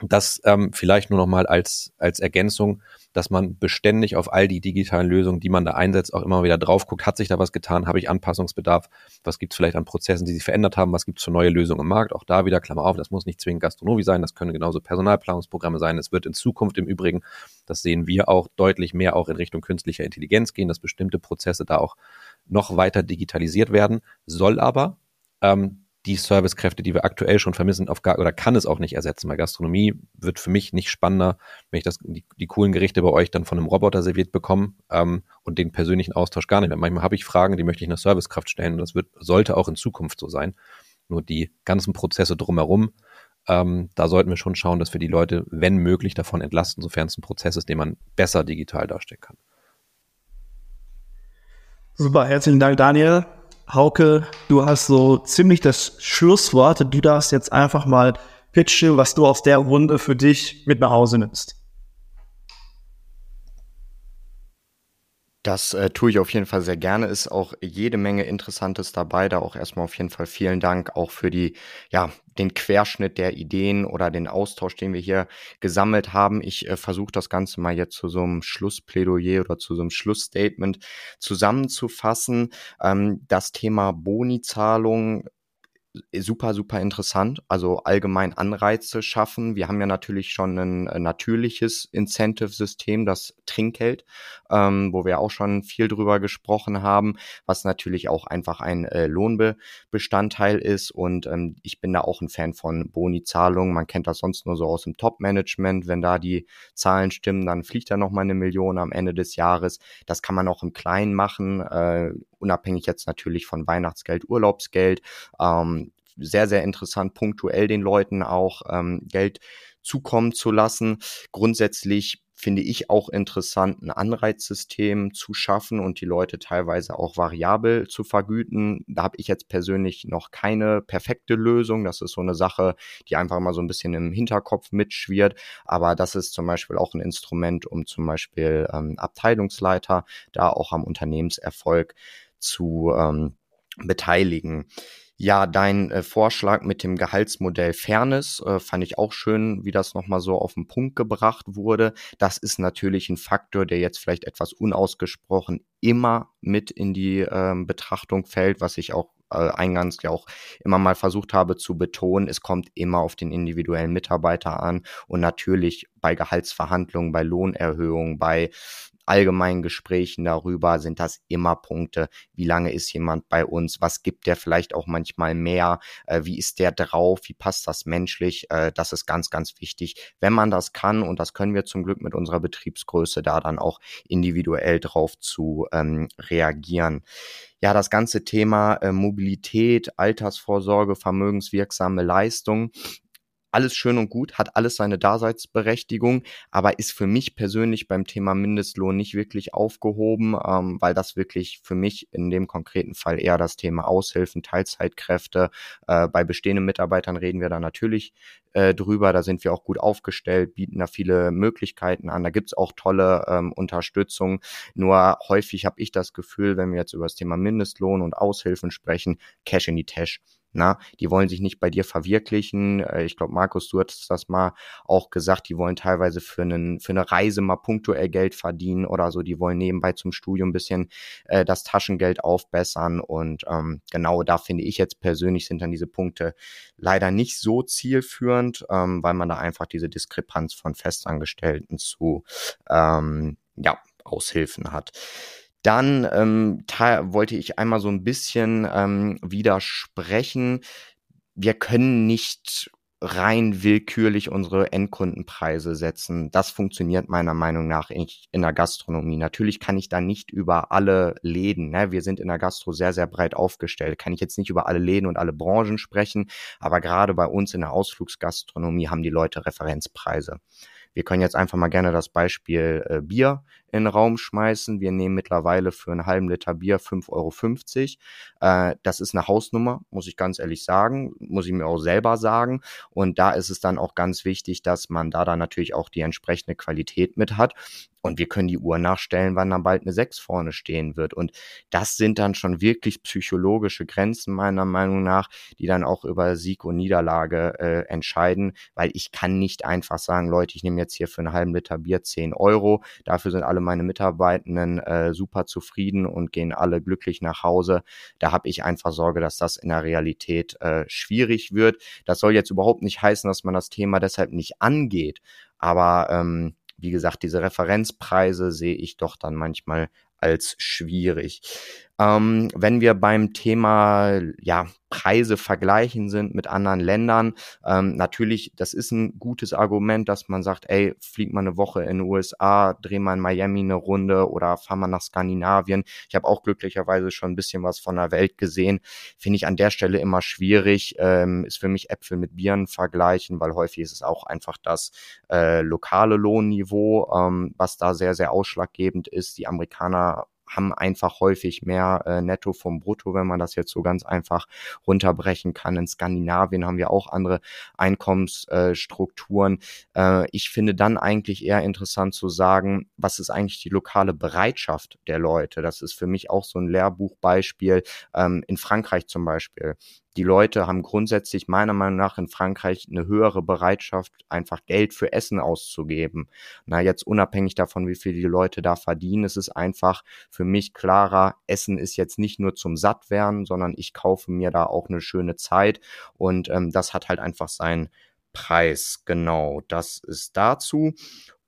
Das ähm, vielleicht nur noch mal als, als Ergänzung, dass man beständig auf all die digitalen Lösungen, die man da einsetzt, auch immer wieder drauf guckt, hat sich da was getan, habe ich Anpassungsbedarf, was gibt es vielleicht an Prozessen, die sich verändert haben, was gibt es für neue Lösungen im Markt, auch da wieder, Klammer auf, das muss nicht zwingend Gastronomie sein, das können genauso Personalplanungsprogramme sein, es wird in Zukunft im Übrigen, das sehen wir auch, deutlich mehr auch in Richtung künstlicher Intelligenz gehen, dass bestimmte Prozesse da auch noch weiter digitalisiert werden, soll aber ähm, die Servicekräfte, die wir aktuell schon vermissen, auf gar, oder kann es auch nicht ersetzen. Weil Gastronomie wird für mich nicht spannender, wenn ich das, die, die coolen Gerichte bei euch dann von einem Roboter serviert bekomme ähm, und den persönlichen Austausch gar nicht mehr. Manchmal habe ich Fragen, die möchte ich einer Servicekraft stellen und das wird, sollte auch in Zukunft so sein. Nur die ganzen Prozesse drumherum, ähm, da sollten wir schon schauen, dass wir die Leute, wenn möglich, davon entlasten, sofern es ein Prozess ist, den man besser digital darstellen kann. Super, herzlichen Dank, Daniel. Hauke, du hast so ziemlich das Schlusswort. Du darfst jetzt einfach mal pitchen, was du aus der Runde für dich mit nach Hause nimmst. Das äh, tue ich auf jeden Fall sehr gerne. Ist auch jede Menge Interessantes dabei. Da auch erstmal auf jeden Fall vielen Dank auch für die, ja, den Querschnitt der Ideen oder den Austausch, den wir hier gesammelt haben. Ich äh, versuche das Ganze mal jetzt zu so einem Schlussplädoyer oder zu so einem Schlussstatement zusammenzufassen. Ähm, das Thema Bonizahlung super, super interessant. Also allgemein Anreize schaffen. Wir haben ja natürlich schon ein äh, natürliches Incentive-System, das Trinkgeld, ähm, wo wir auch schon viel drüber gesprochen haben, was natürlich auch einfach ein äh, Lohnbestandteil ist. Und ähm, ich bin da auch ein Fan von Boni-Zahlungen. Man kennt das sonst nur so aus dem Top-Management. Wenn da die Zahlen stimmen, dann fliegt da nochmal eine Million am Ende des Jahres. Das kann man auch im Kleinen machen. Äh, unabhängig jetzt natürlich von Weihnachtsgeld, Urlaubsgeld. Ähm, sehr, sehr interessant, punktuell den Leuten auch ähm, Geld zukommen zu lassen. Grundsätzlich finde ich auch interessant, ein Anreizsystem zu schaffen und die Leute teilweise auch variabel zu vergüten. Da habe ich jetzt persönlich noch keine perfekte Lösung. Das ist so eine Sache, die einfach mal so ein bisschen im Hinterkopf mitschwirrt. Aber das ist zum Beispiel auch ein Instrument, um zum Beispiel ähm, Abteilungsleiter da auch am Unternehmenserfolg zu ähm, beteiligen. Ja, dein äh, Vorschlag mit dem Gehaltsmodell Fairness äh, fand ich auch schön, wie das nochmal so auf den Punkt gebracht wurde. Das ist natürlich ein Faktor, der jetzt vielleicht etwas unausgesprochen immer mit in die äh, Betrachtung fällt, was ich auch äh, eingangs ja auch immer mal versucht habe zu betonen, es kommt immer auf den individuellen Mitarbeiter an und natürlich bei Gehaltsverhandlungen, bei Lohnerhöhungen, bei allgemeinen Gesprächen darüber sind das immer Punkte. Wie lange ist jemand bei uns? Was gibt der vielleicht auch manchmal mehr? Äh, wie ist der drauf? Wie passt das menschlich? Äh, das ist ganz, ganz wichtig. Wenn man das kann, und das können wir zum Glück mit unserer Betriebsgröße, da dann auch individuell drauf zu ähm, reagieren ja, das ganze Thema äh, Mobilität, Altersvorsorge, vermögenswirksame Leistung alles schön und gut, hat alles seine Daseinsberechtigung, aber ist für mich persönlich beim Thema Mindestlohn nicht wirklich aufgehoben, ähm, weil das wirklich für mich in dem konkreten Fall eher das Thema Aushilfen, Teilzeitkräfte. Äh, bei bestehenden Mitarbeitern reden wir da natürlich äh, drüber, da sind wir auch gut aufgestellt, bieten da viele Möglichkeiten an, da gibt's auch tolle ähm, Unterstützung. Nur häufig habe ich das Gefühl, wenn wir jetzt über das Thema Mindestlohn und Aushilfen sprechen, Cash in die Tasche. Na, die wollen sich nicht bei dir verwirklichen. Äh, ich glaube, Markus, du hattest das mal auch gesagt, die wollen teilweise für, einen, für eine Reise mal punktuell Geld verdienen oder so. Die wollen nebenbei zum Studium ein bisschen äh, das Taschengeld aufbessern. Und ähm, genau da finde ich jetzt persönlich sind dann diese Punkte leider nicht so zielführend, ähm, weil man da einfach diese Diskrepanz von Festangestellten zu ähm, ja, Aushilfen hat. Dann ähm, wollte ich einmal so ein bisschen ähm, widersprechen. Wir können nicht rein willkürlich unsere Endkundenpreise setzen. Das funktioniert meiner Meinung nach nicht in der Gastronomie. Natürlich kann ich da nicht über alle Läden, ne? wir sind in der Gastro sehr, sehr breit aufgestellt, kann ich jetzt nicht über alle Läden und alle Branchen sprechen, aber gerade bei uns in der Ausflugsgastronomie haben die Leute Referenzpreise. Wir können jetzt einfach mal gerne das Beispiel äh, Bier in den Raum schmeißen. Wir nehmen mittlerweile für einen halben Liter Bier 5,50 Euro. Äh, das ist eine Hausnummer, muss ich ganz ehrlich sagen, muss ich mir auch selber sagen. Und da ist es dann auch ganz wichtig, dass man da dann natürlich auch die entsprechende Qualität mit hat. Und wir können die Uhr nachstellen, wann dann bald eine 6 vorne stehen wird. Und das sind dann schon wirklich psychologische Grenzen meiner Meinung nach, die dann auch über Sieg und Niederlage äh, entscheiden, weil ich kann nicht einfach sagen, Leute, ich nehme jetzt hier für einen halben Liter Bier 10 Euro. Dafür sind alle meine Mitarbeitenden äh, super zufrieden und gehen alle glücklich nach Hause. Da habe ich einfach Sorge, dass das in der Realität äh, schwierig wird. Das soll jetzt überhaupt nicht heißen, dass man das Thema deshalb nicht angeht. Aber ähm, wie gesagt, diese Referenzpreise sehe ich doch dann manchmal als schwierig. Ähm, wenn wir beim Thema ja, Preise vergleichen sind mit anderen Ländern, ähm, natürlich, das ist ein gutes Argument, dass man sagt, ey, flieg mal eine Woche in den USA, dreh mal in Miami eine Runde oder fahr mal nach Skandinavien. Ich habe auch glücklicherweise schon ein bisschen was von der Welt gesehen. Finde ich an der Stelle immer schwierig. Ähm, ist für mich Äpfel mit Bieren vergleichen, weil häufig ist es auch einfach das äh, lokale Lohnniveau, ähm, was da sehr, sehr ausschlaggebend ist. Die Amerikaner haben einfach häufig mehr äh, Netto vom Brutto, wenn man das jetzt so ganz einfach runterbrechen kann. In Skandinavien haben wir auch andere Einkommensstrukturen. Äh, ich finde dann eigentlich eher interessant zu sagen, was ist eigentlich die lokale Bereitschaft der Leute? Das ist für mich auch so ein Lehrbuchbeispiel. Ähm, in Frankreich zum Beispiel die Leute haben grundsätzlich meiner Meinung nach in Frankreich eine höhere Bereitschaft, einfach Geld für Essen auszugeben. Na, jetzt unabhängig davon, wie viel die Leute da verdienen, es ist einfach für mich klarer, Essen ist jetzt nicht nur zum Sattwerden, sondern ich kaufe mir da auch eine schöne Zeit und ähm, das hat halt einfach seinen Preis. Genau, das ist dazu.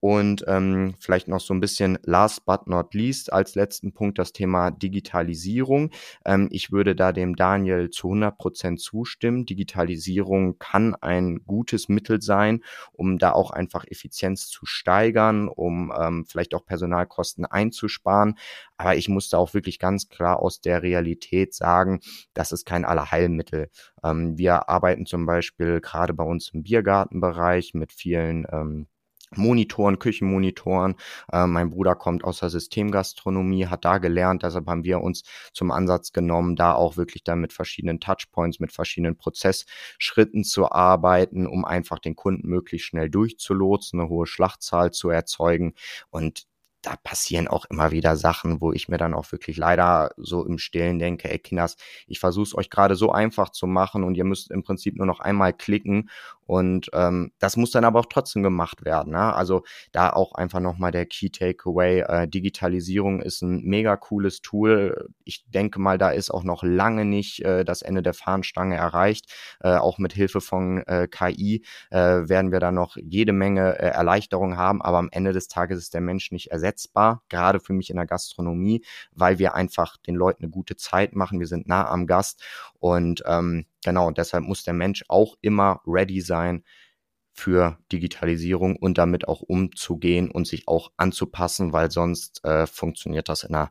Und ähm, vielleicht noch so ein bisschen last but not least als letzten Punkt das Thema Digitalisierung. Ähm, ich würde da dem Daniel zu 100 Prozent zustimmen. Digitalisierung kann ein gutes Mittel sein, um da auch einfach Effizienz zu steigern, um ähm, vielleicht auch Personalkosten einzusparen. Aber ich muss da auch wirklich ganz klar aus der Realität sagen, das ist kein Allerheilmittel. Ähm, wir arbeiten zum Beispiel gerade bei uns im Biergartenbereich mit vielen ähm, Monitoren, Küchenmonitoren. Äh, mein Bruder kommt aus der Systemgastronomie, hat da gelernt, deshalb haben wir uns zum Ansatz genommen, da auch wirklich dann mit verschiedenen Touchpoints, mit verschiedenen Prozessschritten zu arbeiten, um einfach den Kunden möglichst schnell durchzulotsen, eine hohe Schlachtzahl zu erzeugen. Und da passieren auch immer wieder Sachen, wo ich mir dann auch wirklich leider so im Stillen denke, ey Kinders, ich versuche es euch gerade so einfach zu machen und ihr müsst im Prinzip nur noch einmal klicken und ähm, das muss dann aber auch trotzdem gemacht werden. Ne? Also da auch einfach nochmal der Key Takeaway. Äh, Digitalisierung ist ein mega cooles Tool. Ich denke mal, da ist auch noch lange nicht äh, das Ende der Fahnenstange erreicht. Äh, auch mit Hilfe von äh, KI äh, werden wir da noch jede Menge äh, Erleichterung haben, aber am Ende des Tages ist der Mensch nicht ersetzbar, gerade für mich in der Gastronomie, weil wir einfach den Leuten eine gute Zeit machen. Wir sind nah am Gast und ähm, Genau, und deshalb muss der Mensch auch immer ready sein für Digitalisierung und damit auch umzugehen und sich auch anzupassen, weil sonst äh, funktioniert das in einer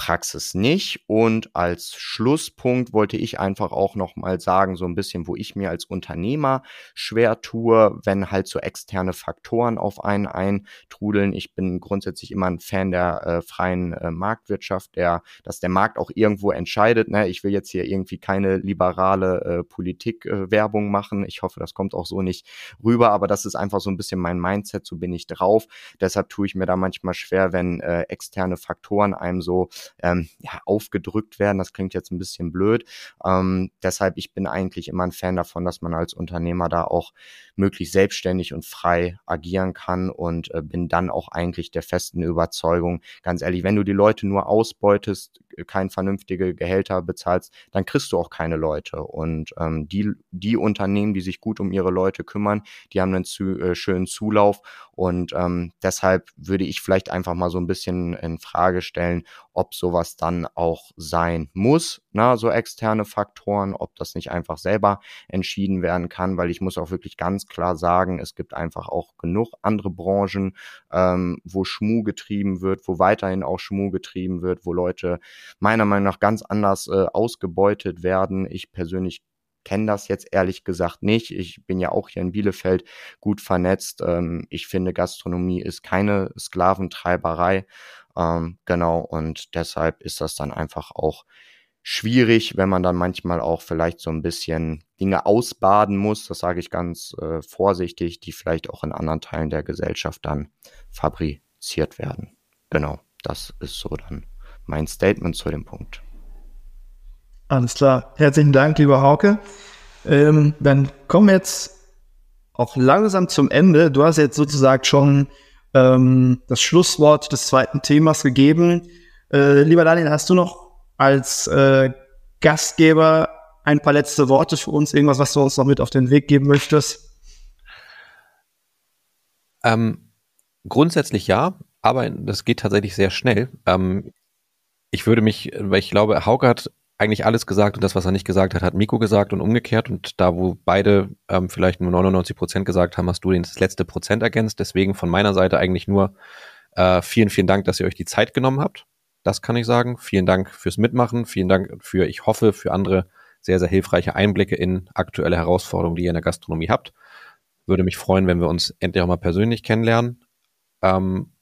Praxis nicht. Und als Schlusspunkt wollte ich einfach auch nochmal sagen, so ein bisschen, wo ich mir als Unternehmer schwer tue, wenn halt so externe Faktoren auf einen eintrudeln. Ich bin grundsätzlich immer ein Fan der äh, freien äh, Marktwirtschaft, der, dass der Markt auch irgendwo entscheidet. Ne? Ich will jetzt hier irgendwie keine liberale äh, Politikwerbung äh, machen. Ich hoffe, das kommt auch so nicht rüber, aber das ist einfach so ein bisschen mein Mindset, so bin ich drauf. Deshalb tue ich mir da manchmal schwer, wenn äh, externe Faktoren einem so ähm, ja, aufgedrückt werden. Das klingt jetzt ein bisschen blöd. Ähm, deshalb, ich bin eigentlich immer ein Fan davon, dass man als Unternehmer da auch möglichst selbstständig und frei agieren kann und äh, bin dann auch eigentlich der festen Überzeugung, ganz ehrlich, wenn du die Leute nur ausbeutest, kein vernünftige Gehälter bezahlst, dann kriegst du auch keine Leute. Und ähm, die, die Unternehmen, die sich gut um ihre Leute kümmern, die haben einen zu, äh, schönen Zulauf. Und ähm, deshalb würde ich vielleicht einfach mal so ein bisschen in Frage stellen, ob sowas dann auch sein muss, na, so externe Faktoren, ob das nicht einfach selber entschieden werden kann, weil ich muss auch wirklich ganz klar sagen, es gibt einfach auch genug andere Branchen, ähm, wo Schmu getrieben wird, wo weiterhin auch Schmu getrieben wird, wo Leute meiner Meinung nach ganz anders äh, ausgebeutet werden. Ich persönlich kenne das jetzt ehrlich gesagt nicht. Ich bin ja auch hier in Bielefeld gut vernetzt. Ähm, ich finde, Gastronomie ist keine Sklaventreiberei. Ähm, genau, und deshalb ist das dann einfach auch schwierig, wenn man dann manchmal auch vielleicht so ein bisschen Dinge ausbaden muss, das sage ich ganz äh, vorsichtig, die vielleicht auch in anderen Teilen der Gesellschaft dann fabriziert werden. Genau, das ist so dann mein Statement zu dem Punkt. Alles klar. Herzlichen Dank, lieber Hauke. Ähm, dann kommen wir jetzt auch langsam zum Ende. Du hast jetzt sozusagen schon ähm, das Schlusswort des zweiten Themas gegeben. Äh, lieber Daniel, hast du noch als äh, Gastgeber ein paar letzte Worte für uns, irgendwas, was du uns noch mit auf den Weg geben möchtest? Ähm, grundsätzlich ja, aber das geht tatsächlich sehr schnell. Ähm, ich würde mich, weil ich glaube, Hauke hat eigentlich alles gesagt und das, was er nicht gesagt hat, hat Miko gesagt und umgekehrt. Und da, wo beide ähm, vielleicht nur 99 Prozent gesagt haben, hast du das letzte Prozent ergänzt. Deswegen von meiner Seite eigentlich nur äh, vielen, vielen Dank, dass ihr euch die Zeit genommen habt. Das kann ich sagen. Vielen Dank fürs Mitmachen. Vielen Dank für, ich hoffe, für andere sehr, sehr hilfreiche Einblicke in aktuelle Herausforderungen, die ihr in der Gastronomie habt. Würde mich freuen, wenn wir uns endlich auch mal persönlich kennenlernen. Ähm,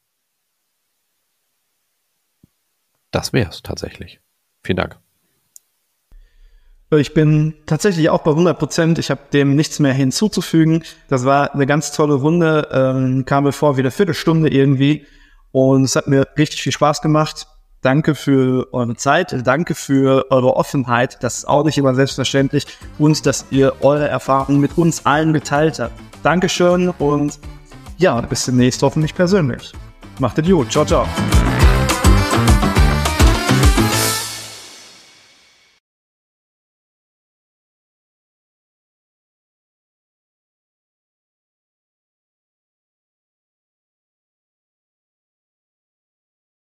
das wäre es tatsächlich. Vielen Dank. Ich bin tatsächlich auch bei 100 Prozent. Ich habe dem nichts mehr hinzuzufügen. Das war eine ganz tolle Runde. Ähm, kam mir vor wie eine Viertelstunde irgendwie. Und es hat mir richtig viel Spaß gemacht. Danke für eure Zeit. Danke für eure Offenheit. Das ist auch nicht immer selbstverständlich. Und dass ihr eure Erfahrungen mit uns allen geteilt habt. Dankeschön und ja, bis demnächst hoffentlich persönlich. Macht es gut. Ciao, ciao.